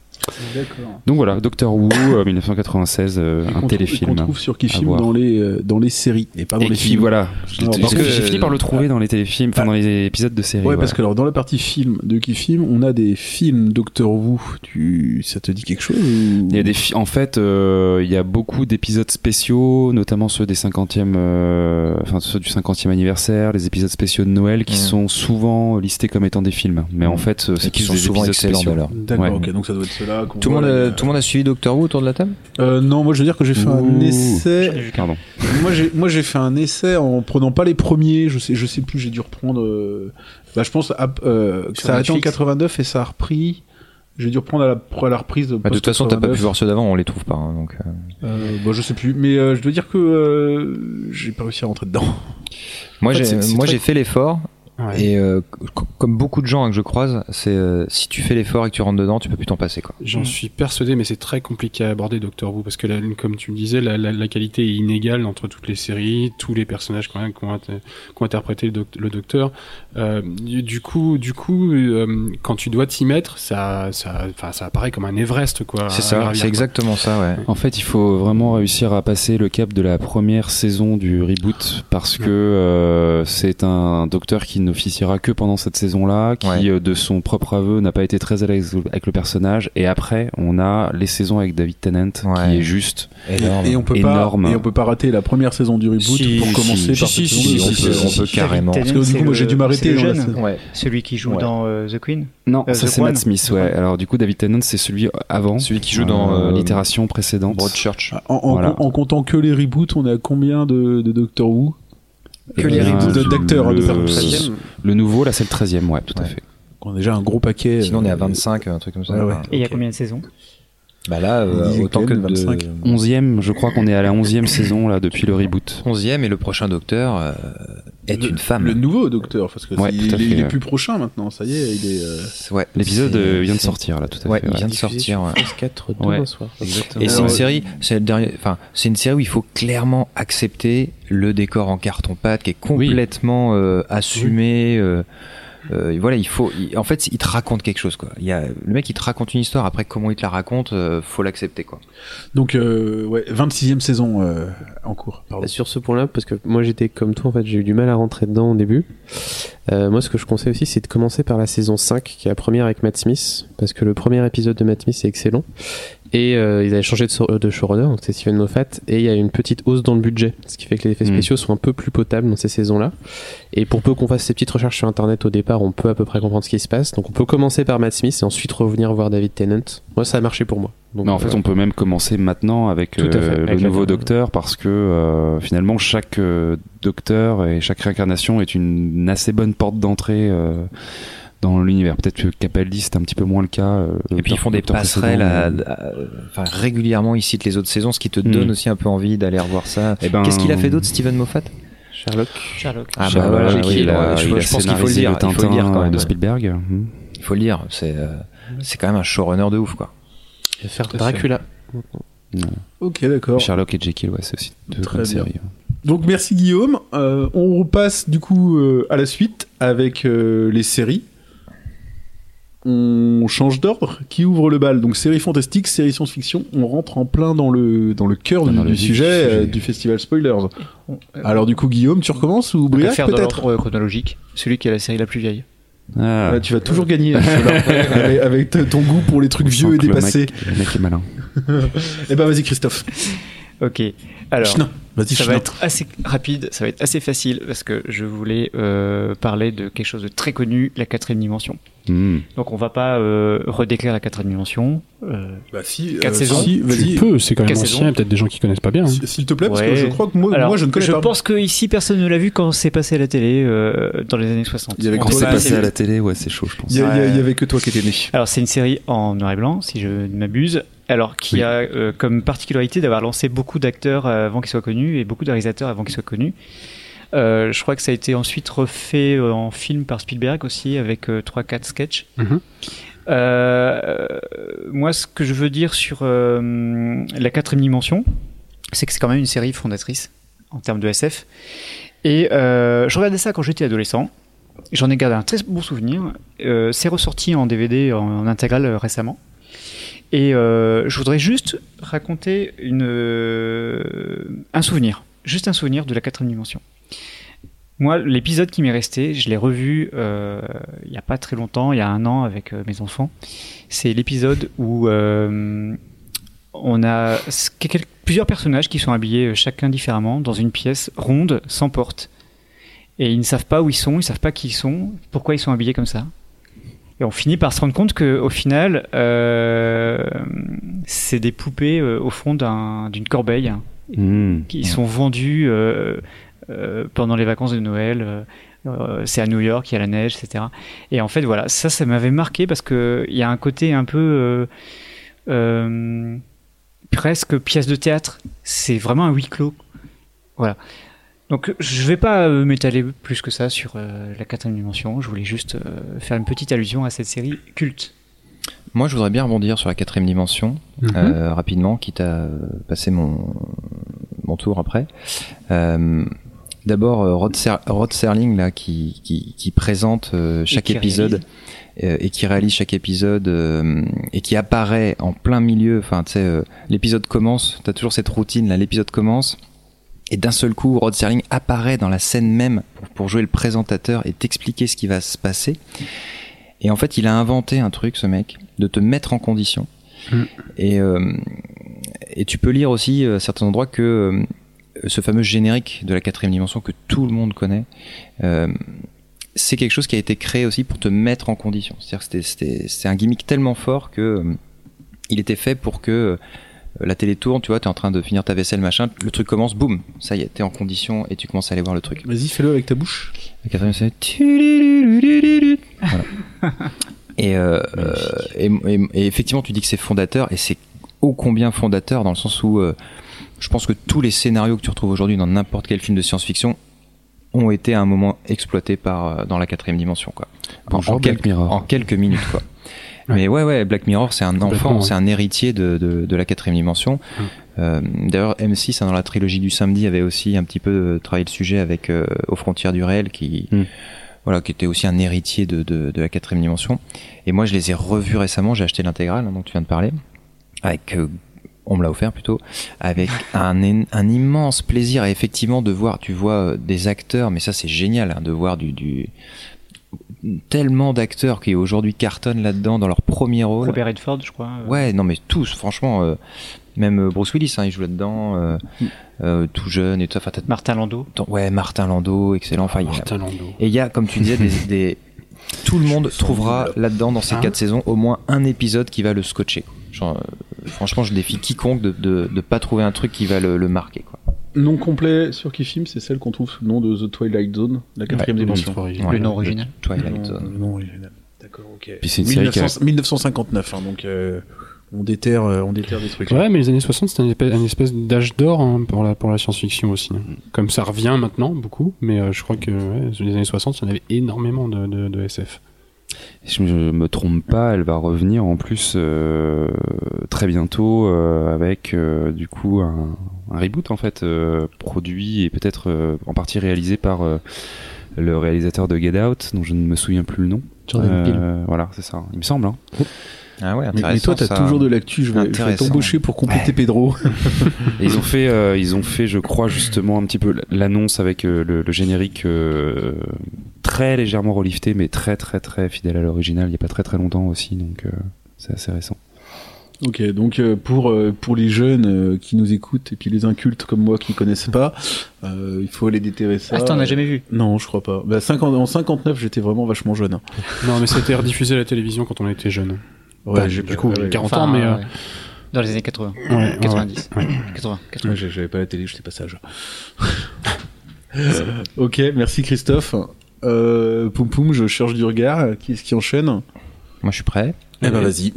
Donc voilà Doctor Who euh, 1996 euh, Et un téléfilm qu'on trouve sur voir. dans les euh, dans les séries et pas dans et les qui films. voilà j'ai parce que- j'ai fini par le trouver dans les téléfilms enfin Ah. dans les épisodes de série Ouais, voilà. parce que alors dans la partie film de Kifim, on a des films Doctor Who. Tu, ça te dit quelque chose ou- Il y a des fi- en fait, euh, il y a beaucoup d'épisodes spéciaux, notamment ceux des 50e, euh, enfin ceux du 50e anniversaire, les épisodes spéciaux de Noël qui sont souvent listés comme étant des films. Mais en fait, euh, c'est qui sont des souvent épisodes excellents. D'accord, Ouais. ok, donc ça doit être cela. Tout le monde, a, tout le monde a suivi Doctor Who autour de la table? Euh, non, moi je veux dire que j'ai fait un essai. Pardon. moi j'ai moi j'ai fait un essai en prenant pas les premiers. Je sais je sais plus. J'ai dû reprendre. euh, Bah je pense à- euh, que ça a arrêté en Netflix. 89 et ça a repris. J'ai dû reprendre à la, à la reprise. Bah, De toute façon, t'as pas pu voir ceux d'avant, on les trouve pas. hein, donc, euh. Euh, bah, je sais plus, mais euh, je dois dire que euh, j'ai pas réussi à rentrer dedans. Moi, En fait, j'ai, c'est- c'est moi, j'ai fait l'effort. Ouais. Et euh, comme beaucoup de gens hein, que je croise, c'est euh, si tu fais l'effort et que tu rentres dedans, tu peux plus t'en passer quoi. J'en suis persuadé, mais c'est très compliqué à aborder Doctor Who parce que, la- comme tu le disais, la, la- la qualité est inégale entre toutes les séries, tous les personnages quand même qui ont, ont interprété le, doc- le Docteur. Euh, du du coup, du coup, euh, quand tu dois t'y mettre, ça, ça, enfin, ça apparaît comme un Everest, quoi. c'est ça, c'est exactement ça, ouais. En fait, il faut vraiment réussir à passer le cap de la première saison du reboot parce que euh, c'est un docteur qui n'officiera que pendant cette saison-là, qui Ouais. euh, de son propre aveu n'a pas été très à l'aise avec le personnage. Et après, on a les saisons avec David Tennant, Ouais. qui est juste Énorme. Et on peut Énorme. pas et on peut pas rater la première saison du reboot Si, pour si, commencer si, par si, cette si, saison si, deux. si, on peut si. carrément. Parce que du coup, moi, j'ai dû m'arrêter. Ouais. celui qui joue Ouais. dans euh, The Queen. Non, Euh, ça The c'est. Matt Smith, The ouais. Alors du coup, David Tennant, c'est celui avant. Celui qui joue dans, euh, l'itération précédente. Broadchurch. En, en- Voilà. en comptant que les reboots, on est à combien de, de Doctor Who? Que les reboots d'acteurs, hein, de le, le le nouveau, là, c'est le 13e, ouais, tout à Ouais. fait. On a déjà un gros paquet. Sinon, on est à euh, 25, un truc comme ça. Ouais, ouais. Et il y a combien de saisons? Bah là, euh, autant que dizaine, de 25. 11e, je crois qu'on est à la 11e saison, là, depuis le reboot. 11e et le prochain docteur euh, est le- une femme. Le nouveau Docteur, parce que Ouais, à il, est, fait, il est plus prochain maintenant. Ça y est, il est. euh, Ouais. L'épisode euh, vient de sortir, là, tout à Ouais, fait. il vient de sortir. sur ouais. France 4 Ouais. demain soir. Exactement. Et c'est une euh, série, c'est le dernier, enfin, c'est une série où il faut clairement accepter le décor en carton-pâte qui est complètement euh, assumé. euh, euh, voilà, il faut. il- en fait, il te raconte quelque chose, quoi. Il y a le mec, il te raconte une histoire. Après, comment il te la raconte, euh, faut l'accepter, quoi. Donc, euh, ouais, 26e saison euh, en cours. Pardon. Sur ce point-là, parce que moi j'étais comme toi, en fait, j'ai eu du mal à rentrer dedans au début. Euh, moi, ce que je conseille aussi, c'est de commencer par la saison 5, qui est la première avec Matt Smith, parce que le premier épisode de Matt Smith est excellent. Et euh, ils avaient changé de, de showrunner, donc c'est Steven Moffat, et il y a une petite hausse dans le budget, ce qui fait que les effets Mm. spéciaux sont un peu plus potables dans ces saisons-là. Et pour peu qu'on fasse ces petites recherches sur Internet au départ, on peut à peu près comprendre ce qui se passe. Donc on peut commencer par Matt Smith et ensuite revenir voir David Tennant. Moi, ça a marché pour moi. Donc, Mais en fait, euh, on peut même commencer maintenant avec, fait, euh, avec le nouveau docteur parce que euh, finalement chaque docteur et chaque réincarnation est une assez bonne porte d'entrée euh, dans l'univers. Peut-être que Capaldi c'est un petit peu moins le cas. euh, Et puis ils font des passerelles. À, précédent, à- enfin, régulièrement, ils citent les autres saisons, ce qui te Mm. donne aussi un peu envie d'aller revoir ça. Eh ben, Qu'est-ce qu'il a fait d'autre, Steven Moffat? Sherlock. Sherlock. Ah bah voilà, Jekyll, oui, il a, ouais, je- il a je pense qu'il faut le dire, le il faut le dire quand même, de. Spielberg. Hmm. Il faut le dire, c'est euh, c'est quand même un showrunner de ouf, quoi. Il va faire Dracula. Ok, d'accord. Charlotte et Jekyll, ouais, c'est aussi deux Très bonnes bien. séries. Donc, merci Guillaume. Euh, on repasse du coup euh, à la suite avec euh, les séries. On change d'ordre. Qui ouvre le bal Donc, série fantastique, série science-fiction. On rentre en plein dans le, dans le cœur du, Dans du sujet, sujet. euh, du festival Spoilers. On- Alors, du coup, Guillaume, tu recommences ou Briac peut-être euh, chronologique. Celui qui a la série la plus vieille. Ah, Tu vas toujours gagner <laughs> avec, ton goût pour les trucs on vieux et que le dépassés. mec- Le mec est malin. <laughs> Eh ben, vas-y, Christophe. Ok. Alors. Ça va être assez rapide, ça va être assez facile parce que je voulais euh, parler de quelque chose de très connu, la quatrième dimension. Hmm. Donc on va pas euh, redécrire la quatrième dimension. euh, Bah, si, Quatre saisons. si, vas-y. Tu peux, c'est quand même Quelle ancien, saison il y a peut-être des gens qui connaissent pas bien. hein. S'il te plaît, parce que je crois que moi, Alors, moi je ne connais je pas. pense que ici personne ne l'a vu quand c'est passé à la télé euh, dans les années 60. Il y avait c'est pas passé à la télé, ouais, c'est chaud, je pense. Il y, a- il y il avait que toi qui étais né. Alors c'est une série en noir et blanc, si je ne m'abuse. Alors qui Oui. a euh, comme particularité d'avoir lancé beaucoup d'acteurs euh, avant qu'ils soient connus et beaucoup de réalisateurs avant qu'ils soient connus. Euh, je crois que ça a été ensuite refait euh, en film par Spielberg aussi avec 3-4 sketchs. Mhm. Euh, moi, ce que je veux dire sur euh, la quatrième dimension, c'est que c'est quand même une série fondatrice en termes de SF. Et euh, je regardais ça quand j'étais adolescent. J'en ai gardé un très bon souvenir. Euh, c'est ressorti en DVD en, en intégrale euh, récemment. Et euh, je voudrais juste raconter euh, un souvenir, juste un souvenir de la quatrième dimension. Moi, l'épisode qui m'est resté, je l'ai revu euh, il n'y a pas très longtemps, il y a un an avec mes enfants. C'est l'épisode où on a plusieurs personnages qui sont habillés chacun différemment dans une pièce ronde, sans porte. Et ils ne savent pas où ils sont, ils ne savent pas qui ils sont, pourquoi ils sont habillés comme ça. Et on finit par se rendre compte que au final, euh, c'est des poupées euh, au fond d'un- d'une corbeille Hmm. qui sont vendus euh, pendant les vacances de Noël. c'est à New York, il y a la neige, etc. Et en fait, voilà, ça, ça m'avait marqué parce que il y a un côté un peu presque pièce de théâtre. C'est vraiment un huis clos. Voilà. Donc, je vais pas euh, m'étaler plus que ça sur euh, la quatrième dimension. Je voulais juste euh, faire une petite allusion à cette série culte. Moi, je voudrais bien rebondir sur la quatrième dimension, Mhm. euh, rapidement, quitte à passer mon, mon tour après. Euh, D'abord, Rod, Ser- Rod Serling, là, qui, qui, qui présente euh, chaque qui épisode euh, et qui réalise chaque épisode euh, et qui apparaît en plein milieu. Enfin, tu sais, euh, l'épisode commence, t'as toujours cette routine, là, l'épisode commence. Et d'un seul coup, Rod Serling apparaît dans la scène même pour, pour jouer le présentateur et t'expliquer ce qui va se passer. Et en fait, il a inventé un truc, ce mec, de te mettre en condition. Mm. Et, euh, et tu peux lire aussi euh, à certains endroits que euh, ce fameux générique de la quatrième dimension que tout le monde connaît, euh, c'est quelque chose qui a été créé aussi pour te mettre en condition. C'est-à-dire que c'est un gimmick tellement fort que euh, il était fait pour que euh, la télé tourne, tu vois, t'es en train de finir ta vaisselle, machin, le truc commence, boum, ça y est, t'es en condition et tu commences à aller voir le truc. Vas-y, fais-le avec ta bouche. La quatrième, c'est. Voilà. Et, euh, et, et- et effectivement, tu dis que c'est fondateur, et c'est ô combien fondateur, dans le sens où euh, je pense que tous les scénarios que tu retrouves aujourd'hui dans n'importe quel film de science-fiction ont été à un moment exploités par, dans la quatrième dimension. Quoi. En, Bonjour en Black quelques- en quelques minutes. Quoi. Ouais. Mais ouais, ouais, Black Mirror, c'est un enfant, ouais. c'est un héritier de, de, de la quatrième dimension. Euh, D'ailleurs, M6, hein, dans la trilogie du samedi, avait aussi un petit peu euh, travaillé le sujet avec euh, Aux frontières du réel, qui, Mm. voilà, qui était aussi un héritier de, de, de la quatrième dimension. Et moi, je les ai revus récemment. J'ai acheté l'intégrale hein, dont tu viens de parler, avec euh, on me l'a offert plutôt, avec <laughs> un, un immense plaisir et effectivement de voir, tu vois, des acteurs, mais ça c'est génial, hein, de voir du, du tellement d'acteurs qui aujourd'hui cartonnent là-dedans dans leur premier rôle. Robert Redford, je crois. euh, Ouais, non mais tous, franchement, euh, même euh, Bruce Willis, hein, il joue là-dedans, euh, euh, tout jeune et tout ça. Enfin, Martin Landau. ouais, Martin Landau, excellent. Enfin, a- Martin Landau. et il y a, comme tu disais, des, des- <laughs> tout le monde trouvera là-dedans dans ces Hein quatre saisons au moins un épisode qui va le scotcher. Genre, euh, franchement, je défie quiconque de, de, de pas trouver un truc qui va le, le marquer. Quoi. Nom complet sur Kifim, c'est celle qu'on trouve sous le nom de The Twilight Zone, la quatrième Ouais, dimension. le nom original. Twilight Non, Zone. le nom original. D'accord, ok. Puis c'est une série qui a- 1900 1959, hein, donc euh, on déterre, euh, on déterre des trucs. là. Ouais, mais les années 60, c'était un espèce, d'âge d'or hein, pour la, pour la science-fiction aussi. hein. Comme ça revient maintenant, beaucoup, mais euh, je crois que ouais, les années 60, il y en avait énormément de, de, de SF. Si je me- me trompe pas, elle va revenir en plus euh, très bientôt euh, avec euh, du coup un, un reboot en fait euh, produit et peut-être euh, en partie réalisé par euh, le réalisateur de Get Out dont je ne me souviens plus le nom. Jordan Peele. Voilà, c'est ça. Il me semble. Hein. Ah ouais, Mais, toi, t'as ça. toujours de l'actu, je vais, t'embaucher pour compléter Pedro. <laughs> Et ils ont fait, euh, ils ont fait, je crois justement un petit peu l'annonce avec euh, le, le générique euh, très légèrement relifté, mais très très très fidèle à l'original. Il y a pas très très longtemps aussi, donc euh, c'est assez récent. Ok, donc euh, pour euh, pour les jeunes euh, qui nous écoutent et puis les incultes comme moi qui connaissent pas, euh, il faut aller déterrer ça. Ah, t'en as jamais vu Non, je crois pas. Bah, 50 en 59, j'étais vraiment vachement jeune. hein. <laughs> Non, mais c'était rediffusé à la télévision quand on était jeune. Ouais, Bah, j'ai du coup, ouais, 40 Enfin, ans, mais. euh, ouais. Dans les années 80. ouais, ouais, 90. ouais. 80. 80. Ouais, j'ai- j'avais pas la télé, j'étais pas sage. <laughs> ok, merci Christophe. Euh, Poum Poum, je cherche du regard. Qui est-ce qui enchaîne Moi, je suis prêt. Eh ben vas-y.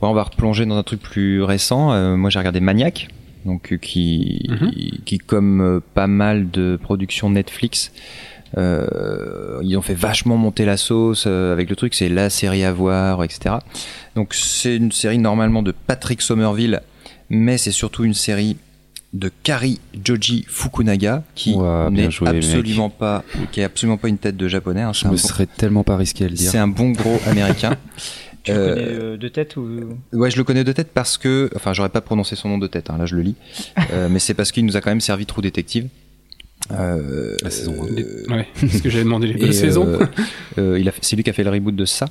Bon, on va replonger dans un truc plus récent. Euh, moi, j'ai regardé Maniac, donc euh, qui, Mhm. qui comme euh, pas mal de productions Netflix, euh, ils ont fait vachement monter la sauce euh, avec le truc. C'est la série à voir, etc. Donc, c'est une série normalement de Patrick Somerville, mais c'est surtout une série de Kari Joji Fukunaga, qui n'est mec. absolument pas, qui est absolument pas une tête de japonais. hein. Je un, me bon- serais tellement pas risqué à le dire. c'est un bon gros américain. <laughs> Tu le Euh, connais euh, de tête ou? Ouais, je le connais de tête parce que, enfin, j'aurais pas prononcé son nom de tête. hein, là, je le lis, Euh, <laughs> mais c'est parce qu'il nous a quand même servi Trou Détective. Euh, La saison Ouais, <laughs> c'est ce que j'avais demandé les deux saisons. euh, euh, il a, fait- c'est lui qui a fait le reboot de ça.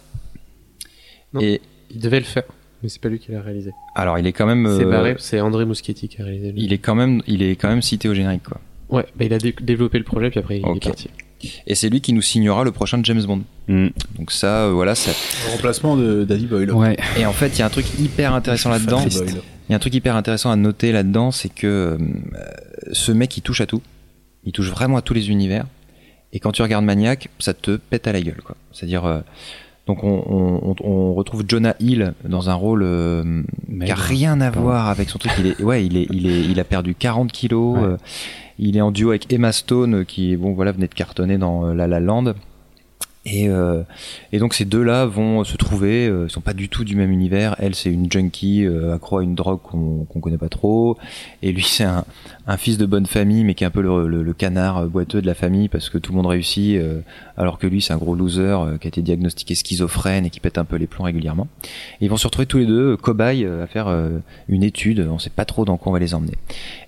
Non. Et Il devait le faire, mais c'est pas lui qui l'a réalisé. alors, il est quand même, C'est euh, barré, c'est André Muschietti qui a réalisé. lui. il est quand même, il est quand même cité au générique, quoi. Ouais, bah il a dé- développé le projet, puis après il est parti. Et c'est lui qui nous signera le prochain James Bond. Mm. Donc ça, euh, voilà. Ça... Remplacement de Danny Boyle. Ouais. Et en fait, il y a un truc hyper intéressant là-dedans. Il y a un truc hyper intéressant à noter là-dedans, c'est que euh, ce mec il touche à tout. Il touche vraiment à tous les univers. Et quand tu regardes Maniac, ça te pète à la gueule, quoi. C'est-à-dire, euh, donc on, on, on- on retrouve Jonah Hill dans un rôle euh, qui a rien à voir avec son truc. Il est, ouais, il est, il est, il a perdu 40 kilos. Ouais. euh, il est en duo avec Emma Stone, euh, qui, bon, voilà, venait de cartonner dans euh, La La Land. Et, euh, et donc ces deux-là vont se trouver, euh, ils sont pas du tout du même univers. Elle, c'est une junkie euh, accro à une drogue qu'on qu'on connaît pas trop, et lui, c'est un, un fils de bonne famille, mais qui est un peu le, le- le canard boiteux de la famille parce que tout le monde réussit, euh, alors que lui, c'est un gros loser euh, qui a été diagnostiqué schizophrène et qui pète un peu les plombs régulièrement. Ils vont se retrouver tous les deux euh, cobayes à faire une étude. On sait pas trop dans quoi on va les emmener.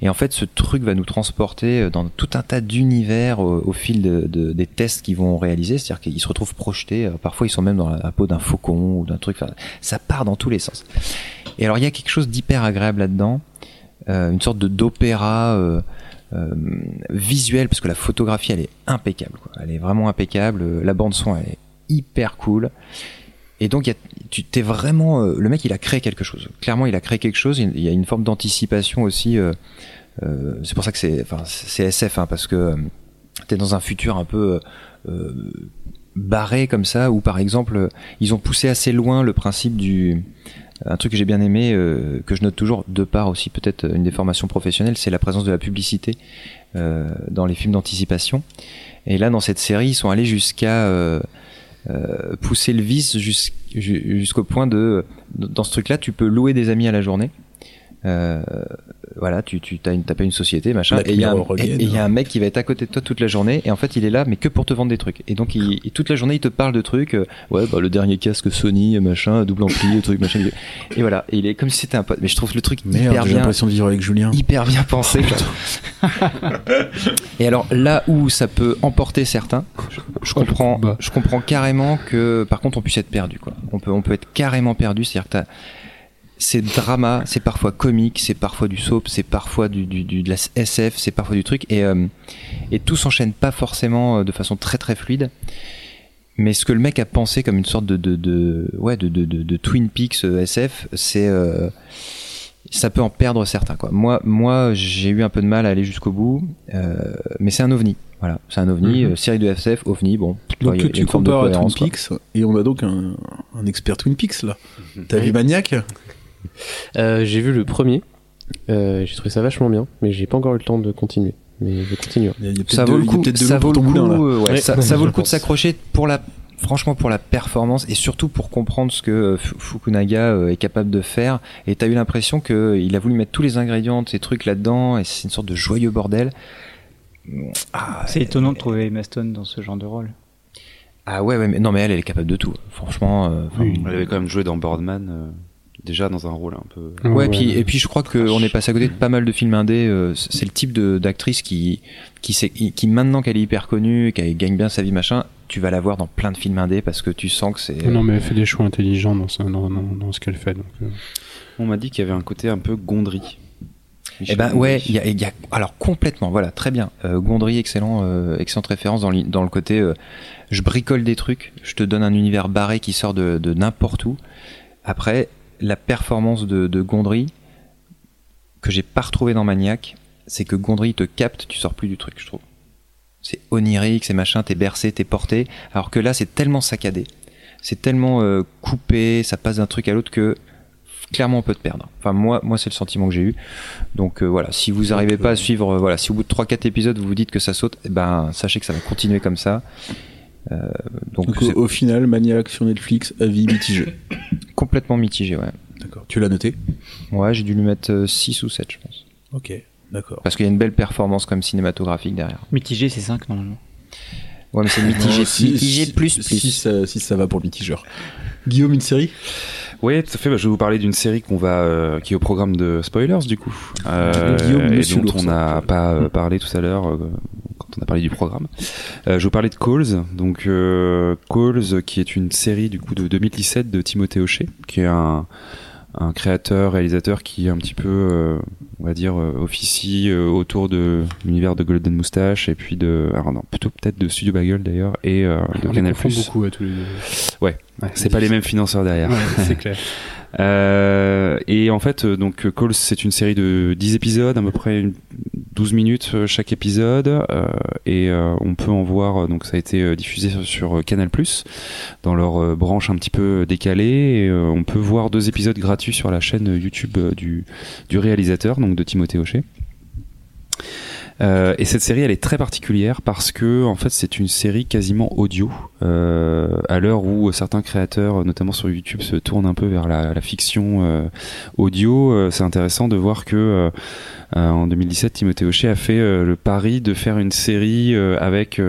Et en fait, ce truc va nous transporter dans tout un tas d'univers au, au fil de, de- des tests qu'ils vont réaliser. C'est-à-dire qu'ils se retrouvent projetés. euh, Parfois, ils sont même dans la, peau d'un faucon ou d'un truc. Ça part dans tous les sens. Et alors, il y a quelque chose d'hyper agréable là-dedans. euh, une sorte de d'opéra euh, euh, visuel, parce que la photographie, elle est impeccable. Elle est vraiment impeccable. La bande son, elle est hyper cool. Et donc, tu t'es vraiment, le mec, il a créé quelque chose. Clairement, il a créé quelque chose. Il y a une forme d'anticipation aussi. c'est pour ça que c'est, enfin, c'est SF, hein, parce que euh, t'es dans un futur un peu barré comme ça, où par exemple, ils ont poussé assez loin le principe du, un truc que j'ai bien aimé, euh, que je note toujours de part aussi peut-être une des formations professionnelles, c'est la présence de la publicité euh, dans les films d'anticipation. Et là, dans cette série, ils sont allés jusqu'à euh, euh, pousser le vice jus- ju- jusqu'au point de, dans ce truc-là, tu peux louer des amis à la journée. Euh, voilà, tu tu t'as une t'as pas une société machin et il y a un, a un mec qui va être à côté de toi toute la journée et en fait il est là mais que pour te vendre des trucs et donc il, et toute la journée il te parle de trucs euh, ouais bah le dernier casque Sony machin double ampli truc machin et voilà et il est comme si c'était un pote mais je trouve le truc Merde, hyper j'ai bien l'impression de vivre avec Julien. hyper bien pensé. et alors là où ça peut emporter certains, je, je comprends, je comprends carrément que par contre on puisse être perdu quoi. On peut, on peut être carrément perdu, c'est-à-dire que t'as- c'est drama, c'est parfois comique, c'est parfois du soap, c'est parfois du, du, du- de la SF, c'est parfois du truc et euh, et tout s'enchaîne pas forcément euh, de façon très très fluide. Mais ce que le mec a pensé comme une sorte de de, de ouais de, de, de, de Twin Peaks euh, SF, c'est euh, ça peut en perdre certains quoi. Moi moi j'ai eu un peu de mal à aller jusqu'au bout, euh, mais c'est un ovni. Voilà, c'est un ovni, Mhm. euh, série de SF, ovni. Bon, Donc tu de compares à Twin quoi. Peaks et on a donc un, un expert Twin Peaks là. T'as vu Maniac Euh, j'ai vu le premier. Euh, j'ai trouvé ça vachement bien, mais j'ai pas encore eu le temps de continuer. Mais je continue. Ça vaut le coup, ça vaut le coup, ça, vaut le coup de s'accrocher pour la, franchement pour la performance et surtout pour comprendre ce que euh, Fu- Fukunaga est capable de faire. Et t'as eu l'impression que il a voulu mettre tous les ingrédients de ces trucs là-dedans et c'est une sorte de joyeux bordel. Ah, C'est étonnant de trouver Emma Stone dans ce genre de rôle. ah ouais, ouais, mais non mais elle, elle est capable de tout. Franchement. euh, enfin, Elle avait quand même joué dans Boardman, euh, déjà dans un rôle un peu. Ouais, puis, et puis je crois qu'on est passé à côté de pas mal de films indés. euh, C'est le type d'actrice qui, qui, sait- qui, maintenant qu'elle est hyper connue, qu'elle gagne bien sa vie, machin, tu vas la voir dans plein de films indés parce que tu sens que c'est. Non, mais elle fait des choix intelligents dans, ça- dans, dans, dans ce qu'elle fait. Donc, euh, On m'a dit qu'il y avait un côté un peu Gondry. Eh ben ouais, il y a, il y a- alors complètement, voilà, très bien. Euh, Gondry, excellent, euh, excellente référence dans, le côté, euh, je bricole des trucs, je te donne un univers barré qui sort de, de n'importe où. Après, la performance de, de Gondry que j'ai pas retrouvé dans Maniac, c'est que Gondry te capte, tu sors plus du truc, je trouve. C'est onirique, c'est machin, t'es bercé, t'es porté. Alors que là, c'est tellement saccadé, c'est tellement euh, coupé, ça passe d'un truc à l'autre que clairement on peut te perdre. Enfin moi, moi c'est le sentiment que j'ai eu. Donc euh, voilà, si vous n'arrivez pas à suivre, euh, voilà, si au bout de 3-4 épisodes vous vous dites que ça saute, eh ben sachez que ça va continuer comme ça. Euh, donc Donc c'est au, au final, Maniac sur Netflix, avis mitigé. <coughs> complètement mitigé, ouais. D'accord. Tu l'as noté? Ouais, j'ai dû lui mettre 6 ou 7 je pense. Ok, d'accord. Parce qu'il y a une belle performance comme cinématographique derrière. Mitigé, c'est 5 normalement. Ouais mais c'est mitigé, Non, si- mitigé si- plus plus. Si ça, si ça va pour le mitigeur. Guillaume, une série? Oui, tout à fait. Bah, je vais vous parler d'une série qu'on va, euh, qui est au programme de spoilers du coup, euh, Guillaume, et Monsieur dont on n'a hein. pas euh, parlé tout à l'heure euh, quand on a parlé du programme. Euh, je vais vous parler de Calls. Donc euh, Calls, qui est une série du coup de 2017 de Timothée Hochet, qui est un un créateur, réalisateur qui un petit peu, euh, on va dire, euh, officie euh, autour de l'univers de Golden Moustache et puis de, alors non, plutôt peut-être de Studio Bagel d'ailleurs et euh, de on les Canal+. beaucoup à tous les deux. Ouais, c'est pas les mêmes financeurs derrière. Ouais, c'est <laughs> clair. Euh, et en fait, euh, donc Calls, c'est une série de 10 épisodes, à peu près une- 12 minutes euh, chaque épisode, euh, et euh, on peut en voir. euh, Donc, ça a été diffusé sur, Canal+ dans leur branche un petit peu décalée. Et, on peut voir deux épisodes gratuits sur la chaîne YouTube du, du réalisateur, donc de Timothée Hochet. Euh, et cette série, elle est très particulière parce que, en fait, c'est une série quasiment audio. Euh, à l'heure où certains créateurs, notamment sur YouTube, se tournent un peu vers la, fiction euh, audio, c'est intéressant de voir que en 2017, Timothée Hochet a fait le pari de faire une série avec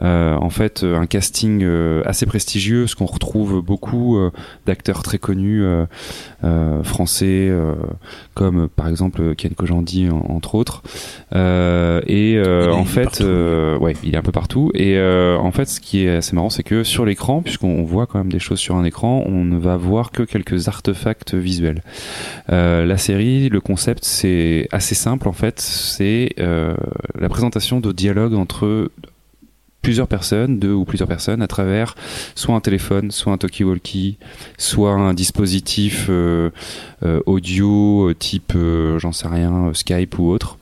en fait euh, un casting euh, assez prestigieux, ce qu'on retrouve beaucoup euh, d'acteurs très connus euh, euh, français, euh, comme euh, par exemple Ken Kojandi en- entre autres. Euh, et euh, en fait, euh, ouais, il est un peu partout. Et euh, en fait, ce qui est assez marrant, c'est que sur l'écran, puisqu'on voit quand même des choses sur un écran, on ne va voir que quelques artefacts visuels. Euh, la série, le concept, c'est assez simple en fait. C'est euh, la présentation de dialogues entre plusieurs personnes, deux ou plusieurs personnes, à travers soit un téléphone, soit un talkie-walkie, soit un dispositif euh, euh, audio euh, type, j'en sais rien, Skype ou autre.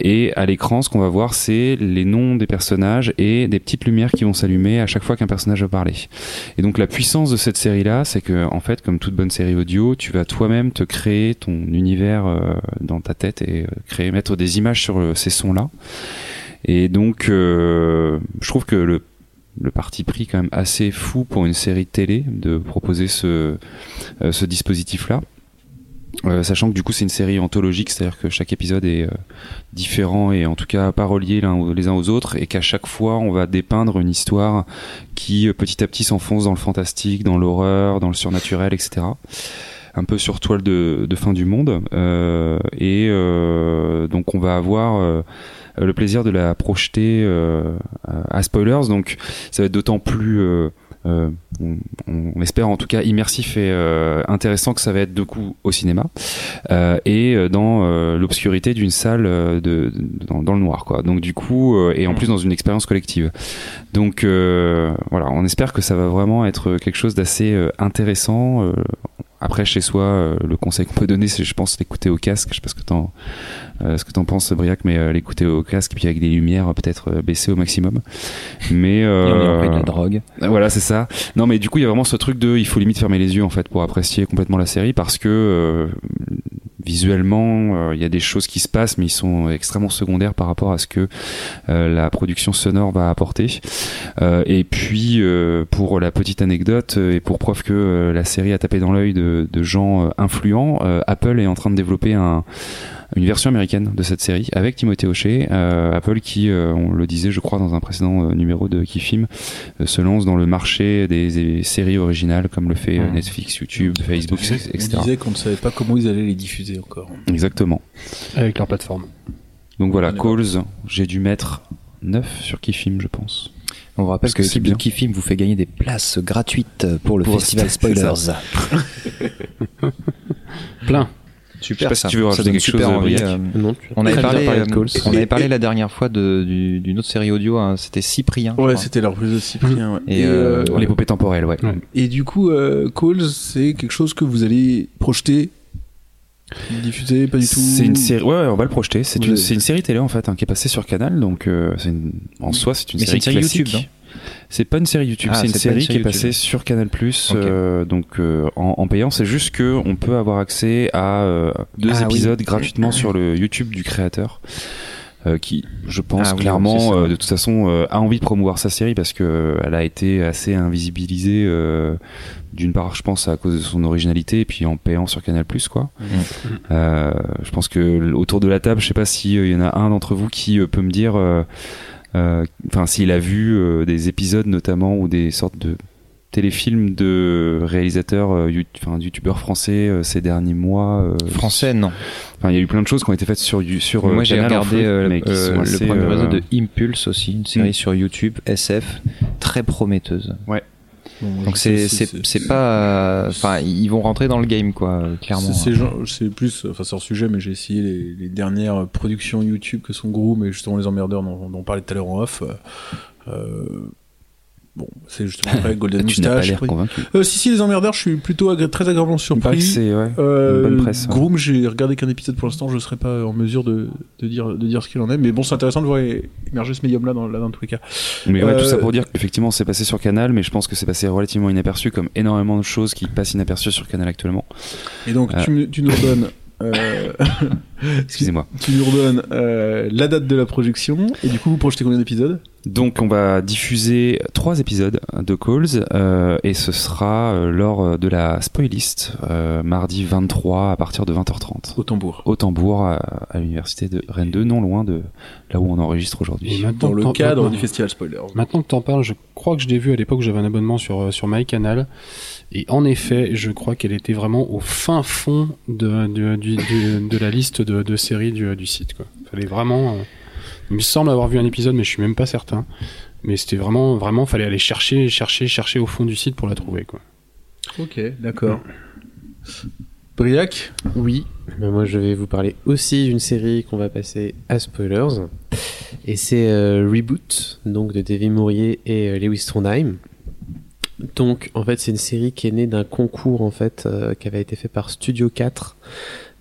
Et à l'écran, ce qu'on va voir, c'est les noms des personnages et des petites lumières qui vont s'allumer à chaque fois qu'un personnage va parler. Et donc la puissance de cette série-là, c'est que en fait, comme toute bonne série audio, tu vas toi-même te créer ton univers dans ta tête et créer, mettre des images sur ces sons-là. Et donc, euh, je trouve que le le parti pris quand même assez fou pour une série télé de proposer ce, euh, ce dispositif-là. Euh, sachant que du coup c'est une série anthologique, c'est-à-dire que chaque épisode est euh, différent et en tout cas pas relié les uns aux autres, et qu'à chaque fois on va dépeindre une histoire qui euh, petit à petit s'enfonce dans le fantastique, dans l'horreur, dans le surnaturel, etc. Un peu sur toile de, fin du monde. Euh, et euh, donc on va avoir euh, le plaisir de la projeter à spoilers, donc ça va être d'autant plus... on, espère en tout cas immersif et intéressant que ça va être de coup au cinéma et dans l'obscurité d'une salle de, dans, dans le noir quoi. Donc du coup et en plus dans une expérience collective. Donc voilà on espère que ça va vraiment être quelque chose d'assez intéressant après chez soi euh, le conseil qu'on peut donner c'est je pense l'écouter au casque je sais pas ce que t'en euh, ce que t'en penses Briac mais euh, l'écouter au casque puis avec des lumières peut-être euh, baissées au maximum mais Et on euh, pris de la drogue. voilà, c'est ça. Non, mais du coup, il y a vraiment ce truc de, il faut limite fermer les yeux en fait pour apprécier complètement la série parce que euh, visuellement, euh, il y a des choses qui se passent, mais ils sont extrêmement secondaires par rapport à ce que euh, la production sonore va apporter. Euh, et puis, pour la petite anecdote et pour preuve que la série a tapé dans l'œil de, de gens influents, Apple est en train de développer un une version américaine de cette série avec Timothée Hochet, euh, Apple qui, euh, on le disait je crois dans un précédent euh, numéro de Kifim, euh, se lance dans le marché des, des séries originales comme le fait. Netflix, YouTube, Facebook, On etc. disait qu'on ne savait pas comment ils allaient les diffuser encore. Exactement. Avec leur plateforme. Donc voilà. Calls, j'ai dû mettre 9 sur Kifim je pense. On vous rappelle Parce que l'équipe de. Kifim vous fait gagner des places gratuites pour le Pour- festival. <laughs> Spoilers. <laughs> Plein. Super, Je sais pas si ça. tu veux Ça rajouter donne quelque super chose, envie. Euh, Non, tu On avait parlé, parlé de euh, Calls. on avait parlé la dernière fois du- d'une autre série audio, hein, c'était Cyprien. Ouais, c'était leur plus de Cyprien. ouais. Et, euh, Les poupées temporelles, ouais. Ouais. Et du coup, euh, Calls, c'est quelque chose que vous allez projeter, diffuser, pas du tout. C'est une série, ouais, ouais, on va le projeter. C'est une, série télé en fait hein, qui est passée sur Canal, donc euh, une- en soi c'est une Mais série c'est une série classique. YouTube, C'est pas une série YouTube, Ah, c'est une série qui est passée sur Canal Plus, Ok. donc euh, en, en payant. C'est juste que on peut avoir accès à euh, deux Ah oui. épisodes gratuitement sur le YouTube du créateur. euh, qui, je pense Ah oui, clairement, euh, de toute façon, euh, a envie de promouvoir sa série parce que euh, elle a été assez invisibilisée. euh, D'une part, je pense à cause de son originalité, et puis en payant sur Canal quoi. Mhm. Euh, je pense que autour de la table, je sais pas s'il y en a un d'entre vous qui euh, peut me dire, euh, euh, enfin, s'il a vu euh, des épisodes notamment ou des sortes de téléfilms de réalisateurs, euh, you- youtubeurs français euh, ces derniers mois. euh, Français, non. Enfin, il y a eu plein de choses qui ont été faites sur sur euh, Moi, j'ai regardé euh, euh, le premier euh, réseau de Impulse aussi, une série Mm. sur YouTube, SF, très prometteuse. Bon, Donc c'est pas, enfin ils vont rentrer dans le game quoi, euh, clairement. C'est- plus, enfin c'est hors sujet, mais j'ai essayé les, les dernières productions YouTube que sont Groom et justement les emmerdeurs dont, dont on parlait tout à l'heure en off. Euh, euh, bon, c'est justement après Golden <laughs> Tu n'as pas Moustache. l'air convaincu. Euh, si si les emmerdeurs, je suis plutôt agré- très agréablement surpris. c'est ouais, Euh, une bonne presse. ouais. Groom, j'ai regardé qu'un épisode pour l'instant, je ne serais pas en mesure de, de dire de dire ce qu'il en est, mais bon, c'est intéressant de voir émerger ce médium-là dans, là, dans tous les cas. Mais ouais, Euh, tout ça pour dire qu'effectivement c'est passé sur Canal, mais je pense que c'est passé relativement inaperçu, comme énormément de choses qui passent inaperçues sur Canal actuellement. Et donc, tu, tu nous redonnes. euh, <laughs> Excusez-moi. tu nous redonnes euh, la date de la projection et du coup vous projetez combien d'épisodes? Donc on va diffuser trois épisodes de Calls euh, et ce sera euh, lors de la spoilist euh, mardi 23 à partir de 20h30 au tambour au Tambour à, à l'université de Rennes 2, non loin de là où on enregistre aujourd'hui. maintenant dans le cadre du festival spoiler. Maintenant que t'en parles, je crois que je l'ai vu à l'époque, j'avais un abonnement sur, euh, sur MyCanal. Et en effet, je crois qu'elle était vraiment au fin fond de, de, du- du- de la liste de, de séries du, du site. Quoi. Fallait vraiment. Il me semble avoir vu un épisode, mais je suis même pas certain. Mais c'était vraiment, vraiment, fallait aller chercher, chercher, chercher au fond du site pour la trouver. Quoi. Ok, d'accord. Briac Oui, ben moi je vais vous parler aussi d'une série qu'on va passer à spoilers. Et c'est euh, Reboot, donc de David Mourier et euh, Lewis Trondheim. Donc en fait c'est une série qui est née d'un concours en fait euh, qui avait été fait par Studio 4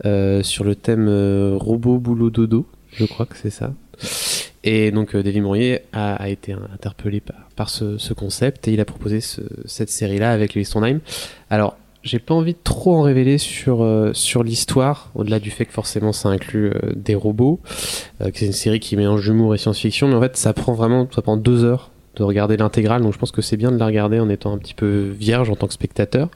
euh, sur le thème euh, robot boulot dodo, je crois que c'est ça. Et donc euh, David Mourier a, été interpellé par, ce, ce concept et il a proposé ce- cette série-là avec Lewis Trondheim. Alors j'ai pas envie de trop en révéler sur, euh, l'histoire, au-delà du fait que forcément ça inclut euh, des robots, que c'est une série qui mélange humour et science-fiction, mais en fait ça prend vraiment, ça prend deux heures de regarder l'intégrale, donc je pense que c'est bien de la regarder en étant un petit peu vierge en tant que spectateur.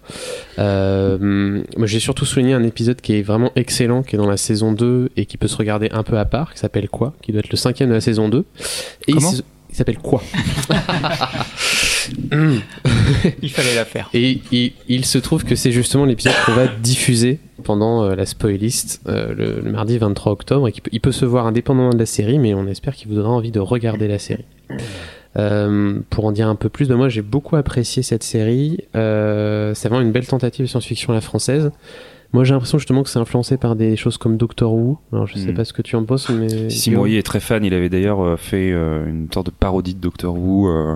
Euh, moi, j'ai surtout souligné un épisode qui est vraiment excellent, qui est dans la saison 2 et qui peut se regarder un peu à part, qui s'appelle Quoi Qui doit être le cinquième de la saison 2. Et Comment il s'appelle Quoi <laughs> Il fallait la faire. Et il, il se trouve que c'est justement l'épisode qu'on va diffuser pendant euh, la spoilist euh, le, le mardi 23 octobre et qu'il peut, il peut se voir indépendamment de la série, mais on espère qu'il vous donnera envie de regarder la série. Euh, pour en dire un peu plus, ben moi j'ai beaucoup apprécié cette série. Euh, c'est vraiment une belle tentative de science-fiction à la française. Moi j'ai l'impression justement que c'est influencé par des choses comme Doctor Who. Alors je sais Mm. pas ce que tu en penses, mais Sissi Mourier est très fan. Il avait d'ailleurs euh, fait euh, une sorte de parodie de Doctor Who euh,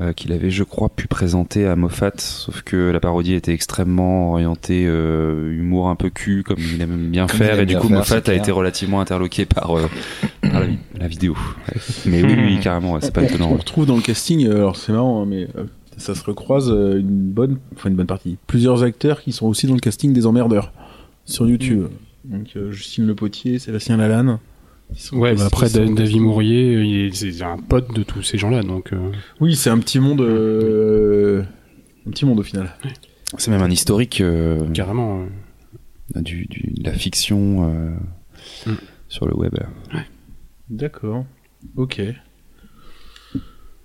euh, qu'il avait, je crois, pu présenter à Moffat. Sauf que la parodie était extrêmement orientée euh, humour un peu cul, comme il aime bien Comme faire. aime Et du coup, faire, Moffat a clair. été relativement interloqué par, euh, la, vi- la vidéo. Mais oui, oui, carrément, ouais, c'est pas on, étonnant. on retrouve dans le casting, euh, alors c'est marrant, hein, mais euh, ça se recroise euh, une bonne, enfin une bonne partie. Plusieurs acteurs qui sont aussi dans le casting des emmerdeurs sur YouTube. Donc euh, Justine Le Potier, Sébastien Lalanne. Ouais, bah après, David Mourier, il est- c'est un pote de tous ces gens-là, donc. euh, Oui, c'est un petit monde, euh, un petit monde au final. C'est même un historique euh, carrément. euh, du, du- de la fiction euh, Mm. sur le web. D'accord. Ok.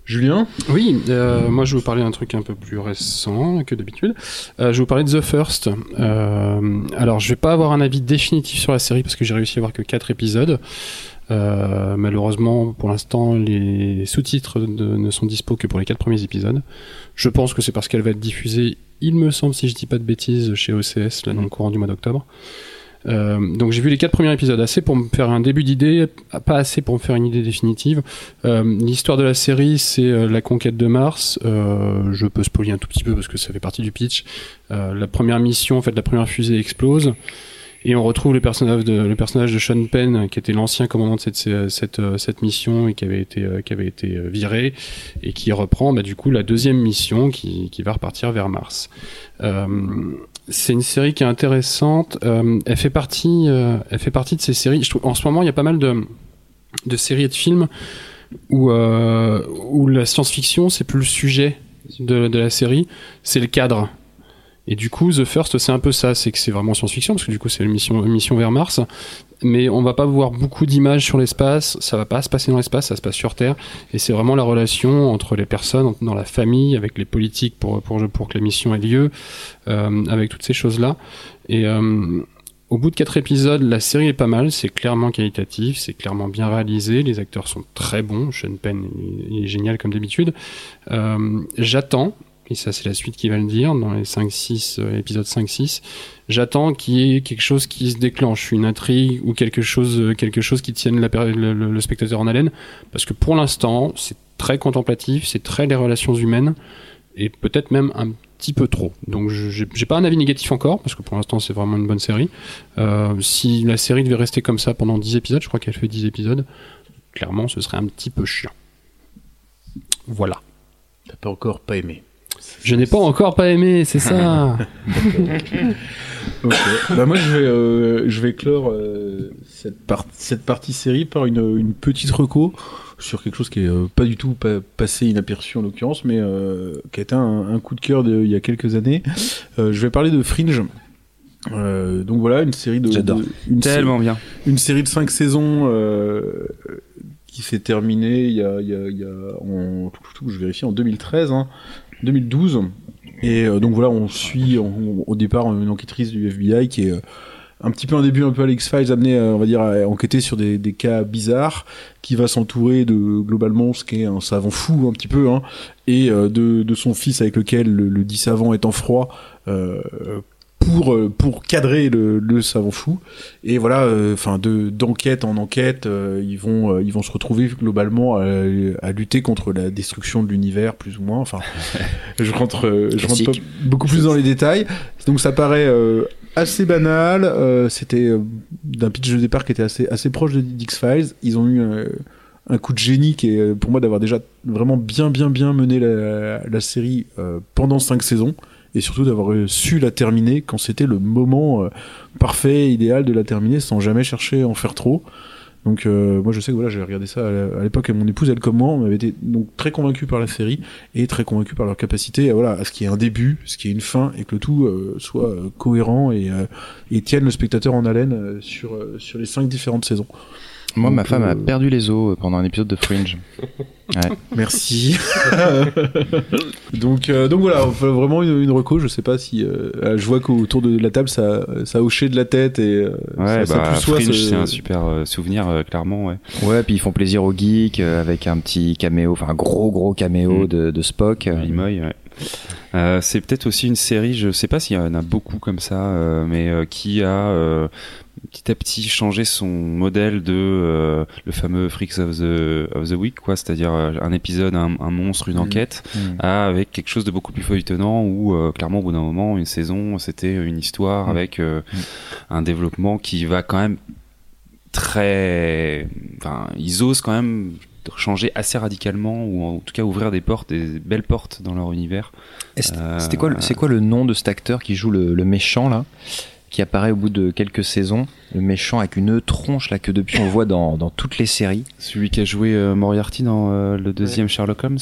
Julien? Oui, euh, moi je vais vous parler d'un truc un peu plus récent que d'habitude. Euh, je vais vous parler de The First. Euh, alors je vais pas avoir un avis définitif sur la série parce que j'ai réussi à voir que 4 épisodes. Malheureusement, pour l'instant, les sous-titres ne sont dispo que pour les 4 premiers épisodes. Je pense que c'est parce qu'elle va être diffusée, il me semble, si je dis pas de bêtises, chez OCS, là dans courant du mois d'octobre. Euh, donc j'ai vu les quatre premiers épisodes, assez pour me faire un début d'idée, pas assez pour me faire une idée définitive. Euh, L'histoire de la série, c'est euh, la conquête de Mars. Euh, je peux spoiler un tout petit peu parce que ça fait partie du pitch. Euh, la première mission, en fait, la première fusée explose. Et on retrouve le personnage de, Sean Penn, qui était l'ancien commandant de cette, cette, euh, cette mission et qui avait été, qui avait été viré, et qui reprend bah, du coup la deuxième mission qui, qui va repartir vers Mars. Euh, c'est une série qui est intéressante. Euh, elle fait partie, euh, elle fait partie de ces séries. Je trouve, en ce moment, il y a pas mal de, de séries et de films où, euh, où la science-fiction, c'est plus le sujet de, de la série, c'est le cadre. Et du coup, The First, c'est un peu ça, c'est que c'est vraiment science-fiction, parce que du coup, c'est une mission, vers Mars. Mais on va pas voir beaucoup d'images sur l'espace, ça va pas se passer dans l'espace, ça se passe sur Terre. Et c'est vraiment la relation entre les personnes, dans la famille, avec les politiques pour, pour, que la mission ait lieu, euh, avec toutes ces choses-là. Et euh, au bout de quatre épisodes, la série est pas mal, c'est clairement qualitatif, c'est clairement bien réalisé, les acteurs sont très bons, Sean Penn est génial comme d'habitude. Euh, J'attends, et ça c'est la suite qui va le dire, dans les 5-6, euh, épisodes 5-6, j'attends qu'il y ait quelque chose qui se déclenche, une intrigue ou quelque chose, euh, quelque chose qui tienne le, spectateur en haleine, parce que pour l'instant, c'est très contemplatif, c'est très les relations humaines, et peut-être même un petit peu trop. Donc j'ai pas un avis négatif encore, parce que pour l'instant c'est vraiment une bonne série. Euh, si la série devait rester comme ça pendant 10 épisodes, je crois qu'elle fait 10 épisodes, clairement ce serait un petit peu chiant. Voilà. T'as pas encore pas aimé. Je n'ai pas encore pas aimé, c'est ça. <laughs> Bah moi je vais, euh, je vais clore euh, cette, par- cette partie série par une, une petite reco sur quelque chose qui est euh, pas du tout pa- passé inaperçu en l'occurrence, mais euh, qui a été un, un coup de cœur de- il y a quelques années. Euh, je vais parler de Fringe. Euh, donc voilà, une série de, de- une, Tellement bien. une série de cinq saisons euh, qui s'est terminée il y a, il y a, il y a en, je vérifie en 2013, hein, 2012. Et euh, donc voilà, on suit au départ une enquêtrice du FBI qui est euh, un petit peu un début un peu à l'X-Files amené, euh, à enquêter sur des, cas bizarres, qui va s'entourer de globalement ce qui est un savant fou un petit peu, hein, et de, son fils avec lequel le, le dit savant est en froid. Euh, pour euh, pour cadrer le, le savant fou. Et voilà enfin de d'enquête en enquête euh, ils vont euh, ils vont se retrouver globalement à, à lutter contre la destruction de l'univers plus ou moins. Enfin <laughs> je rentre euh, je rentre pas Classique. beaucoup plus dans les détails. Donc ça paraît euh, assez banal. Euh, c'était euh, d'un pitch de départ qui était assez assez proche de X Files. Ils ont eu euh, un coup de génie qui est euh, pour moi d'avoir déjà vraiment bien bien bien mené la, la série euh, pendant cinq saisons et surtout d'avoir su la terminer quand c'était le moment euh, parfait, idéal de la terminer sans jamais chercher à en faire trop. Donc euh, moi je sais que voilà j'ai regardé ça à l'époque et mon épouse elle comme moi on avait été donc très convaincu par la série et très convaincu par leur capacité à, voilà à ce qu'il y ait un début, ce qu'il y ait une fin et que le tout euh, soit euh, cohérent et, euh, et tienne le spectateur en haleine sur sur les cinq différentes saisons. Moi, ma femme euh, a perdu les os pendant un épisode de Fringe. <laughs> Merci. <laughs> donc, euh, donc voilà, vraiment une, une reco. Je sais pas si euh, je vois qu'autour de la table ça, ça a hoché de la tête et euh, Ouais, ça, ça bah, plus soit, Fringe, ce- c'est un super euh, souvenir, euh, clairement, ouais. Ouais, puis ils font plaisir aux geeks euh, avec un petit caméo, enfin un gros gros caméo Mm. de, de Spock. euh, ouais. Euh, c'est peut-être aussi une série, je sais pas s'il y en a beaucoup comme ça, euh, mais euh, qui a euh, petit à petit changé son modèle de euh, le fameux Freaks of the, of the Week, quoi, c'est-à-dire euh, un épisode, un, un monstre, une enquête, Mm. à avec quelque chose de beaucoup plus feuilletonnant où euh, clairement au bout d'un moment, une saison, c'était une histoire Mm. avec euh, Mm. un développement qui va quand même très, enfin, ils osent quand même changer assez radicalement ou en tout cas ouvrir des portes, des belles portes dans leur univers. C'était- quoi, c'est quoi le nom de cet acteur qui joue le, le méchant là? Qui apparaît au bout de quelques saisons, le méchant avec une tronche là que depuis on voit dans, dans toutes les séries. Celui qui a joué euh, Moriarty dans euh, le deuxième Sherlock Holmes.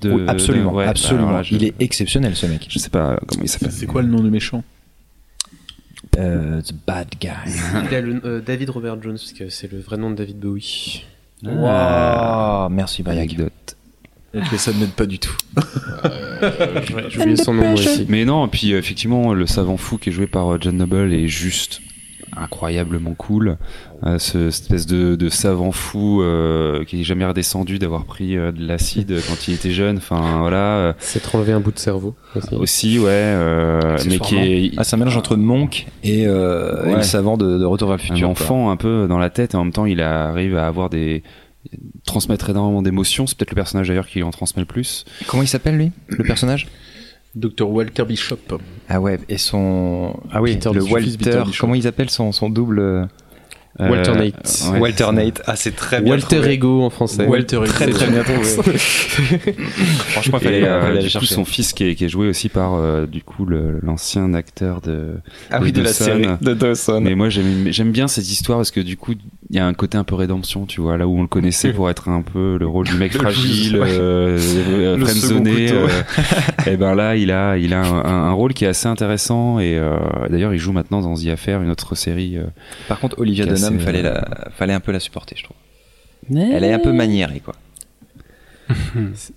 De- Oui, absolument, de- ouais, bah, absolument. alors là, je- Il est exceptionnel ce mec. Je sais pas comment il s'appelle. C'est quoi le nom du méchant? Euh, the bad guy. <laughs> Il a le, euh, David Robert Jones, parce que c'est le vrai nom de David Bowie. Wow, merci Bayag. Anecdote. Ok, ça ne m'aide pas du tout. J'ai oublié son nom aussi. Mais non, et puis euh, effectivement, le savant fou qui est joué par euh, John Noble est juste incroyablement cool. Euh, ce cette espèce de, de savant fou euh, qui est jamais redescendu d'avoir pris euh, de l'acide <laughs> quand il était jeune. Enfin voilà. euh, C'est enlevé un bout de cerveau aussi. aussi, ouais. euh, mais qui est Ah, c'est un mélange entre Monk et, euh, le savant de, de Retour vers le un futur. quoi. enfant un peu dans la tête et en même temps il arrive à avoir des transmettre énormément d'émotions. C'est peut-être le personnage d'ailleurs qui en transmet le plus. Comment il s'appelle lui, le personnage? Dr Walter Bishop. Ah ouais, et son ah oui, Peter le Walter. Comment ils appellent son son double euh, Walter Euh, Nate. ouais, Walter. Nate. Ah, c'est très bien. Walter trouvé. Ego en français. Walter Ego. Très très bien trouvé. <laughs> Franchement, il fallait, Et, euh, fallait aller chercher. son fils qui est, qui est joué aussi par euh, du coup l'ancien acteur de Ah oui, de la Dawson. série de Dawson. Mais moi j'aime j'aime bien cette histoire parce que du coup il y a un côté un peu rédemption, tu vois, là où on le connaissait pour être un peu le rôle du mec <laughs> fragile, euh, euh, Le couteau. euh, <laughs> et ben là il a il a un, un- un rôle qui est assez intéressant et euh, d'ailleurs il joue maintenant dans The Affair, une autre série. euh, Par contre, Olivia Dunham, assez, fallait, la, fallait un peu la supporter, je trouve. Elle est un peu maniérée, quoi.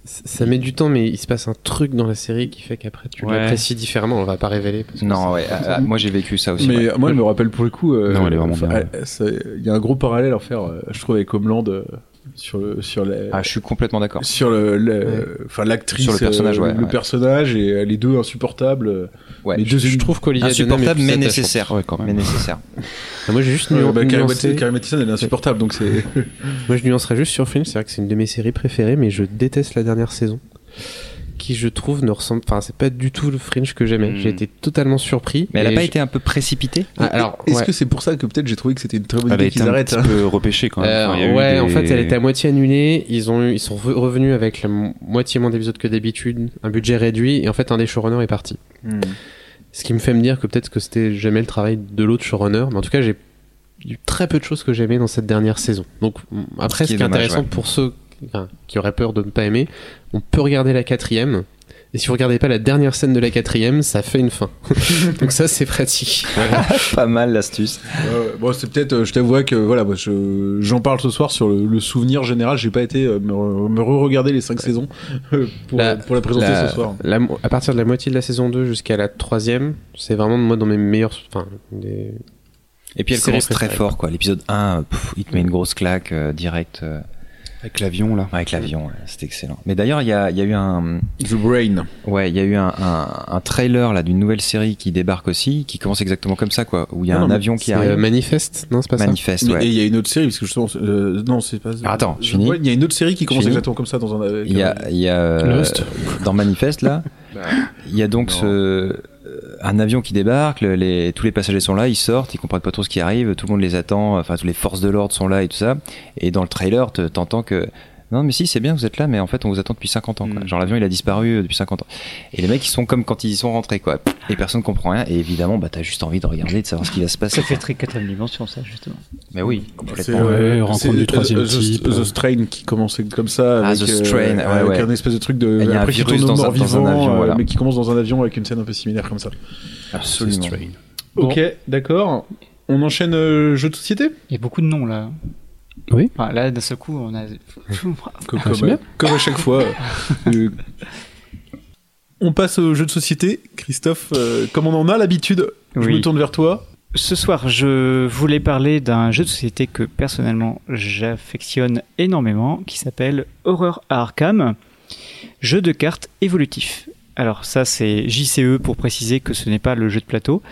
Ça met du temps, mais il se passe un truc dans la série qui fait qu'après tu Ouais. l'apprécies différemment. On va pas révéler. parce que Non, ouais. ah, ah, moi, j'ai vécu ça aussi. Mais ouais. moi, elle me rappelle pour le coup. euh, Non, elle est vraiment bien. Il y a un gros parallèle à faire, euh, je trouve, avec Homeland euh, sur le sur les. Ah, je suis complètement d'accord. sur le, le- Ouais. enfin l'actrice, Sur le personnage, euh, ouais, le ouais. personnage et les deux insupportables. Ouais. les deux Je trouve est Insupportable, mais attachante. nécessaire. Ouais, quand même. Mais nécessaire. <laughs> Moi, j'ai juste nuan- bah, nuancé- Mathison- Carrie Mathison, elle est insupportable, donc c'est. <laughs> Moi, je nuancerais juste sur Fringe. C'est vrai que c'est une de mes séries préférées, mais je déteste la dernière saison. Qui, je trouve, ne ressemble. Enfin, c'est pas du tout le Fringe que j'aimais. Mm. J'ai été totalement surpris. Mais elle a pas je- été un peu précipitée Ah, alors, Est-ce ouais. que c'est pour ça que peut-être j'ai trouvé que c'était une très bonne Elle a idée qu'ils un arrêtent petit hein peu repêchée quand même. Euh, Enfin, il y a eu ouais, en fait, elle était à moitié annulée. Ils ont eu, ils sont re- revenus avec la mo- moitié moins d'épisodes que d'habitude, un budget réduit, et en fait, un des showrunners est parti. Hmm. Ce qui me fait me dire que peut-être que c'était jamais le travail de l'autre showrunner, mais en tout cas, j'ai eu très peu de choses que j'aimais dans cette dernière saison. Donc, après, Ce qui ce est qui est dommage, intéressant ouais. pour ceux enfin, qui auraient peur de ne pas aimer, on peut regarder la quatrième. Et si vous regardez pas la dernière scène de la quatrième, ça fait une fin. <laughs> Donc ça, c'est pratique. Voilà. <laughs> Pas mal l'astuce. Ouais. bon, c'est peut-être. euh, je t'avoue que voilà, moi, je- j'en parle ce soir sur le, le souvenir général. J'ai pas été euh, me, re- me re-regarder les cinq saisons euh, pour, La- pour la présenter La- ce soir. la à partir de la moitié de la saison 2 jusqu'à la troisième, c'est vraiment moi dans mes meilleurs. Enfin, des... Et puis elle commence très fort, quoi. L'épisode 1, pff, il te met une grosse claque euh, direct euh, avec l'avion là. avec l'avion. ouais, C'était excellent. Mais d'ailleurs, il y a, il y a eu un, The Brain. ouais, il y a eu un, un, un trailer là d'une nouvelle série qui débarque aussi, qui commence exactement comme ça, quoi. Où il y a Non, un non, avion qui arrive. euh, Manifeste, non, c'est pas Manifeste, Mais- ouais. Et il y a une autre série, parce que justement, euh, non, c'est pas. Ah, attends, je- finis. Il y a une autre série qui commence exactement comme ça dans un. avec Il y a, il y a euh, Lost. dans Manifeste là, <laughs> il y a donc ce, euh, un avion qui débarque, tous les passagers sont là, ils sortent, ils comprennent pas trop ce qui arrive, tout le monde les attend, enfin toutes les forces de l'ordre sont là et tout ça. Et dans le trailer, te- t'entends que non mais si c'est bien vous êtes là, mais en fait on vous attend depuis 50 ans. Quoi. Mm. Genre l'avion il a disparu euh, depuis 50 ans. Et les mecs ils sont comme quand ils y sont rentrés quoi. Et personne comprend rien. Et évidemment bah t'as juste envie de regarder, de savoir ce qui va se passer. Ça fait très quatrième dimension, ça, justement. Mais oui, C'est complètement. Ouais, euh, rencontre c'est du troisième The- type. The, Strain qui commençait comme ça Ah, avec, The euh, Strain, ouais, avec ouais. un espèce de truc de Il y a un virus dans un- mort dans un vivant, avion, euh, voilà. mais qui commence dans un avion avec une scène un peu similaire comme ça. Absolument. Ok, d'accord. On enchaîne euh, jeu de société? Il y a beaucoup de noms là. Oui. Enfin, là, d'un seul coup, on a. <laughs> comme, Ah, comme, à chaque fois. Euh, on passe au jeu de société. Christophe, euh, comme on en a l'habitude, je Oui. me tourne vers toi. Ce soir, je voulais parler d'un jeu de société que personnellement j'affectionne énormément, qui s'appelle Horror Arkham, jeu de cartes évolutif. Alors ça, c'est JCE pour préciser que ce n'est pas le jeu de plateau.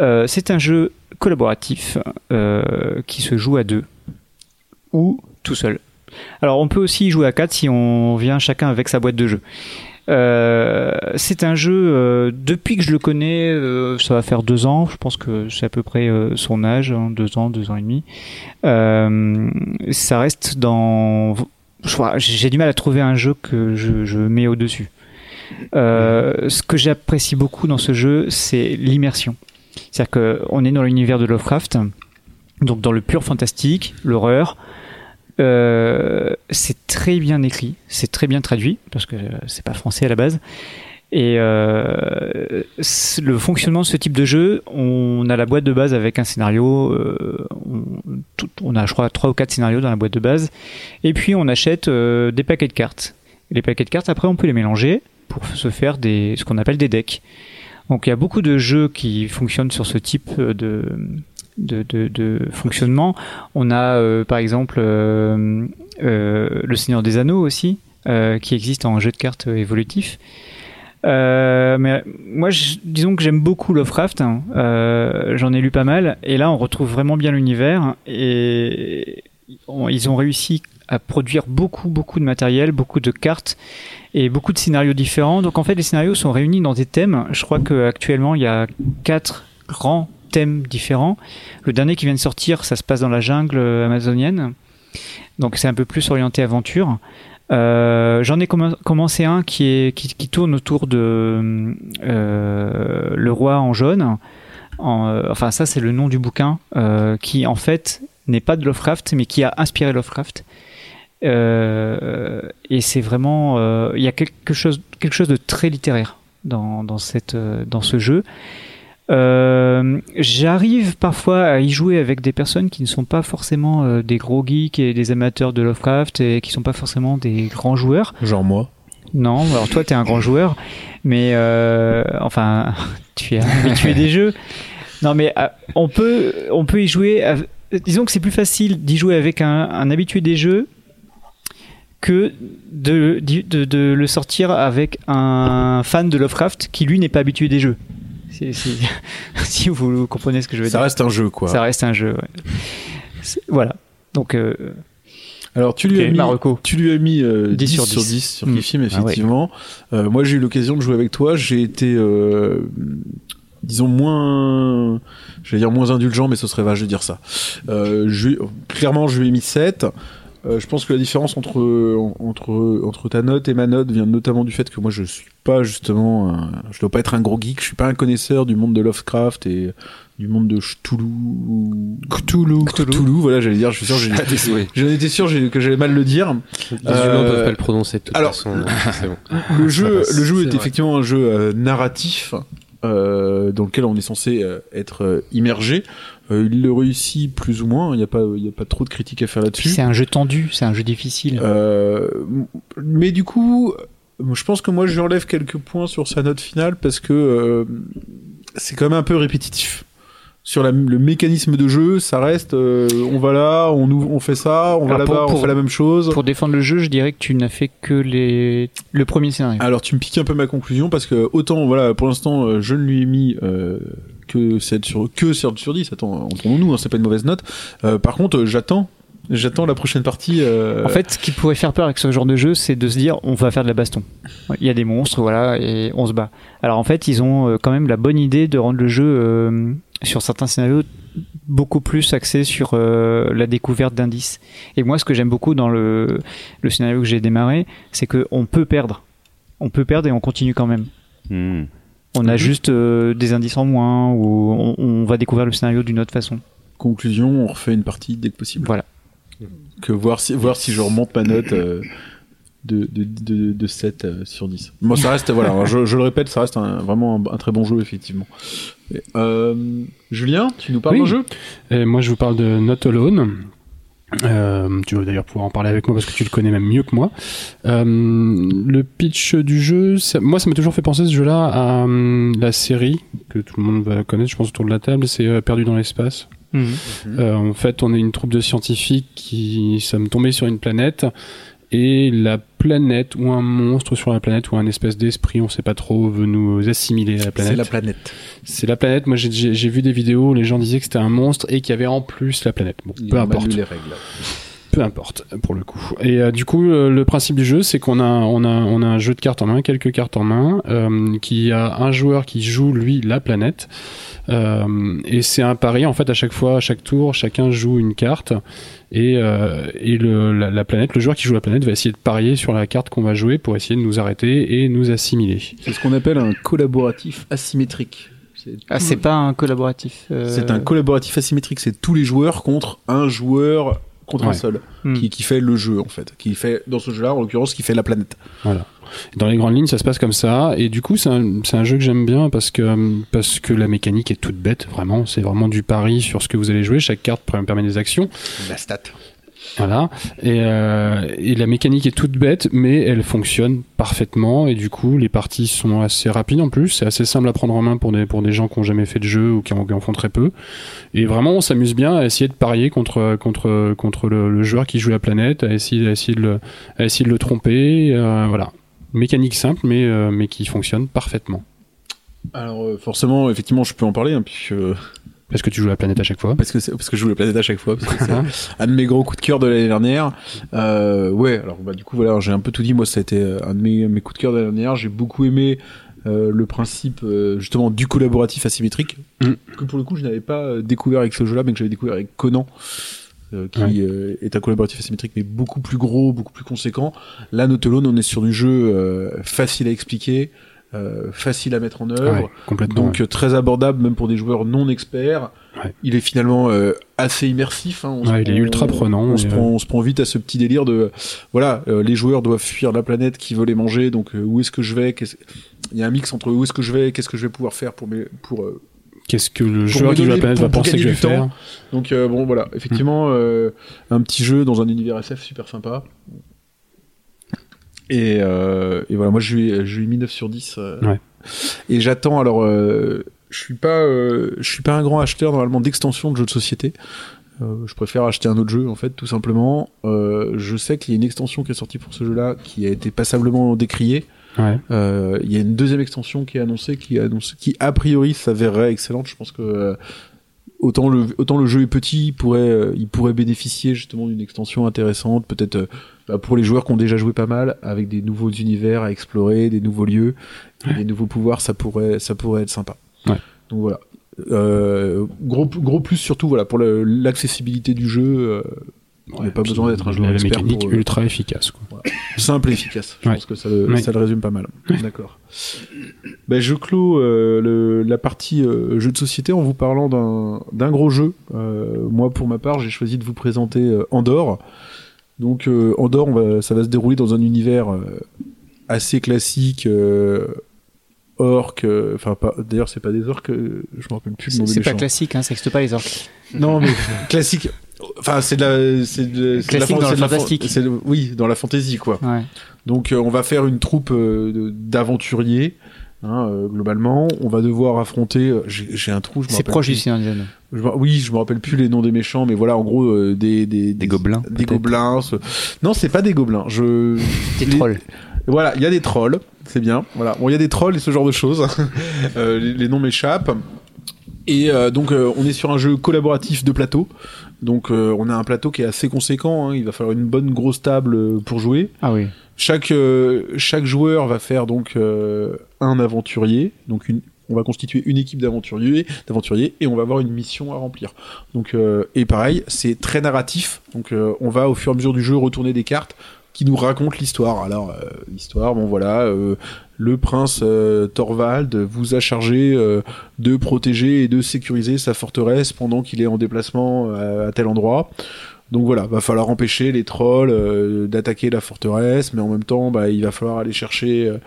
Euh, c'est un jeu collaboratif euh, qui se joue à deux ou tout seul. Alors on peut aussi y jouer à quatre si on vient chacun avec sa boîte de jeu. Euh, c'est un jeu, euh, depuis que je le connais, euh, ça va faire deux ans, je pense que c'est à peu près euh, son âge, hein, deux ans, deux ans et demi. Euh, ça reste dans... J'ai du mal à trouver un jeu que je, je mets au-dessus. Euh, ce que j'apprécie beaucoup dans ce jeu, c'est l'immersion. C'est-à-dire qu'on est dans l'univers de Lovecraft, donc dans le pur fantastique, l'horreur, euh, c'est très bien écrit, c'est très bien traduit parce que c'est pas français à la base. Et euh, le fonctionnement de ce type de jeu, on a la boîte de base avec un scénario, euh, on, a je crois trois ou quatre scénarios dans la boîte de base, et puis on achète euh, des paquets de cartes. Et les paquets de cartes, après, on peut les mélanger pour se faire des, ce qu'on appelle des decks. Donc il y a beaucoup de jeux qui fonctionnent sur ce type de, de, fonctionnement. On a euh, par exemple euh, euh, le Seigneur des Anneaux aussi, qui existe en jeu de cartes évolutif. Mais moi, je- disons que j'aime beaucoup Lovecraft. hein. J'en ai lu pas mal, et là, on retrouve vraiment bien l'univers. Et ils ont réussi à produire beaucoup, beaucoup de matériel, beaucoup de cartes et beaucoup de scénarios différents. Donc en fait, les scénarios sont réunis dans des thèmes. Je crois qu'actuellement, il y a quatre grands thèmes différents. Le dernier qui vient de sortir, ça se passe dans la jungle euh, amazonienne. Donc c'est un peu plus orienté aventure. Euh, J'en ai commen- commencé un qui, tourne autour de euh, le roi en jaune. Euh, enfin, ça, c'est le nom du bouquin qui, en fait, n'est pas de Lovecraft, mais qui a inspiré Lovecraft. Et c'est vraiment, il y a quelque chose, de très littéraire dans ce jeu. Euh, J'arrive parfois à y jouer avec des personnes qui ne sont pas forcément euh, des gros geeks et des amateurs de Lovecraft et qui sont pas forcément des grands joueurs. Genre moi. Non, alors toi t'es un grand joueur, mais euh, enfin <laughs> tu es habitué des jeux. Non mais on peut on peut y jouer. Disons que c'est plus facile d'y jouer avec un, un habitué des jeux que de, de, de le sortir avec un fan de Lovecraft qui lui n'est pas habitué des jeux. C'est- c'est- <laughs> si vous comprenez ce que je veux Ça dire. reste un jeu, quoi. Ça reste un jeu. ouais. Voilà. Donc euh, Alors, tu lui Ok, as mis, Marocco. tu lui as mis euh, 10, 10 sur sur 10 10 sur Mm. Kifim, Ah ouais. effectivement. Euh, moi, j'ai eu l'occasion de jouer avec toi. J'ai été, euh, disons, moins, je vais dire moins indulgent, mais ce serait vache de dire ça. Euh, je clairement, je lui ai mis 7. Euh, je pense que la différence entre, entre, entre ta note et ma note vient notamment du fait que moi je suis pas justement, un- je dois pas être un gros geek, je suis pas un connaisseur du monde de Lovecraft et du monde de Cthulhu. Cthulhu. Cthulhu, voilà, j'allais dire, je suis sûr, <laughs> Ah, <laughs> j'en étais sûr que j'allais mal le dire. Les Euh, humains peuvent pas le prononcer de toute alors- façon. <laughs> bon. Le jeu, le jeu est effectivement un jeu euh, narratif euh, dans lequel on est censé euh, être euh, immergé. Euh, il le réussit plus ou moins. Il n'y a pas, il y a pas trop de critiques à faire là-dessus. c'est un jeu tendu, c'est un jeu difficile. Euh, mais du coup, je pense que moi je lui enlève quelques points sur sa note finale parce que c'est quand même un peu répétitif. Sur la- le mécanisme de jeu, ça reste, euh, on va là, on, fait ça, on va Alors, là-bas, on fait la même chose. Pour défendre le jeu, je dirais que tu n'as fait que les... le premier scénario. Alors tu me piques un peu ma conclusion parce que autant voilà pour l'instant euh, je ne lui ai mis euh, que 7 sur que 7 sur 10 attends entendons-nous hein, c'est pas une mauvaise note Euh, par contre j'attends j'attends la prochaine partie euh, En fait, ce qui pourrait faire peur avec ce genre de jeu, c'est de se dire on va faire de la baston. Il y a des monstres, voilà, et on se bat. Alors en fait, ils ont quand même la bonne idée de rendre le jeu euh, sur certains scénarios beaucoup plus axé sur euh, la découverte d'indices. Et moi, ce que j'aime beaucoup dans le, le scénario que j'ai démarré, c'est qu'on peut perdre. On peut perdre et on continue quand même. Hmm. On a juste euh, des indices en moins ou on, on va découvrir le scénario d'une autre façon. conclusion, on refait une partie dès que possible. Voilà. Que voir si, voir si je remonte ma note euh, de, de, de, de 7 euh, sur 10. Moi, ça reste, voilà, je, je le répète, ça reste un- vraiment un, un très bon jeu, effectivement. Euh, Julien, tu nous parles Oui. d'un jeu? Et moi, je vous parle de Not Alone. Euh, tu vas d'ailleurs pouvoir en parler avec moi parce que tu le connais même mieux que moi. Euh, le pitch du jeu, ça- moi, ça m'a toujours fait penser ce jeu-là à hum, la série que tout le monde va connaître, je pense, autour de la table. C'est euh, Perdu dans l'espace. Mhm. Euh, en fait, on est une troupe de scientifiques qui sommes tombés sur une planète et la planète ou un monstre sur la planète ou un espèce d'esprit, on sait pas trop, veut nous assimiler à la planète. C'est la planète. C'est la planète. Moi, j'ai- vu des vidéos où les gens disaient que c'était un monstre et qu'il y avait en plus la planète. Bon, peu importe. les règles. Peu importe pour le coup. Et euh, du coup, euh, le principe du jeu, c'est qu'on a, on a, on a un jeu de cartes en main, quelques cartes en main, euh, qui a un joueur qui joue lui la planète. Euh, et c'est un pari en fait à chaque fois, à chaque tour, chacun joue une carte et, euh, et le, la, la planète, le joueur qui joue la planète va essayer de parier sur la carte qu'on va jouer pour essayer de nous arrêter et nous assimiler. C'est ce qu'on appelle un collaboratif asymétrique. C'est Ah, c'est pas un collaboratif. euh, C'est un collaboratif asymétrique, c'est tous les joueurs contre un joueur contre un seul, Hmm. qui, qui fait le jeu en fait, qui fait dans ce jeu-là en l'occurrence qui fait la planète. Dans les grandes lignes, ça se passe comme ça. Et du coup, c'est un, c'est un jeu que j'aime bien parce que, parce que la mécanique est toute bête, vraiment. C'est vraiment du pari sur ce que vous allez jouer. Chaque carte permet des actions. La stat. Voilà. Et, euh, et la mécanique est toute bête, mais elle fonctionne parfaitement. Et du coup, les parties sont assez rapides en plus. C'est assez simple à prendre en main pour des, pour des gens qui ont jamais fait de jeu ou qui en, qui en font très peu. Et vraiment, on s'amuse bien à essayer de parier contre, contre, contre le, joueur qui joue la planète, à essayer, essayer, de, le, essayer de le tromper. euh, voilà. Mécanique simple, mais, euh, mais qui fonctionne parfaitement. Alors forcément, effectivement, je peux en parler hein, puisque Parce que tu joues la planète à chaque fois. parce que parce que je joue la planète à chaque fois. Parce que c'est un de mes gros coups de cœur de l'année dernière. Euh, ouais, alors bah du coup voilà, j'ai un peu tout dit. Moi, ça a été euh, un de mes, mes coups de cœur de l'année dernière. J'ai beaucoup aimé euh, le principe euh, justement du collaboratif asymétrique Mm. que pour le coup je n'avais pas découvert avec ce jeu-là, mais que j'avais découvert avec Conan. euh, qui Ouais. euh, est un collaboratif asymétrique mais beaucoup plus gros, beaucoup plus conséquent. Là, Not Alone, on est sur du jeu euh, facile à expliquer, euh, facile à mettre en œuvre, Ouais, complètement. donc très abordable même pour des joueurs non experts. Ouais. Il est finalement euh, assez immersif. Hein. On il est ultra prenant, On, se et, prend, euh, on se prend vite à ce petit délire de voilà, euh, les joueurs doivent fuir la planète qui veut les manger. Donc où est-ce que je vais? Il y a un mix entre où est-ce que je vais, qu'est-ce que je vais pouvoir faire pour mes, pour Qu'est-ce que le joueur qui joue la planète pour- va penser que je vais faire? donc euh, bon voilà, effectivement euh, un petit jeu dans un univers SF super sympa. Et, euh, et voilà, moi je lui, ai- je lui ai mis 9 sur 10. euh, Ouais. Et j'attends alors euh, je suis pas euh, je suis pas un grand acheteur normalement d'extensions de jeux de société. Euh, je préfère acheter un autre jeu en fait tout simplement. Euh, je sais qu'il y a une extension qui est sortie pour ce jeu-là qui a été passablement décriée. Ouais. Euh, Il y a une deuxième extension qui est annoncée, qui, est annoncée, qui a priori s'avérerait excellente. Je pense que euh, autant le autant le jeu est petit, il pourrait il pourrait bénéficier justement d'une extension intéressante, peut-être euh, bah, pour les joueurs qui ont déjà joué pas mal, avec des nouveaux univers à explorer, des nouveaux lieux, des nouveaux pouvoirs, ça pourrait ça pourrait être sympa. Ouais. Donc voilà. Euh, gros gros plus surtout voilà pour l'accessibilité du jeu. euh, on n'a pas besoin d'être un joueur La expert mécanique pour, euh, ultra efficace. Quoi. simple et efficace. Je pense que ça le, ça le résume pas mal. D'accord. Ben, je clôt euh, le, la partie euh, jeu de société en vous parlant d'un gros jeu. Euh, moi, pour ma part, j'ai choisi de vous présenter Andorre. Donc, euh, Andorre, on va, ça va se dérouler dans un univers euh, assez classique. Euh, orques, euh, enfin pas. D'ailleurs, c'est pas des orques. euh, Je me rappelle plus le nom des C'est pas classique, hein, ça n'existe pas les orques. Non, mais classique. Enfin, c'est de la, c'est de, c'est de la dans de la fan- fantastique. de- oui, dans la fantaisie, quoi. Ouais. Donc euh, on va faire une troupe euh, d'aventuriers. Hein, euh, globalement, on va devoir affronter. euh, J'ai un trou. C'est proche du Anneaux. Je me- oui, je me rappelle plus les noms des méchants, mais voilà, en gros, euh, des, des Des gobelins, Des gobelins. ce- Non, c'est pas des gobelins. Je. <laughs> Des Les- trolls. Voilà, il y a des trolls, c'est bien. Voilà, bon, il y a des trolls et ce genre de choses. <laughs> Euh, les, les noms m'échappent. Et euh, donc, euh, on est sur un jeu collaboratif de plateau. Donc, euh, on a un plateau qui est assez conséquent. hein. Il va falloir une bonne grosse table euh, pour jouer. Ah oui. Chaque euh, chaque joueur va faire donc euh, un aventurier. Donc, une, on va constituer une équipe d'aventuriers, d'aventuriers, et on va avoir une mission à remplir. Donc, et pareil, c'est très narratif. Donc, on va au fur et à mesure du jeu retourner des cartes qui nous raconte l'histoire. Alors, euh, l'histoire, bon voilà, euh, le prince euh, Thorvald vous a chargé euh, de protéger et de sécuriser sa forteresse pendant qu'il est en déplacement euh, à tel endroit. Donc voilà, va falloir empêcher les trolls euh, d'attaquer la forteresse, mais en même temps, bah, il va falloir aller chercher euh,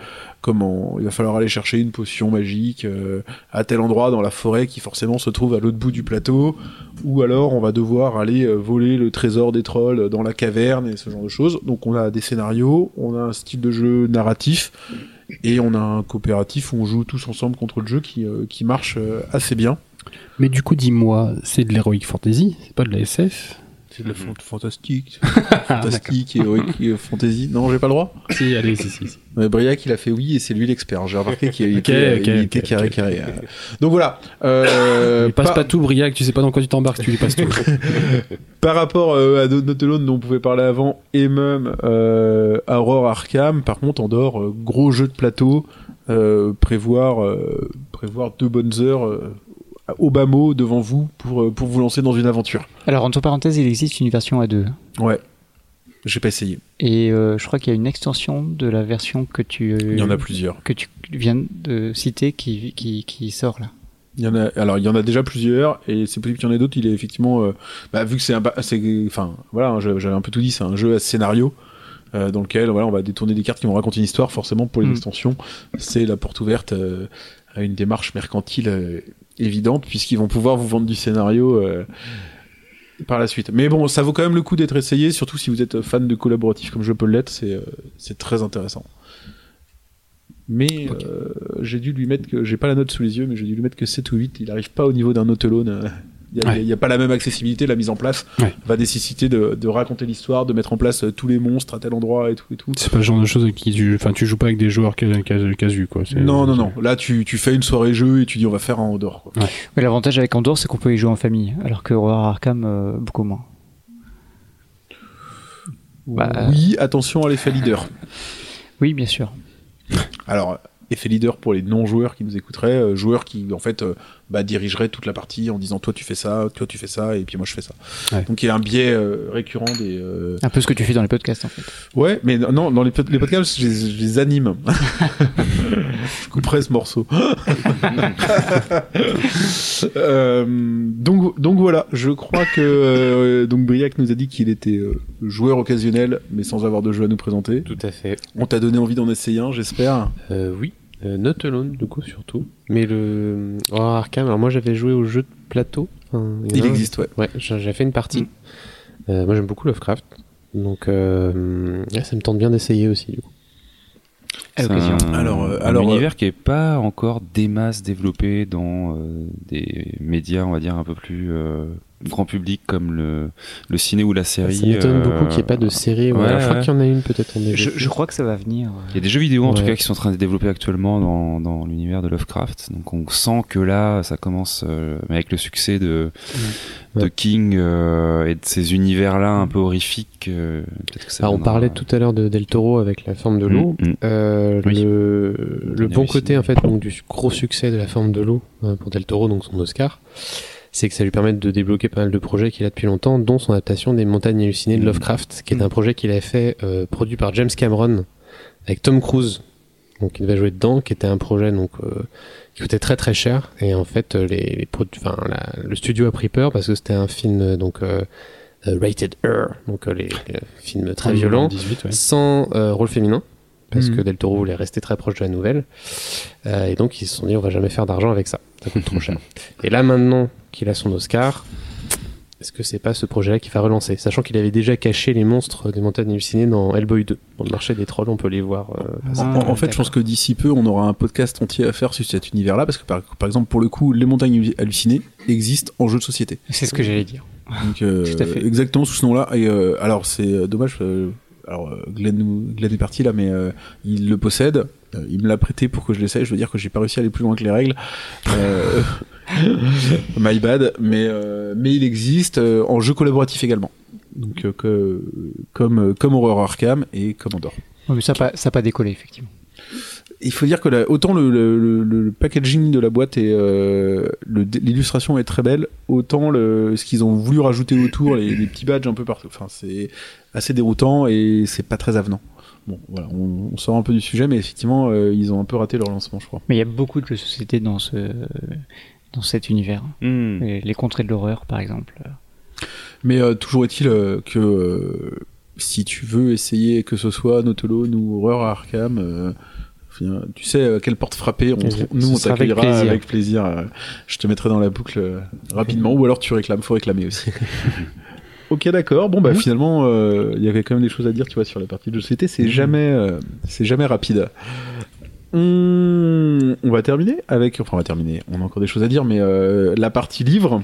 comment Il va falloir aller chercher une potion magique euh, à tel endroit dans la forêt qui forcément se trouve à l'autre bout du plateau, ou alors on va devoir aller voler le trésor des trolls dans la caverne et ce genre de choses. Donc on a des scénarios, on a un style de jeu narratif. Et on a un coopératif où on joue tous ensemble contre le jeu qui, qui marche assez bien. Mais du coup, dis-moi, c'est de l'heroic fantasy, c'est pas de la SF C'est de la fantastique. <laughs> fantastique et heroic et fantasy. Non, j'ai pas le droit? Si, allez, si, si. si. Briac, il a fait oui et c'est lui l'expert. J'ai remarqué qu'il Ok, était, ok, il était ok, carré ok. carré. euh. Donc voilà. Euh, passe par, pas tout, Briac, tu sais pas dans quoi tu t'embarques, tu lui passes tout. <laughs> par rapport euh, à Not Alone dont on pouvait parler avant et même euh, Aurore Arkham, par contre, Andorre, euh, gros jeu de plateau, euh, prévoir, euh, prévoir deux bonnes heures euh, au bas mot devant vous pour, euh, pour vous lancer dans une aventure. Alors, entre parenthèses, il existe une version à deux. Ouais. J'ai pas essayé. Et euh, je crois qu'il y a une extension de la version que tu, euh, Il y en a plusieurs. que tu viens de citer qui, qui, qui sort là. Il y en a, alors il y en a déjà plusieurs et c'est possible qu'il y en ait d'autres. Il est effectivement, euh, bah, vu que c'est un, enfin voilà, hein, j'avais un peu tout dit, c'est un jeu à scénario euh, dans lequel voilà, on va détourner des cartes qui vont raconter une histoire. Forcément, pour les Mm. extensions, c'est la porte ouverte euh, à une démarche mercantile évidente puisqu'ils vont pouvoir vous vendre du scénario. euh, par la suite. Mais bon, ça vaut quand même le coup d'être essayé, surtout si vous êtes fan de collaboratif comme je peux l'être, c'est euh, c'est très intéressant. Mais euh, j'ai dû lui mettre que j'ai pas la note sous les yeux, mais j'ai dû lui mettre que 7 ou 8. Il arrive pas au niveau d'un autolone. Euh, Il n'y a, Ouais. pas la même accessibilité, la mise en place Ouais. va nécessiter de, de raconter l'histoire, de mettre en place euh, tous les monstres à tel endroit et tout et tout. C'est pas le genre de choses avec qui tu, enfin, tu joues pas avec des joueurs cas- cas- casus, quoi. C'est- Non, non, non. Là, tu, tu fais une soirée jeu et tu dis on va faire un Andorre. quoi. Mais l'avantage avec Andorre, c'est qu'on peut y jouer en famille, alors que Horror Arkham, euh, beaucoup moins. Bah, Oui, attention à l'effet leader. <laughs> Oui, bien sûr. Alors, effet leader pour les non-joueurs qui nous écouteraient, euh, joueurs qui en fait euh, bah, dirigeraient toute la partie en disant toi tu fais ça, toi tu fais ça, et puis moi je fais ça. Ouais. Donc il y a un biais euh, récurrent des. euh, Un peu ce que tu fais dans les podcasts, en fait. Ouais, mais non, dans les, pod- les podcasts, je les, je les anime. <laughs> je couperai ce morceau. <laughs> Euh, donc, donc voilà, je crois que euh, donc Briac nous a dit qu'il était euh, joueur occasionnel, mais sans avoir de jeu à nous présenter. Tout à fait. On t'a donné envie d'en essayer un, j'espère. Euh, oui, euh, Not Alone, du coup, surtout. Mais le Horror Arkham, alors moi j'avais joué au jeu de plateau. Enfin, Il existe, ouais. Ouais, j'ai j'ai fait une partie. Euh, moi j'aime beaucoup Lovecraft. Donc euh, ça me tente bien d'essayer aussi. Du coup. C'est un, Alors, euh, un alors, univers qui est pas encore des masses développé dans euh, des médias, on va dire, un peu plus euh, grand public comme le, le ciné ou la série. ça m'étonne euh, beaucoup qu'il n'y ait pas de série. Ouais, ouais, alors, je crois ouais. qu'il y en a une peut-être en Je, je crois que ça va venir. Il y a des jeux vidéo en tout Ouais. cas qui sont en train de développer actuellement dans, dans l'univers de Lovecraft. Donc on sent que là, ça commence euh, mais avec le succès de, de Ouais. King euh, et de ces univers-là un peu horrifiques. euh, peut-être que ça Alors, on parlait tout à l'heure de Del Toro avec la forme de l'eau. Mm, mm. Euh, Oui. Le, le Montagne bon côté en fait donc du gros succès de la forme de l'eau euh, pour Del Toro donc son Oscar, c'est que ça lui permet de débloquer pas mal de projets qu'il a depuis longtemps, dont son adaptation des Montagnes hallucinées de Mhm. Lovecraft, qui est un projet qu'il avait fait euh, produit par James Cameron avec Tom Cruise, donc il devait jouer dedans, qui était un projet donc euh, qui coûtait très très cher et en fait les, les produ- enfin la- le studio a pris peur parce que c'était un film donc euh, rated R, donc les, les films très violents 18, ouais. sans rôle féminin parce Mhm. que Del Toro voulait rester très proche de la nouvelle Euh, et donc ils se sont dit on va jamais faire d'argent avec ça ça coûte trop cher <laughs> et là maintenant qu'il a son Oscar est-ce que c'est pas ce projet-là qui va relancer? Sachant qu'il avait déjà caché les monstres des montagnes hallucinées dans Hellboy 2 dans le marché des trolls on peut les voir euh, En, en- en fait, je pense que d'ici peu, on aura un podcast entier à faire sur cet univers-là, parce que par, par exemple, pour le coup, les montagnes hallucinées existent en jeu de société. C'est ce que j'allais dire. Donc, euh, <laughs> Tout à fait. exactement sous ce nom-là. Et euh, alors, c'est euh, dommage. Alors, euh, Glenn, nous- Glenn est parti là, mais euh, il le possède. Euh, il me l'a prêté pour que je l'essaye. Je veux dire que j'ai pas réussi à aller plus loin que les règles. Euh, <laughs> my bad. Mais euh, mais il existe euh, en jeu collaboratif également. Donc euh, que, comme comme Horror Arkham et comme Andorre. Ouais, mais ça n'a pas, ça a pas décollé, effectivement. Il faut dire que la- autant le, le, le- le packaging de la boîte et euh, l'illustration est très belle, autant le, ce qu'ils ont voulu rajouter autour, les, les petits badges un peu partout, enfin c'est assez déroutant et c'est pas très avenant. Bon, voilà, on, on sort un peu du sujet, mais effectivement, euh, ils ont un peu raté leur lancement, je crois. Mais il y a beaucoup de jeux de société dans ce dans cet univers. Hmm. Les, les contrées de l'horreur, par exemple. Mais euh, toujours est-il euh, que euh, si tu veux essayer que ce soit Notolone ou Horreur à Arkham, euh, tu sais à quelle porte frapper, on, nous on avec t'accueillera plaisir. avec plaisir. euh, je te mettrai dans la boucle euh, rapidement, ou alors tu réclames, faut réclamer aussi. <laughs> ok, d'accord. Bon bah finalement, euh, il y avait quand même des choses à dire, tu vois, sur la partie de société. C'est jamais, euh, c'est jamais rapide. On... on va terminer avec, enfin on va terminer. On a encore des choses à dire, mais euh, la partie livre.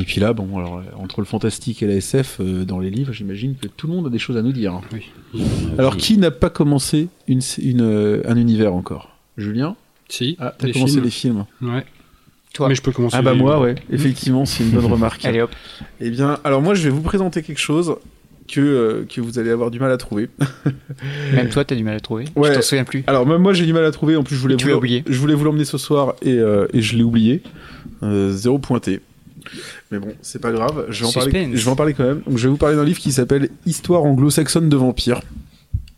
Et puis là, bon, alors, entre le fantastique et la SF, euh, dans les livres, j'imagine que tout le monde a des choses à nous dire. Oui. Alors, qui n'a pas commencé une, une, euh, un univers encore? Julien? Si. Ah, t'as commencé films. les films. Ouais. Toi. Mais je peux commencer. Ah bah les- moi, ouais. Effectivement, c'est une bonne <laughs> remarque. Allez hop. Eh bien, alors moi, je vais vous présenter quelque chose que, euh, que vous allez avoir du mal à trouver. <laughs> Même toi, t'as du mal à trouver? Ouais. Je t'en souviens plus. Alors même moi, j'ai du mal à trouver. En plus, je voulais, Tu vous, l'as l'em- oublié. je voulais vous l'emmener ce soir et, euh, et je l'ai oublié. Euh, zéro pointé. Mais bon, c'est pas grave. Je vais, en parler, je vais en parler quand même. Donc, je vais vous parler d'un livre qui s'appelle Histoire anglo-saxonne de vampires.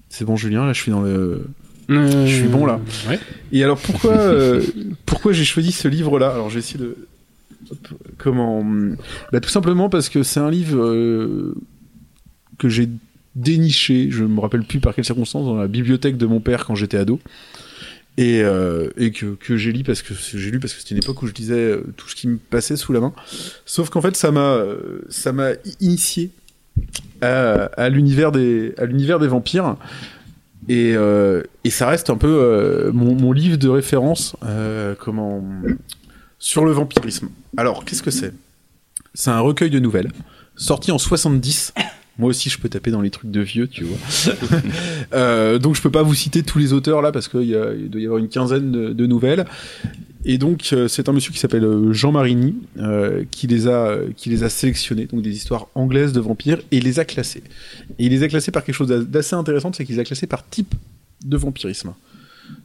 C'est bon, Julien. Là, je suis dans le. Euh, Je suis bon, là. Ouais. Et alors pourquoi euh, <laughs> pourquoi j'ai choisi ce livre-là? Alors j'ai essayé de hop, comment bah, tout simplement parce que c'est un livre euh, que j'ai déniché, je me rappelle plus par quelles circonstances dans la bibliothèque de mon père quand j'étais ado. Et, euh, que, j'ai lu parce que j'ai lu parce que c'était une époque où je lisais euh, tout ce qui me passait sous la main. Sauf qu'en fait ça m'a euh, ça m'a initié à, l'univers des à l'univers des vampires. Et, et ça reste un peu mon, mon livre de référence comment, sur le vampirisme. Alors, qu'est-ce que c'est? C'est un recueil de nouvelles, sorti en 70. Moi aussi, je peux taper dans les trucs de vieux, tu vois. <laughs> Euh, donc, je peux pas vous citer tous les auteurs là, parce qu'il doit y avoir une quinzaine de, nouvelles. Et donc, euh, c'est un monsieur qui s'appelle euh, Jean Marini, qui les a, qui les a sélectionnés, donc des histoires anglaises de vampires, et les a classées. Et il les a classés par quelque chose d'a- d'assez intéressant, c'est qu'il les a classés par type de vampirisme.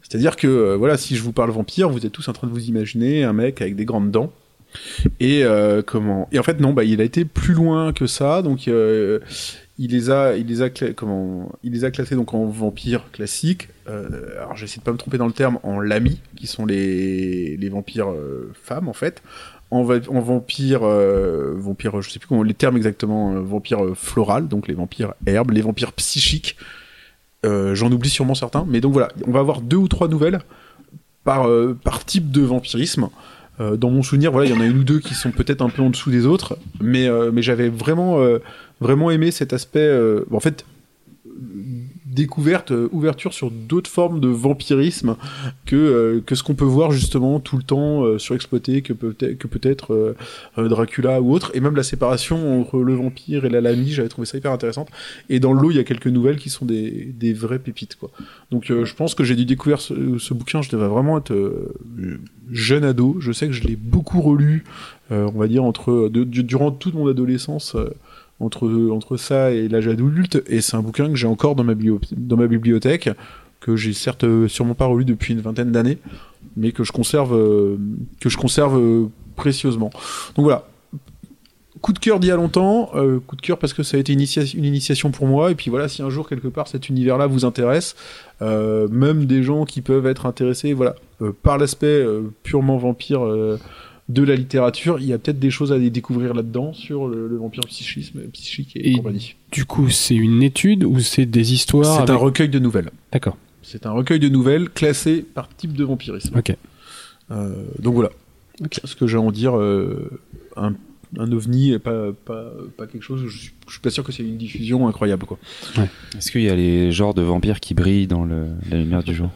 C'est-à-dire que, voilà, si je vous parle vampire, vous êtes tous en train de vous imaginer un mec avec des grandes dents. Et euh, comment? Et en fait, non, bah, il a été plus loin que ça. Donc, euh, il les a, il les a, comment Il les a classés donc en vampires classiques. Euh, alors, j'essaie de pas me tromper dans le terme. En lami, qui sont les les vampires femmes en fait. En, va- en vampire, je sais plus comment les termes exactement. vampire euh, floral, donc les vampires herbes, les vampires psychiques. J'en oublie sûrement certains, mais donc voilà, on va avoir deux ou trois nouvelles par, par type de vampirisme. Euh, dans mon souvenir, voilà, il y en a une ou deux qui sont peut-être un peu en dessous des autres, mais, euh, mais j'avais vraiment, euh, vraiment aimé cet aspect. en fait, découverte, euh, ouverture sur d'autres formes de vampirisme que, euh, que ce qu'on peut voir justement tout le temps euh, surexploité, que peut-être peut-être Dracula ou autre, et même la séparation entre le vampire et la lamie, j'avais trouvé ça hyper intéressante. Et dans le lot, il y a quelques nouvelles qui sont des, des vraies pépites, quoi. Donc je pense que j'ai dû découvrir ce, bouquin, je devais vraiment être jeune ado, je sais que je l'ai beaucoup relu, on va dire, entre durant toute mon adolescence. Entre, entre ça et l'âge adulte, et c'est un bouquin que j'ai encore dans ma, bibliothèque, que j'ai certes euh, sûrement pas relu depuis une vingtaine d'années, mais que je conserve, euh, que je conserve euh, précieusement. Donc voilà. Coup de cœur d'il y a longtemps, coup de cœur parce que ça a été une initiation pour moi, et puis voilà, si un jour quelque part cet univers-là vous intéresse, même des gens qui peuvent être intéressés, voilà, par l'aspect purement vampire de la littérature, il y a peut-être des choses à découvrir là-dedans sur le, le vampire psychisme, psychique et, Et compagnie. Du coup, c'est une étude ou c'est des histoires C'est un recueil de nouvelles. D'accord. C'est un recueil de nouvelles classé par type de vampirisme. Ok. Euh, donc voilà. Ce que j'ai à en dire, euh, un, un ovni et pas, pas, pas quelque chose. Je suis, je suis pas sûr que c'est une diffusion incroyable quoi. Est-ce qu'il y a les genres de vampires qui brillent dans le- la lumière du jour?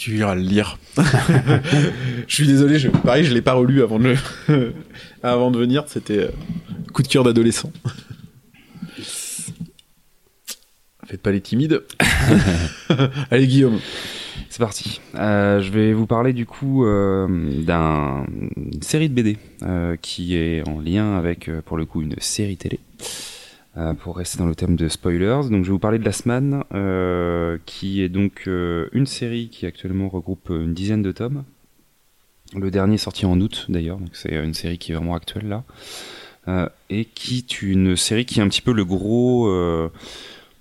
Tu iras le lire. <laughs> je suis désolé, je, pareil, je l'ai pas relu avant de, le- <laughs> avant de venir. C'était euh, coup de cœur d'adolescent. Faites pas les timides. <laughs> Allez Guillaume. C'est parti. Euh, je vais vous parler du coup euh, d'un- d'une série de BD euh, qui est en lien avec, pour le coup, une série télé. Euh, pour rester dans le thème de spoilers. Donc je vais vous parler de Last Man, euh, qui est donc euh, une série qui actuellement regroupe une dizaine de tomes. Le dernier est sorti en août d'ailleurs, donc c'est une série qui est vraiment actuelle là. Et qui est une série qui est un petit peu le gros,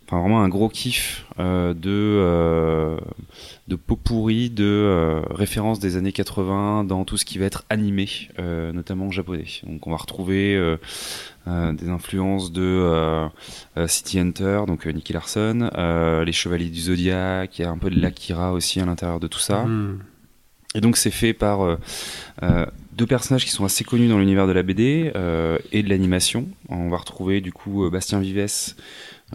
enfin vraiment un gros kiff de pot pourri de références des années 80 dans tout ce qui va être animé, notamment japonais. Donc on va retrouver des influences de euh, euh, City Hunter, donc euh, Nicky Larson, euh, les Chevaliers du Zodiac, il y a un peu de l'Akira aussi à l'intérieur de tout ça. Hmm. Et donc c'est fait par euh, euh, deux personnages qui sont assez connus dans l'univers de la BD euh, et de l'animation. On va retrouver du coup euh, Bastien Vives,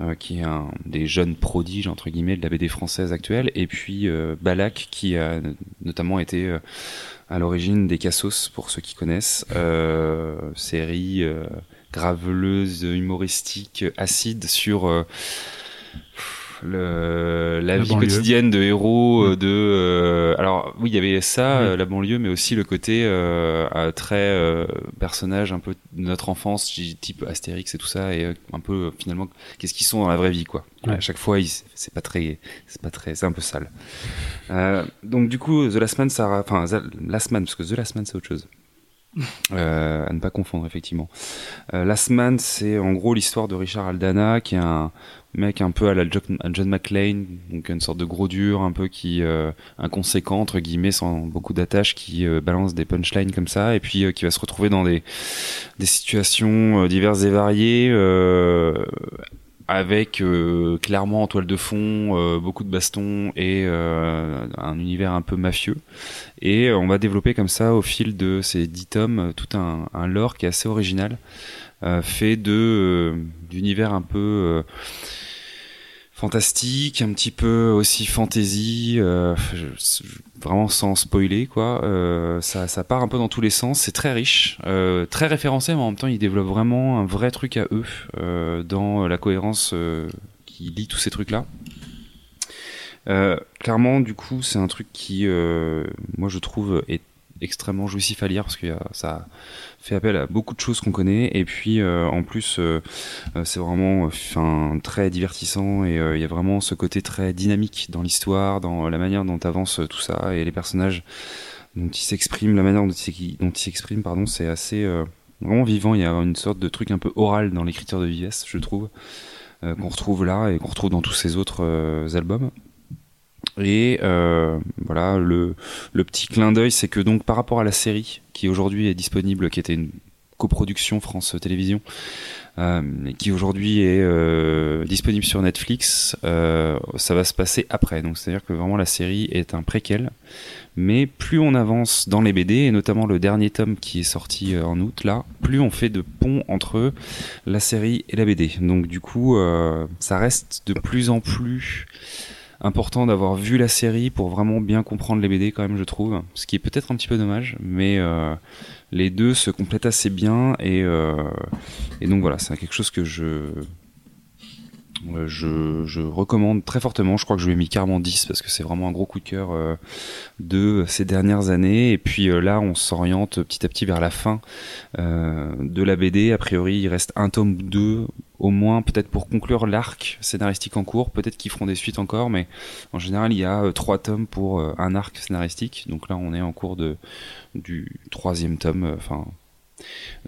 euh, qui est un des jeunes prodiges entre guillemets de la BD française actuelle, et puis euh, Balak qui a notamment été euh, à l'origine des Cassos pour ceux qui connaissent, euh, série euh, graveleuse, humoristique, acide sur euh, le, la, La vie banlieue. quotidienne de héros euh, de euh, alors oui il y avait ça euh, la banlieue mais aussi le côté euh, très personnage un peu de notre enfance type Astérix et tout ça et un peu finalement qu'est-ce qu'ils sont dans la vraie vie quoi. Ouais. à chaque fois c'est pas très c'est pas très c'est un peu sale. Donc du coup The Last Man ça enfin The Last Man parce que The Last Man c'est autre chose euh, à ne pas confondre effectivement. Euh, Last Man, c'est en gros l'histoire de Richard Aldana, qui est un mec un peu à la John, McClane, donc une sorte de gros dur, un peu qui euh, inconséquent entre guillemets, sans beaucoup d'attaches, qui euh, balance des punchlines comme ça, et puis euh, qui va se retrouver dans des des situations euh, diverses et variées. Avec euh, clairement en toile de fond euh, beaucoup de bastons et euh, un univers un peu mafieux. Et on va développer comme ça au fil de ces dix tomes tout un, un lore qui est assez original, fait de d'univers un peu fantastique, un petit peu aussi fantasy, euh, vraiment sans spoiler quoi. Euh, ça, part un peu dans tous les sens. C'est très riche, euh, très référencé, mais en même temps ils développent vraiment un vrai truc à eux dans la cohérence qui lie tous ces trucs là. Clairement, du coup, c'est un truc qui, moi, je trouve, est extrêmement jouissif à lire parce que euh, ça fait appel à beaucoup de choses qu'on connaît. Et puis euh, en plus euh, c'est vraiment très divertissant et il y a vraiment ce côté très dynamique dans l'histoire dans la manière dont avance tout ça. Et les personnages dont ils s'expriment la manière dont ils s'expriment pardon c'est assez vraiment vivant. Il y a une sorte de truc un peu oral dans l'écriture de Vives je trouve qu'on retrouve là et qu'on retrouve dans tous ses autres albums et euh, voilà, le, le petit clin d'œil, c'est que donc par rapport à la série qui aujourd'hui est disponible, qui était une coproduction France Télévisions, euh, qui aujourd'hui est euh, disponible sur Netflix, euh, ça va se passer après. Donc c'est-à-dire que vraiment la série est un préquel. Mais plus on avance dans les BD, et notamment le dernier tome qui est sorti euh, en août, là, plus on fait de pont entre la série et la BD. Donc du coup, euh, ça reste de plus en plus important d'avoir vu la série pour vraiment bien comprendre les BD quand même je trouve. Ce qui est peut-être un petit peu dommage mais euh, les deux se complètent assez bien et, euh, et donc voilà c'est quelque chose que je je, je recommande très fortement je crois que je lui ai mis carrément 10 parce que c'est vraiment un gros coup de cœur euh, de ces dernières années et puis euh, là on s'oriente petit à petit vers la fin euh, de la BD a priori il reste un tome ou deux au moins peut-être pour conclure l'arc scénaristique en cours peut-être qu'ils feront des suites encore mais en général, il y a euh, trois tomes pour euh, un arc scénaristique. Donc là, on est en cours de du troisième tome, euh, enfin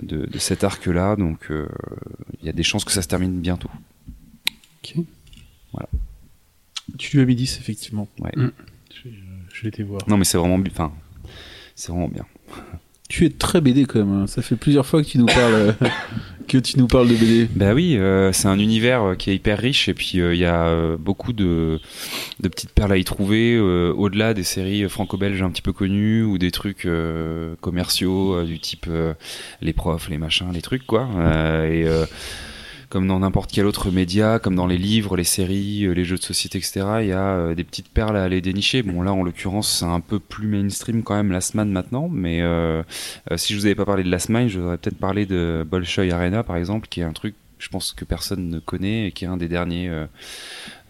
de, de cet arc-là. Donc euh, il y a des chances que ça se termine bientôt. Tu lui as mis 10, effectivement. Ouais. Mm. Je, je vais été voir. Non, mais c'est vraiment, bi- enfin, c'est vraiment bien. <laughs> Tu es très BD quand même. hein. Ça fait plusieurs fois que tu nous parles, euh, <laughs> que tu nous parles de BD. Bah oui, euh, c'est un univers euh, qui est hyper riche et puis euh, il y a euh, beaucoup de, de petites perles à y trouver euh, au-delà des séries franco-belges un petit peu connues ou des trucs euh, commerciaux euh, du type euh, les profs, les machins, les trucs quoi. Euh, et euh, comme dans n'importe quel autre média, comme dans les livres, les séries, euh, les jeux de société, etc., il y a euh, des petites perles à aller dénicher. Bon là, en l'occurrence, c'est un peu plus mainstream quand même Last Man maintenant, mais euh, euh, si je vous avais pas parlé de Last Man, je vous aurais peut-être parlé de Bolshoi Arena par exemple, qui est un truc je pense que personne ne connaît et qui est un des derniers euh,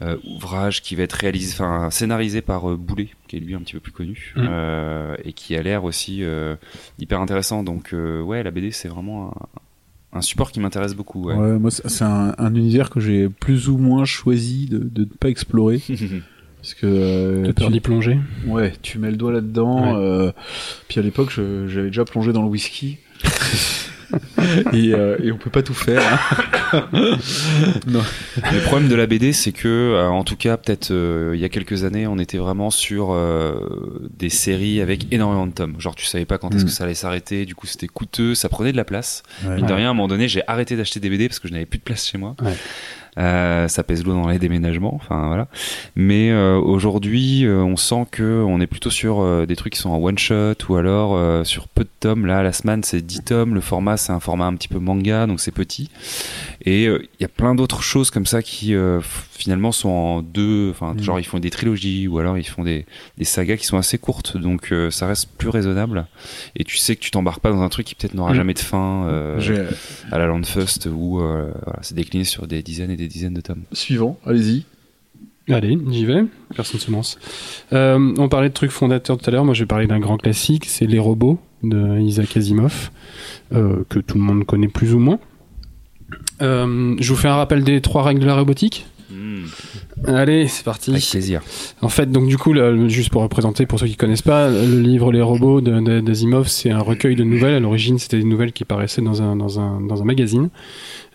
euh, ouvrages qui va être réalisé, enfin scénarisé par euh, Boulet, qui est lui un petit peu plus connu Mm. euh, et qui a l'air aussi euh, hyper intéressant. Donc euh, ouais, la BD c'est vraiment un, un support qui m'intéresse beaucoup. Ouais. Ouais, moi, c'est un, un univers que j'ai plus ou moins choisi de de ne pas explorer. <laughs> Parce que euh, T'as peur tu- d'y plonger Ouais, tu mets le doigt là-dedans. Ouais. euh, puis à l'époque, je- j'avais déjà plongé dans le whisky. <laughs> <laughs> et, euh, et on peut pas tout faire. hein. <laughs> non. Le problème de la BD, c'est que, euh, en tout cas, peut-être euh, il y a quelques années, on était vraiment sur euh, des séries avec énormément de tomes. Genre, tu savais pas quand est-ce Mm. que ça allait s'arrêter. Du coup, c'était coûteux, ça prenait de la place. Ouais. Mine de rien, à un moment donné, j'ai arrêté d'acheter des BD parce que je n'avais plus de place chez moi. Ouais. Euh, ça pèse lourd dans les déménagements, enfin voilà. Mais euh, aujourd'hui, euh, on sent que on est plutôt sur des trucs qui sont en one shot ou alors sur peu de tomes. Là, la semaine, c'est 10 tomes. Le format, c'est un format un petit peu manga, donc c'est petit. Et il y a plein d'autres choses comme ça qui finalement sont en deux. Enfin, Mm. genre ils font des trilogies ou alors ils font des, des sagas qui sont assez courtes, donc ça reste plus raisonnable. Et tu sais que tu t'embarques pas dans un truc qui peut-être n'aura Mm. jamais de fin. à la Landfust où voilà, c'est décliné sur des dizaines et des dizaines de tomes. Suivant, allez-y. Allez, j'y vais. Personne se lance. Euh, on parlait de trucs fondateurs tout à l'heure. Moi, je vais parler d'un grand classique. C'est Les Robots de Isaac Asimov, euh, que tout le monde connaît plus ou moins. Euh, je vous fais un rappel des trois règles de la robotique. Allez, c'est parti. Avec plaisir. En fait, donc du coup, juste pour représenter, pour ceux qui connaissent pas, le livre Les robots de- de- d'Asimov, c'est un recueil de nouvelles. À l'origine, c'était des nouvelles qui paraissaient dans un, dans un, dans un magazine.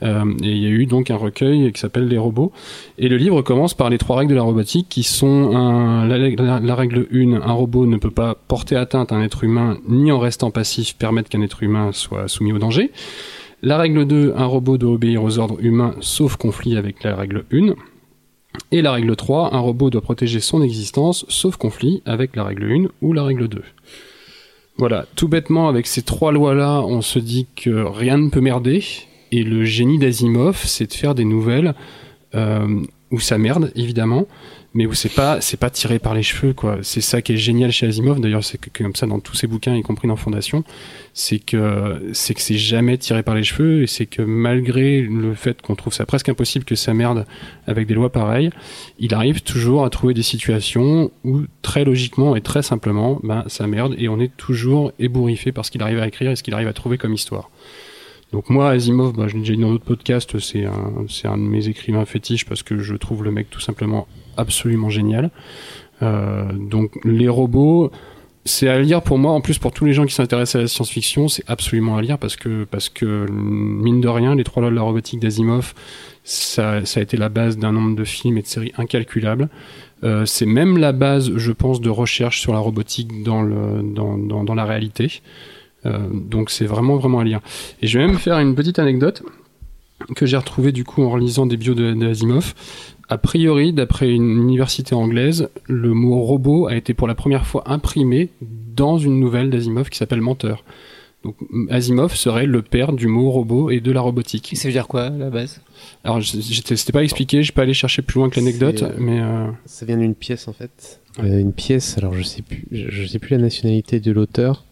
Euh, et il y a eu donc un recueil qui s'appelle Les robots. Et le livre commence par les trois règles de la robotique qui sont un- la, la- la règle 1, un robot ne peut pas porter atteinte à un être humain ni en restant passif permettre qu'un être humain soit soumis au danger. La règle 2, un robot doit obéir aux ordres humains sauf conflit avec la règle 1. Et la règle 3, un robot doit protéger son existence sauf conflit avec la règle 1 ou la règle 2. Voilà, tout bêtement avec ces trois lois-là, on se dit que rien ne peut merder. Et le génie d'Asimov, c'est de faire des nouvelles euh, où ça merde, évidemment, mais où c'est pas c'est pas tiré par les cheveux quoi. C'est ça qui est génial chez Asimov. D'ailleurs, c'est comme ça dans tous ses bouquins, y compris dans Fondation, c'est que c'est que c'est jamais tiré par les cheveux et c'est que malgré le fait qu'on trouve ça presque impossible que ça merde avec des lois pareilles, il arrive toujours à trouver des situations où très logiquement et très simplement, ben ça merde et on est toujours ébouriffé par ce qu'il arrive à écrire et ce qu'il arrive à trouver comme histoire. Donc moi, Asimov, bah, je l'ai déjà dit dans d'autres podcasts, c'est un, c'est un de mes écrivains fétiches parce que je trouve le mec tout simplement absolument génial. Euh, donc les robots, c'est à lire pour moi. En plus, pour tous les gens qui s'intéressent à la science-fiction, c'est absolument à lire parce que parce que mine de rien, les trois lois de la robotique d'Asimov, ça, ça a été la base d'un nombre de films et de séries incalculables. Euh, c'est même la base, je pense, de recherche sur la robotique dans le dans, dans, dans la réalité. Euh, donc c'est vraiment vraiment à lire. Et je vais même faire une petite anecdote que j'ai retrouvée du coup en relisant des bios de, de Asimov. A priori, d'après une université anglaise, le mot robot a été pour la première fois imprimé dans une nouvelle d'Asimov qui s'appelle Menteur. Donc Asimov serait le père du mot robot et de la robotique. Et ça veut dire quoi, à la base? Alors c'était pas expliqué, je peux aller chercher plus loin que l'anecdote, C'est, euh, mais euh, Ça vient d'une pièce en fait. Euh, une pièce, alors je sais plus, je, je sais plus la nationalité de l'auteur.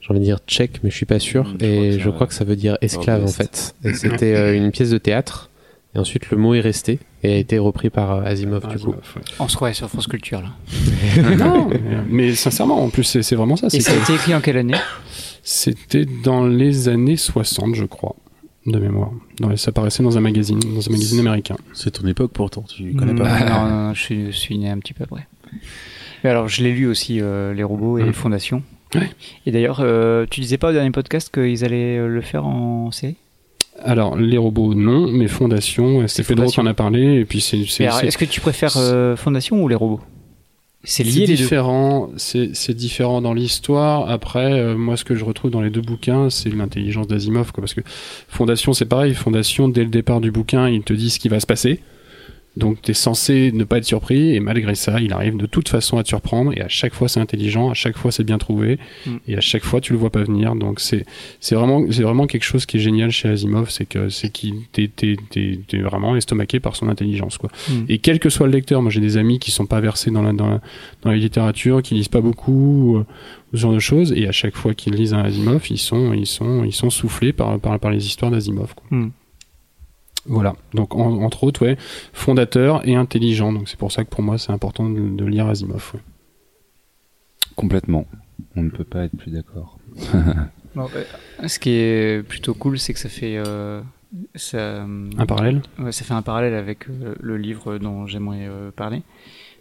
J'ai envie de dire tchèque, mais je suis pas sûr. Je et je crois que ça veut dire esclave en fait. Et c'était euh, une pièce de théâtre. Et ensuite le mot est resté et a été repris par euh, Asimov du coup. Ouais. On se croirait sur France Culture, là. <laughs> non, mais, sincèrement, en plus c'est vraiment ça. Et ça a été écrit en quelle année? C'était dans les années 60, je crois, de mémoire. Les- ça apparaissait dans un magazine, dans un magazine américain. C'est ton époque pourtant, tu connais pas. Ah, non, non, non, je suis, je suis né un petit peu après. Mais alors, je l'ai lu aussi, euh, Les robots et Mhm. Fondation. Ouais. Et d'ailleurs, euh, tu disais pas au dernier podcast qu'ils allaient euh, le faire en série? Alors, les robots, non, mais Fondation, c'est Pedro qui en a parlé, et puis c'est... Est-ce que tu préfères euh, Fondation ou Les robots? C'est lié les différent, c'est différent dans l'histoire. Après, euh, moi, ce que je retrouve dans les deux bouquins, c'est l'intelligence d'Asimov, quoi. Parce que Fondation, c'est pareil. Fondation, dès le départ du bouquin, il te dit ce qui va se passer. Donc, t'es censé ne pas être surpris, et malgré ça, il arrive de toute façon à te surprendre. Et à chaque fois, c'est intelligent, à chaque fois, c'est bien trouvé, Mm. et à chaque fois, tu le vois pas venir. Donc, c'est c'est vraiment, c'est vraiment quelque chose qui est génial chez Asimov, c'est que c'est qu'il t'es t'es- t'es- t'es vraiment estomaqué par son intelligence, quoi. Mm. Et quel que soit le lecteur, moi j'ai des amis qui sont pas versés dans la, dans la, dans la littérature, qui lisent pas beaucoup, ce genre de choses, et à chaque fois qu'ils lisent un Asimov, ils sont, ils sont, ils sont soufflés par, par, par les histoires d'Asimov. quoi. Mm. Voilà. Donc en- entre autres, ouais, fondateur et intelligent. Donc c'est pour ça que pour moi c'est important de, de lire Asimov. ouais. Complètement. On ne peut pas être plus d'accord. <laughs> Euh, ce qui est plutôt cool, c'est que ça fait euh, ça, Un parallèle ouais, ça fait un parallèle avec euh, le livre dont j'aimerais euh, parler.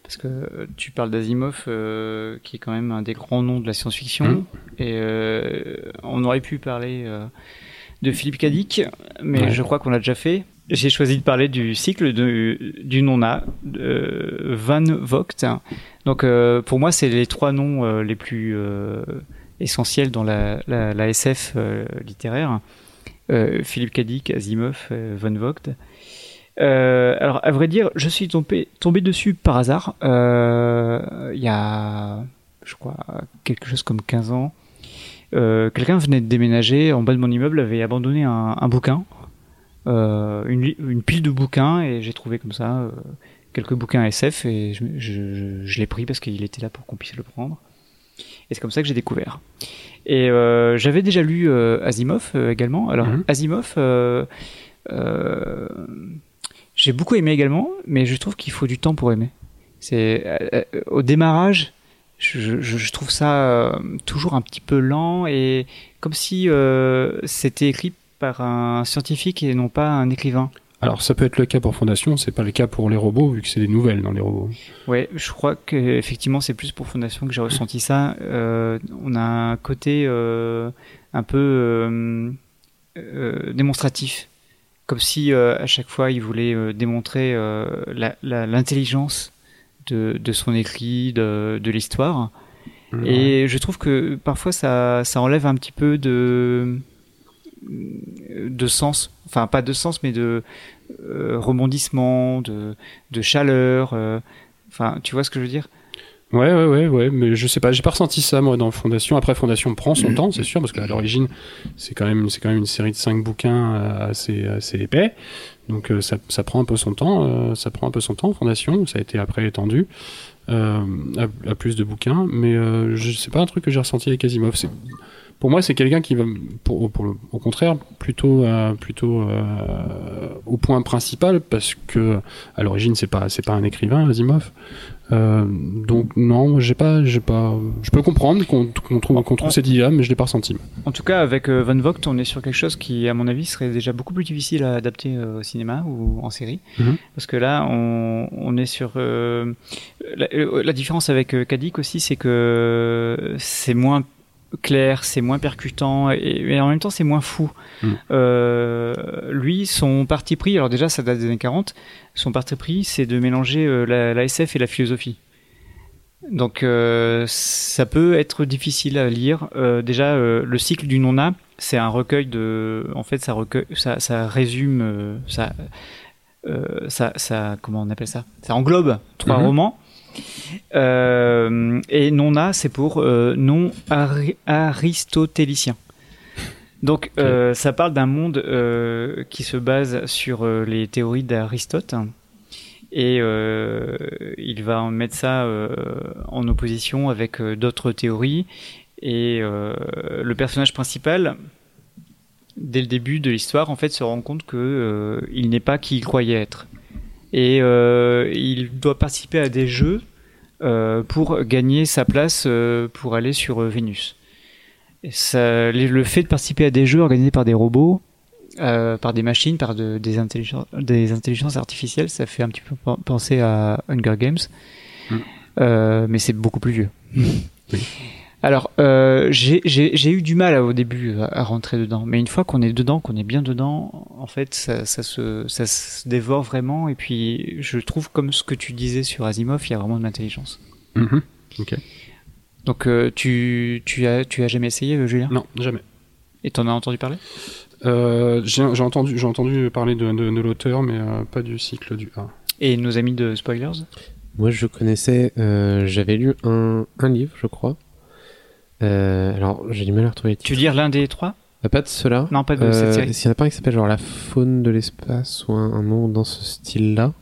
Parce que euh, tu parles d'Asimov, euh, qui est quand même un des grands noms de la science-fiction, Mhm. et euh, on aurait pu parler euh, de Philippe Cadic, mais Ouais. je crois qu'on l'a déjà fait. J'ai choisi de parler du cycle de, du non-A, de Van Vogt. Donc euh, pour moi, c'est les trois noms euh, les plus euh, essentiels dans la, la, la SF littéraire. Philippe Cadic, Asimov, Van Vogt. Alors, à vrai dire, je suis tombé, tombé dessus par hasard. Il y a, je crois, quelque chose comme 15 ans. Euh, Quelqu'un venait de déménager en bas de mon immeuble, avait abandonné un, un bouquin, euh, une, pile de bouquins, et j'ai trouvé comme ça euh, quelques bouquins SF, et je, je, je- je l'ai pris parce qu'il était là pour qu'on puisse le prendre. Et c'est comme ça que j'ai découvert. Et euh, j'avais déjà lu euh, Asimov euh, également. Alors, Mhm. Asimov, j'ai beaucoup aimé également, mais je trouve qu'il faut du temps pour aimer. C'est au démarrage, je, je- je trouve ça euh, toujours un petit peu lent et comme si euh, c'était écrit par un scientifique et non pas un écrivain. Alors ça peut être le cas pour Fondation, c'est pas le cas pour les robots vu que c'est des nouvelles dans les robots. Ouais, je crois que effectivement c'est plus pour Fondation que j'ai ressenti ça. Euh, on a un côté un peu démonstratif, comme si à chaque fois il voulait démontrer l'intelligence de, de son écrit, de, de l'histoire. Et je trouve que parfois ça, ça enlève un petit peu de de sens, enfin pas de sens, mais de euh, rebondissement, de, de chaleur. euh, Enfin, tu vois ce que je veux dire? Ouais, ouais, ouais, ouais, mais je sais pas, j'ai pas ressenti ça moi dans Fondation. Après, Fondation prend son temps, c'est sûr, parce qu'à l'origine, c'est quand même, c'est quand même une série de cinq bouquins euh, assez, assez épais, donc euh, ça, prend un peu son temps. euh, ça prend un peu son temps, Fondation. Ça a été après étendu euh, à, à plus de bouquins, mais euh, je sais pas un truc que j'ai ressenti avec Asimov. C'est, pour moi, c'est quelqu'un qui va, pour, pour le- au contraire, plutôt, euh, plutôt euh, au point principal, parce que à l'origine, c'est pas, c'est pas un écrivain, Asimov. Euh, donc non, j'ai pas, j'ai pas. Je peux comprendre qu'on trouve, qu'on trouve cette idée-là, mais je l'ai pas ressenti. En tout cas, avec euh, Van Vogt, on est sur quelque chose qui, à mon avis, serait déjà beaucoup plus difficile à adapter euh, au cinéma ou en série. Mhm. Parce que là, on, on est sur... la, la différence avec Kadik aussi, c'est que c'est moins clair, c'est moins percutant, et, et en même temps, c'est moins fou. Mhm. Euh, lui, son parti pris, alors déjà, ça date des années 40, son parti pris, c'est de mélanger euh, la, la SF et la philosophie. Donc euh, ça peut être difficile à lire. Euh, déjà, le cycle du non-A, c'est un recueil de. En fait, ça recueille, ça, ça résume, ça, ça, ça, comment on appelle ça? Ça englobe trois Mhm. romans. Euh, et non-A, c'est pour euh, non ari- aristotélicien. Donc, euh, ça parle d'un monde euh, qui se base sur les théories d'Aristote. Et il va mettre ça en opposition avec d'autres théories. Et le personnage principal, dès le début de l'histoire, en fait, se rend compte que euh, il n'est pas qui il croyait être. Et euh, il doit participer à des jeux euh, pour gagner sa place euh, pour aller sur Vénus. Et ça, le fait de participer à des jeux organisés par des robots, euh, par des machines, par de- des, intelligences, des intelligences artificielles, ça fait un petit peu pen- penser à Hunger Games, Mm. Euh, mais c'est beaucoup plus vieux. Oui. Alors, euh, j'ai eu du mal à- au début à, à rentrer dedans, mais une fois qu'on est dedans, qu'on est bien dedans, en fait, ça, ça, se, ça se dévore vraiment. Et puis, je trouve, comme ce que tu disais sur Asimov, il y a vraiment de l'intelligence. Mhm. Ok. Donc, euh, tu, tu, as, tu as jamais essayé, euh, Julien? Non, jamais. Et t'en as entendu parler? Euh, j'ai entendu, parler de, de, de l'auteur, mais euh, pas du cycle du A. Et nos amis de Spoilers? Moi, je connaissais, euh, j'avais lu un, un livre, je crois. Euh, alors, j'ai du mal à retrouver les Tu veux dire l'un des trois? Euh, Pas de ceux-là. Non, pas de Euh, cette série. S'il y en a pas un qui s'appelle genre La faune de l'espace ou un, un nom dans ce style-là.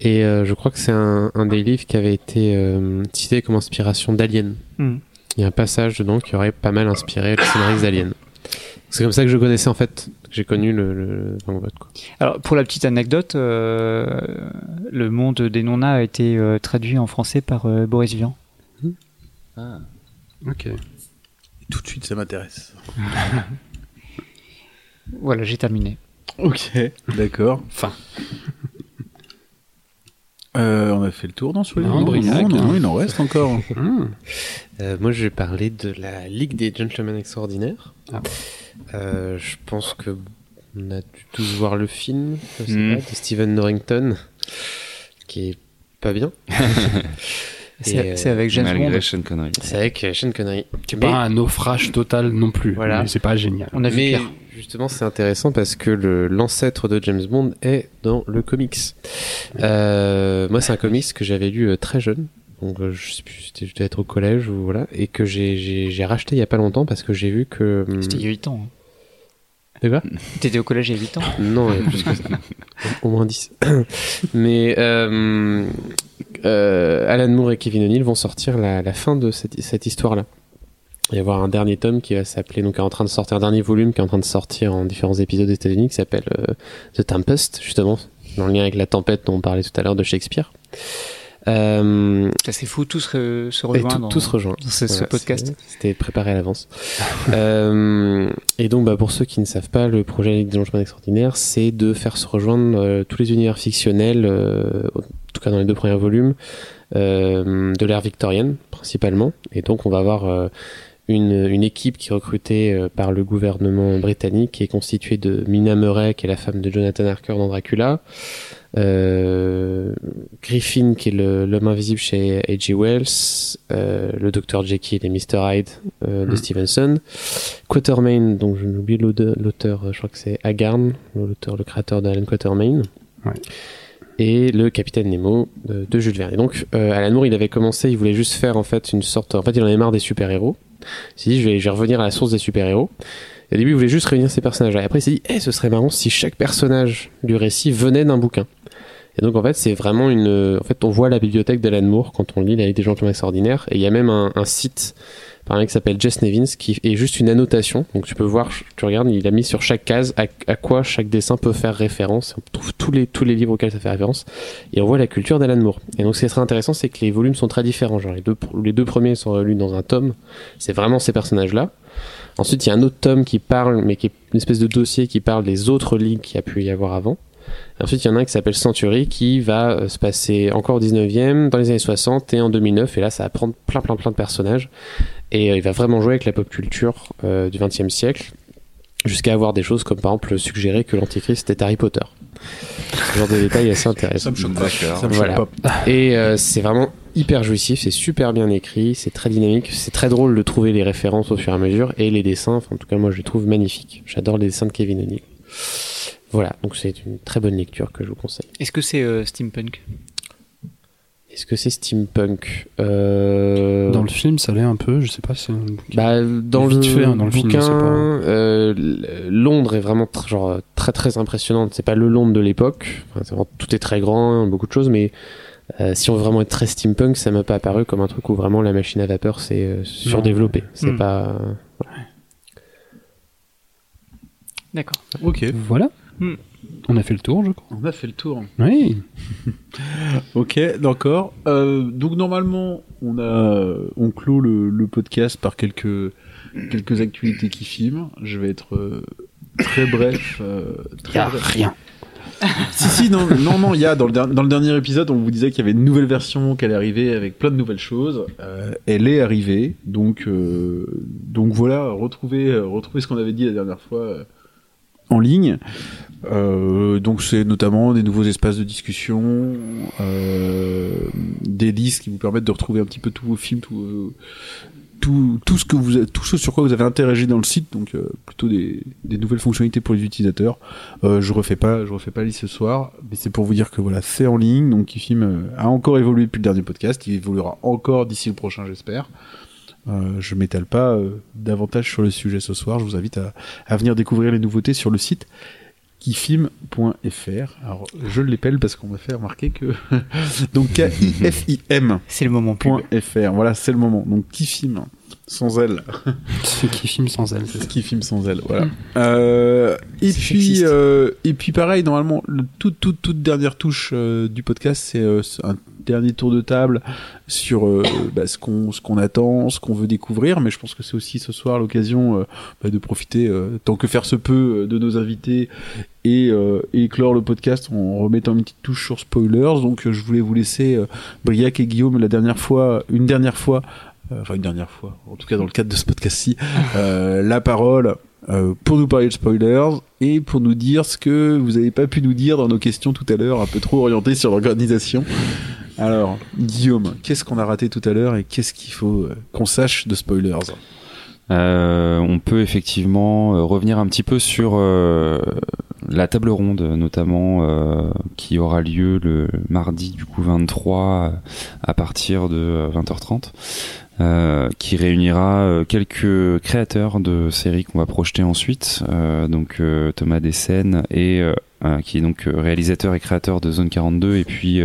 Et euh, je crois que c'est un, un des livres qui avait été euh, cité comme inspiration d'Alien. Hmm. Il y a un passage dedans qui aurait pas mal inspiré le scénariste d'Alien. C'est comme ça que je connaissais en fait, que j'ai connu le, quoi. Alors, pour la petite anecdote, euh, le monde des non-A a été euh, traduit en français par euh, Boris Vian. Ok. Tout de suite, ça m'intéresse. <laughs> Voilà, j'ai terminé. Ok, d'accord. Fin. Euh, on a fait le tour dans les Non, non, Briac, non, non, hein. il en reste encore. <laughs> Hum. Euh, moi, je vais parler de la Ligue des Gentlemen Extraordinaires. Ah. Euh, je pense que on a dû tous voir le film, Mm. pas, de Stephen Norrington, qui est pas bien. <laughs> C'est euh, c'est avec James Malgré Bond. Sean Connery. C'est avec euh, Sean Connery. Qui est Mais- pas un naufrage total non plus. Voilà. Mais c'est pas génial. On a vu Mais justement, c'est intéressant parce que le- l'ancêtre de James Bond est dans le comics. Euh, moi, c'est un comics que j'avais lu euh, très jeune. Donc, je sais plus, c'était- je devais être au collège ou voilà, et que j'ai- j'ai j'ai racheté il y a pas longtemps parce que j'ai vu que. hum, C'était il y a 8 ans. hein. De quoi? T'étais au collège il y a 8 ans Non, il y a plus que ça. Au moins 10. <coughs> Mais euh, euh, Alan Moore et Kevin O'Neill vont sortir la, la fin de cette, cette histoire-là. Il va y avoir un dernier tome qui va s'appeler, donc est en train de sortir, un dernier volume qui est en train de sortir en différents épisodes des États-Unis qui s'appelle euh, The Tempest, justement, dans le lien avec la tempête dont on parlait tout à l'heure de Shakespeare. Euh, c'est fou, tous se, rejoindre tout, se rejoint. dans ce, podcast. C'était préparé à l'avance. <laughs> euh, et donc, bah, pour ceux qui ne savent pas, le projet Ligue des Changements Extraordinaires, c'est de faire se rejoindre euh, tous les univers fictionnels, tout cas dans les deux premiers volumes, euh, de l'ère victorienne, principalement. Et donc, on va avoir euh, une, une équipe qui est recrutée euh, par le gouvernement britannique, qui est constituée de Mina Murray, qui est la femme de Jonathan Harker dans Dracula, euh, Griffin, qui est l'homme invisible chez H.G. Wells, euh, le Dr. Jekyll et Mr. Hyde euh, de Mm. Stevenson, Quatermain, donc je oublié l'auteur, je crois que c'est Hagarn, l'auteur, le créateur d'Alan Quatermain. Ouais. Et le Capitaine Nemo de, Jules Verne. Et donc, euh, Alan Moore, il avait commencé, il voulait juste faire en fait une sorte. En fait, il en avait marre des super-héros. Il s'est dit, je vais, revenir à la source des super-héros. Et au début, il voulait juste réunir ces personnages-là. Et après, il s'est dit, eh, ce serait marrant si chaque personnage du récit venait d'un bouquin. Et donc, en fait, c'est vraiment une. En fait, on voit la bibliothèque d'Alan Moore quand on lit La Ligue des Gentlemen Extraordinaires. Et il y a même un site par un mec qui s'appelle Jess Nevins qui est juste une annotation. Donc, tu peux voir, tu regardes, il a mis sur chaque case à, à quoi chaque dessin peut faire référence. On trouve tous les, tous les livres auxquels ça fait référence. Et on voit la culture d'Alan Moore. Et donc, ce qui très intéressant, c'est que les volumes sont très différents. Genre, les deux, les deux premiers sont lus dans un tome. C'est vraiment ces personnages-là. Ensuite, il y a un autre tome qui parle, mais qui est une espèce de dossier qui parle des autres ligues qu'il y a pu y avoir avant. Ensuite, il y en a un qui s'appelle Century qui va euh, se passer encore au 19e, dans les années 60 et en 2009. Et là, ça va prendre plein, plein, plein de personnages. Et euh, il va vraiment jouer avec la pop culture euh, du 20e siècle, jusqu'à avoir des choses comme par exemple suggérer que l'Antichrist est Harry Potter. Ce genre de détails assez intéressant. Ça me choque pas. D'accord. Ça me Voilà. choque pas. Et euh, c'est vraiment hyper jouissif, c'est super bien écrit, c'est très dynamique, c'est très drôle de trouver les références au fur et à mesure et les dessins, enfin, en tout cas moi je les trouve magnifiques. J'adore les dessins de Kevin O'Neill. Voilà, donc c'est une très bonne lecture que je vous conseille. Est-ce que c'est euh, steampunk? Est-ce que c'est steampunk? Euh... Dans le film, ça l'est un peu. Je sais pas si. c'est un bouquin. Bah, dans le, fait, hein, dans le film, bouquin, pas- euh, Londres est vraiment tr- genre très très impressionnante. C'est pas le Londres de l'époque. Enfin, tout est très grand, beaucoup de choses, mais euh, si on veut vraiment être très steampunk, ça m'a pas apparu comme un truc où vraiment la machine à vapeur c'est euh, surdéveloppé. C'est Hmm. pas. D'accord. Ok. Voilà. Hmm. On a fait le tour, je crois. On a fait le tour. Oui. <laughs> Ok, d'accord. Euh, donc normalement, on a, on clôt le, le podcast par quelques quelques actualités qui filment. Je vais être euh, très bref. euh, très Y a bref. rien. <laughs> Si si non non non il y a dans le, der- dans le dernier épisode on vous disait qu'il y avait une nouvelle version qu'elle arrivée avec plein de nouvelles choses. Euh, elle est arrivée donc euh, donc voilà retrouvez retrouvez ce qu'on avait dit la dernière fois euh, en ligne. Euh, donc c'est notamment des nouveaux espaces de discussion, euh, des listes qui vous permettent de retrouver un petit peu tous vos films, tout, euh, tout, tout ce que vous, tout ce sur quoi vous avez interagi dans le site, donc euh, plutôt des, des nouvelles fonctionnalités pour les utilisateurs. Euh, je refais pas, je refais pas liste ce soir, mais c'est pour vous dire que voilà, c'est en ligne, donc Kifim euh, a encore évolué depuis le dernier podcast, il évoluera encore d'ici le prochain, j'espère. Euh, je m'étale pas euh, davantage sur le sujet ce soir. Je vous invite à, à venir découvrir les nouveautés sur le site kifim.fr. Alors, je l'épelle parce qu'on m'a fait remarquer que <laughs> donc <laughs> K-I-F-I-M.fr. C'est le moment. Voilà, c'est le moment. Donc kifim sans elle. C'est qui filme sans elle. c'est ça. Kifim sans elle. Voilà. Euh, et puis euh, et puis pareil, normalement, le toute toute toute dernière touche euh, du podcast, c'est un dernier tour de table sur <coughs> bah, ce qu'on ce qu'on attend, ce qu'on veut découvrir. Mais je pense que c'est aussi ce soir l'occasion bah, de profiter, tant que faire se peut, de nos invités et, euh, et clore le podcast en remettant une petite touche sur spoilers. Donc euh, je voulais vous laisser euh, Briac et Guillaume la dernière fois, une dernière fois, enfin une dernière fois, en tout cas dans le cadre de ce podcast-ci, euh, la parole euh, pour nous parler de spoilers et pour nous dire ce que vous n'avez pas pu nous dire dans nos questions tout à l'heure, un peu trop orientées sur l'organisation. Alors, Guillaume, qu'est-ce qu'on a raté tout à l'heure et qu'est-ce qu'il faut euh, qu'on sache de spoilers? Euh, on peut effectivement euh, revenir un petit peu sur euh, la table ronde, notamment euh, qui aura lieu le mardi du coup 23 euh, à partir de euh, 20h30, euh, qui réunira euh, quelques créateurs de séries qu'on va projeter ensuite, euh, donc euh, Thomas Dessène et qui est donc réalisateur et créateur de Zone 42, et puis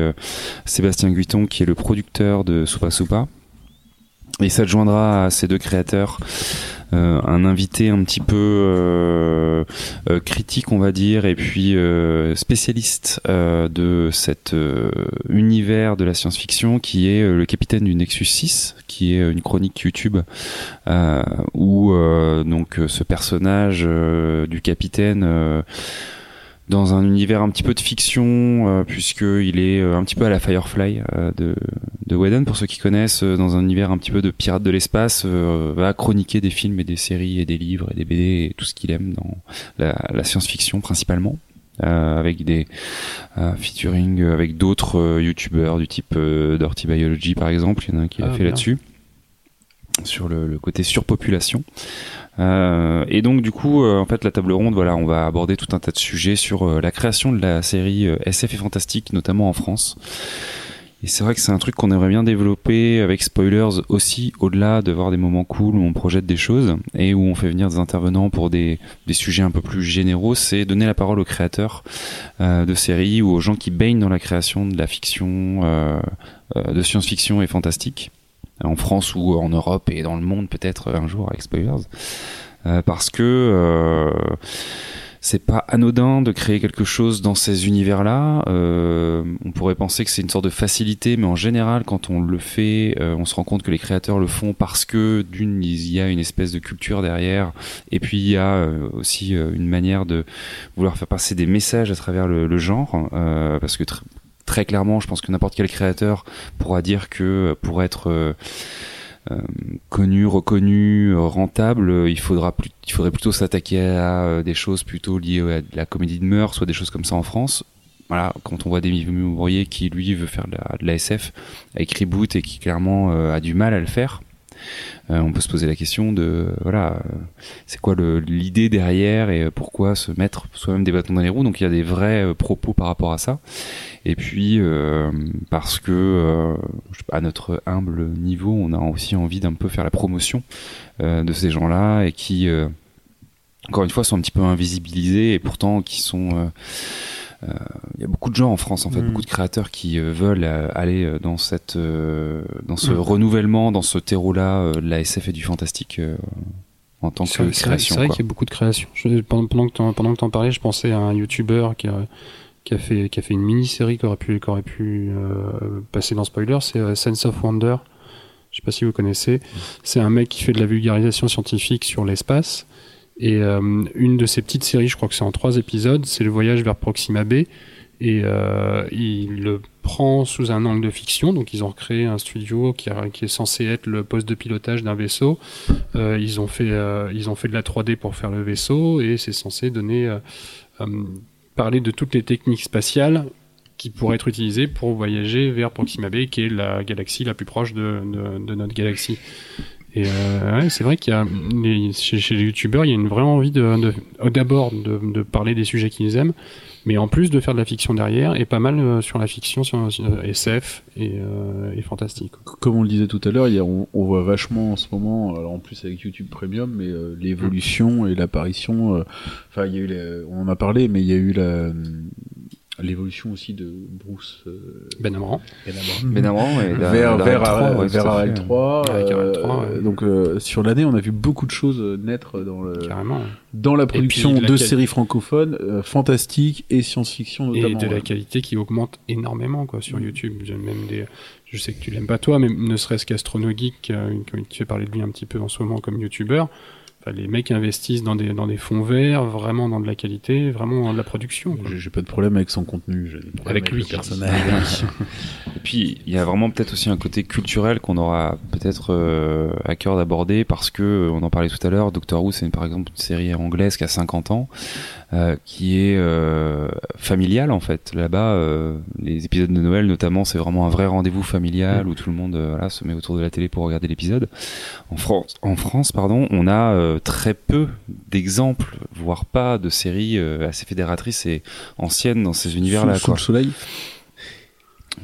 Sébastien Guiton qui est le producteur de Soupa Soupa. Et s'adjoindra à ces deux créateurs euh, un invité un petit peu euh, euh, critique, on va dire, et puis euh, spécialiste euh, de cet univers de la science-fiction, qui est le capitaine du Nexus 6, qui est une chronique YouTube où donc ce personnage du capitaine dans un univers un petit peu de fiction, euh, puisqu'il est euh, un petit peu à la Firefly euh, de, de Whedon, pour ceux qui connaissent, dans un univers un petit peu de pirate de l'espace, va chroniquer des films et des séries et des livres et des BD et tout ce qu'il aime dans la, la science-fiction principalement. euh, avec des euh, featuring avec d'autres euh, youtubeurs du type Dirty Biology par exemple, il y en a un qui l'a Ah, fait là-dessus sur le, le côté surpopulation. Euh, et donc du coup, euh, en fait, la table ronde, voilà, on va aborder tout un tas de sujets sur euh, la création de la série euh, SF et fantastique, notamment en France. Et c'est vrai que c'est un truc qu'on aimerait bien développer avec spoilers aussi, au-delà de voir des moments cool où on projette des choses et où on fait venir des intervenants pour des, des sujets un peu plus généraux, c'est donner la parole aux créateurs euh, de séries ou aux gens qui baignent dans la création de la fiction, euh, euh, de science-fiction et fantastique, en France ou en Europe et dans le monde peut-être un jour avec spoilers. Euh, parce que euh, c'est pas anodin de créer quelque chose dans ces univers-là. Euh, on pourrait penser que c'est une sorte de facilité, mais en général, quand on le fait, euh, on se rend compte que les créateurs le font parce que d'une, il y a une espèce de culture derrière, et puis il y a aussi une manière de vouloir faire passer des messages à travers le, le genre, parce que très clairement, je pense que n'importe quel créateur pourra dire que pour être euh, euh, connu, reconnu, euh, rentable, il faudra faudrait plutôt s'attaquer à des choses plutôt liées à la comédie de mœurs, soit des choses comme ça en France. Voilà, quand on voit des Mourier qui lui veut faire de la, de la SF avec Reboot et qui clairement a du mal à le faire, on peut se poser la question de euh, voilà, euh, c'est quoi l'idée derrière et euh, pourquoi se mettre soi-même des bâtons dans les roues? Donc il y a des vrais euh, propos par rapport à ça. Et puis euh, parce que euh, à notre humble niveau, on a aussi envie d'un peu faire la promotion euh, de ces gens-là et qui euh, encore une fois sont un petit peu invisibilisés et pourtant qui sont euh, euh, il y a beaucoup de gens en France en fait, Mm. beaucoup de créateurs qui euh, veulent euh, aller euh, dans cette euh, dans ce Mm. renouvellement, dans ce terreau-là euh, de la SF et du fantastique euh, en tant que vrai- création. C'est vrai qu'il y a beaucoup de créations. Je- pendant, pendant que t'en, pendant que t'en parlais, je pensais à un YouTuber qui a, qui a fait, qui a fait une mini-série qui aurait pu, qui aurait pu euh, passer dans Spoiler. C'est euh, Sense of Wonder. Je sais pas si vous connaissez. C'est un mec qui fait de la vulgarisation scientifique sur l'espace. Et euh, une de ses petites séries, je crois que c'est en trois épisodes, c'est le voyage vers Proxima B. Et euh, il le prend sous un angle de fiction. Donc ils ont recréé un studio qui, est censé être le poste de pilotage d'un vaisseau. Euh, ils ont fait ils ont fait de la 3D pour faire le vaisseau et c'est censé donner parler de toutes les techniques spatiales qui pourraient être utilisées pour voyager vers Proxima B qui est la galaxie la plus proche de notre galaxie. Et euh, ouais, c'est vrai qu'il y a chez, les youtubeurs il y a une vraie envie de, euh, d'abord de, parler des sujets qu'ils aiment mais en plus de faire de la fiction derrière et pas mal euh, sur la fiction sur, sur SF et, euh, et fantastique. Comme on le disait tout à l'heure, on, voit vachement en ce moment, alors en plus avec YouTube Premium, mais euh, l'évolution et l'apparition. euh, Enfin, il y a eu, on en a parlé, mais il y a eu la, l'évolution aussi de Bruce euh, Ben Amran. Ben Ben Amran et la- vers vers, RL3, euh, ouais, vers tout à fait. RL3. Avec euh, RL3, ouais. Donc euh, sur l'année, on a vu beaucoup de choses euh, naître dans le Carrément. dans la production de la de quali- séries francophones euh, fantastiques et science-fiction Et notamment. de la qualité qui augmente énormément quoi sur YouTube. J'ai Même des, je sais que tu l'aimes pas toi, mais ne serait-ce qu'Astronogeek, euh, qui- qui fait parler de lui un petit peu en ce moment comme YouTuber. Enfin, les mecs investissent dans des, dans des fonds verts, vraiment dans de la qualité, vraiment dans de la production. J'ai- pas de problème avec son contenu. j'ai problèmes Avec lui. le personnage. <laughs> Et puis il y a vraiment peut-être aussi un côté culturel qu'on aura peut-être euh, à cœur d'aborder parce que euh, on en parlait tout à l'heure. Doctor Who c'est par exemple une série anglaise qui a 50 ans, euh, qui est euh, familiale en fait. Là-bas, euh, les épisodes de Noël notamment, c'est vraiment un vrai rendez-vous familial où tout le monde euh, voilà, se met autour de la télé pour regarder l'épisode. En France, en France pardon, on a euh, très peu d'exemples, voire pas de séries euh, assez fédératrices et anciennes dans ces univers-là. Sous, le soleil.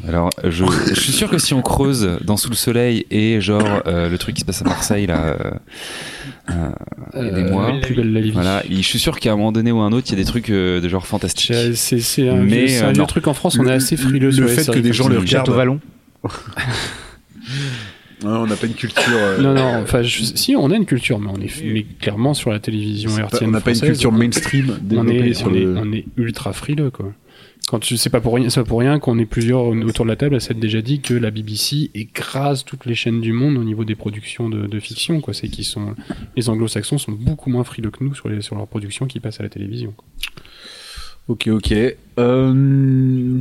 Alors, je, je suis sûr que si on creuse dans Sous le Soleil et genre euh, le truc qui se passe à Marseille là, euh, euh, aidez-moi. plus belle la vie. Voilà, je suis sûr qu'à un moment donné ou un autre, il y a des trucs euh, de genre fantastiques. C'est un, Mais, vieux, c'est un euh, vieux non. truc en France, on Le- est assez frileux le sur les fait que des gens le regardent. Château Vallon. <laughs> Ouais, on n'a pas une culture. euh, Non, non, enfin, je- si, on a une culture, mais on est mais clairement sur la télévision hertzienne on n'a pas une culture mainstream on est, sur on, est, le. on est ultra frileux, quoi. Quand tu sais pas pour rien, c'est pas pour rien qu'on est plusieurs autour de la table à s'être déjà dit que la BBC écrase toutes les chaînes du monde au niveau des productions de, de fiction, quoi. C'est qu'ils sont, les anglo-saxons sont beaucoup moins frileux que nous sur les, sur leurs productions qui passent à la télévision. quoi. Ok, ok. Euh...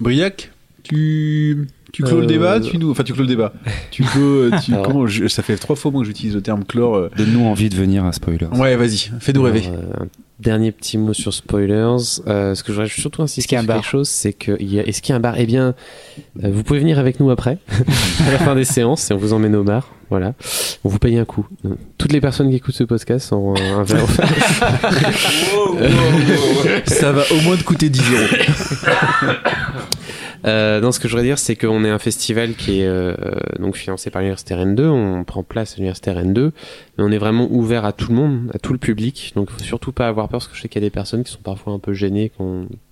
Briac, tu tu clôt le Euh, débat, tu nous, enfin tu clôt le débat. Tu clôt, tu Alors. comment je- Ça fait trois fois moi que j'utilise le terme clore. euh. Donne-nous envie de venir à Spoiler. Ouais, vas-y, fais-nous rêver. Euh, un dernier petit mot sur spoilers. Euh, ce que je voudrais surtout insister un sur quelque chose, c'est que il y a, est-ce qu'il y a un bar? Eh bien, euh, vous pouvez venir avec nous après, <laughs> à la fin des séances, et on vous emmène au bar. Voilà, on vous paye un coup. Toutes les personnes qui écoutent ce podcast ont un verre. <laughs> offert. <laughs> Ça va au moins te coûter 10 euros. Euh, non, ce que je voudrais dire, c'est qu'on est un festival qui est euh, donc financé par l'université Rennes 2. On prend place à l'université Rennes 2, mais on est vraiment ouvert à tout le monde, à tout le public. Donc, faut surtout pas avoir peur, parce que je sais qu'il y a des personnes qui sont parfois un peu gênées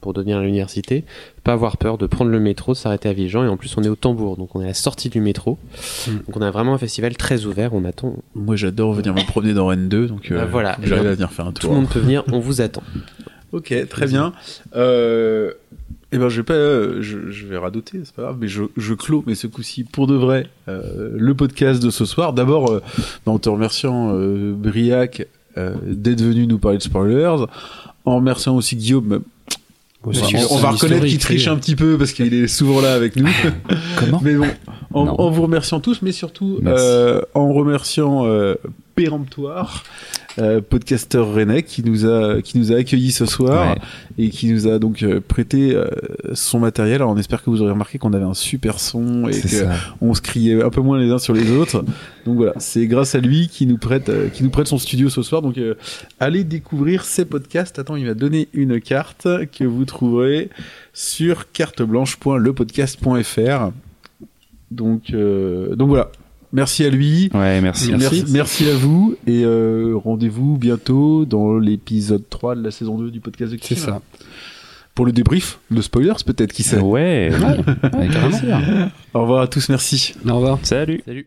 pour devenir à l'université. Pas avoir peur de prendre le métro, de s'arrêter à Vigan, et en plus, on est au Tambour, donc on est à la sortie du métro. Mm. Donc, on a vraiment un festival très ouvert. On attend. Moi, j'adore venir me promener dans Rennes 2, donc euh, Bah, voilà. j'arrive à venir faire un Tout le tour. monde peut venir. On vous attend. <laughs> Ok, très bien. Euh, eh ben, je vais pas, euh, je, je vais radoter, c'est pas grave, mais je, je clôt, mais ce coup-ci pour de vrai, euh, le podcast de ce soir. D'abord, euh, en te remerciant Briac d'être venu nous parler de spoilers, en remerciant aussi Guillaume. On, va reconnaître qu'il triche un petit peu parce qu'il est souvent là avec nous. <laughs> Comment? Mais bon, en, vous remerciant tous, mais surtout en remerciant Péremptoire, euh, podcasteur rennais qui nous a qui nous a accueillis ce soir Ouais. et qui nous a donc euh, prêté euh, son matériel. Alors on espère que vous aurez remarqué qu'on avait un super son et que on se criait un peu moins les uns sur les autres. Donc voilà, c'est grâce à lui qui nous prête euh, qui nous prête son studio ce soir. Donc euh, allez découvrir ses podcasts. Attends, il va donner une carte que vous trouverez sur carteblanche.lepodcast.fr. Donc euh, donc voilà. Merci à lui. Ouais, merci. Merci, merci à vous et euh, rendez-vous bientôt dans l'épisode 3 de la saison 2 du podcast de C'est ça. Pour le débrief de spoilers peut-être qui sait. Ouais, plaisir. Au revoir à tous, merci. Au revoir. Salut. Salut.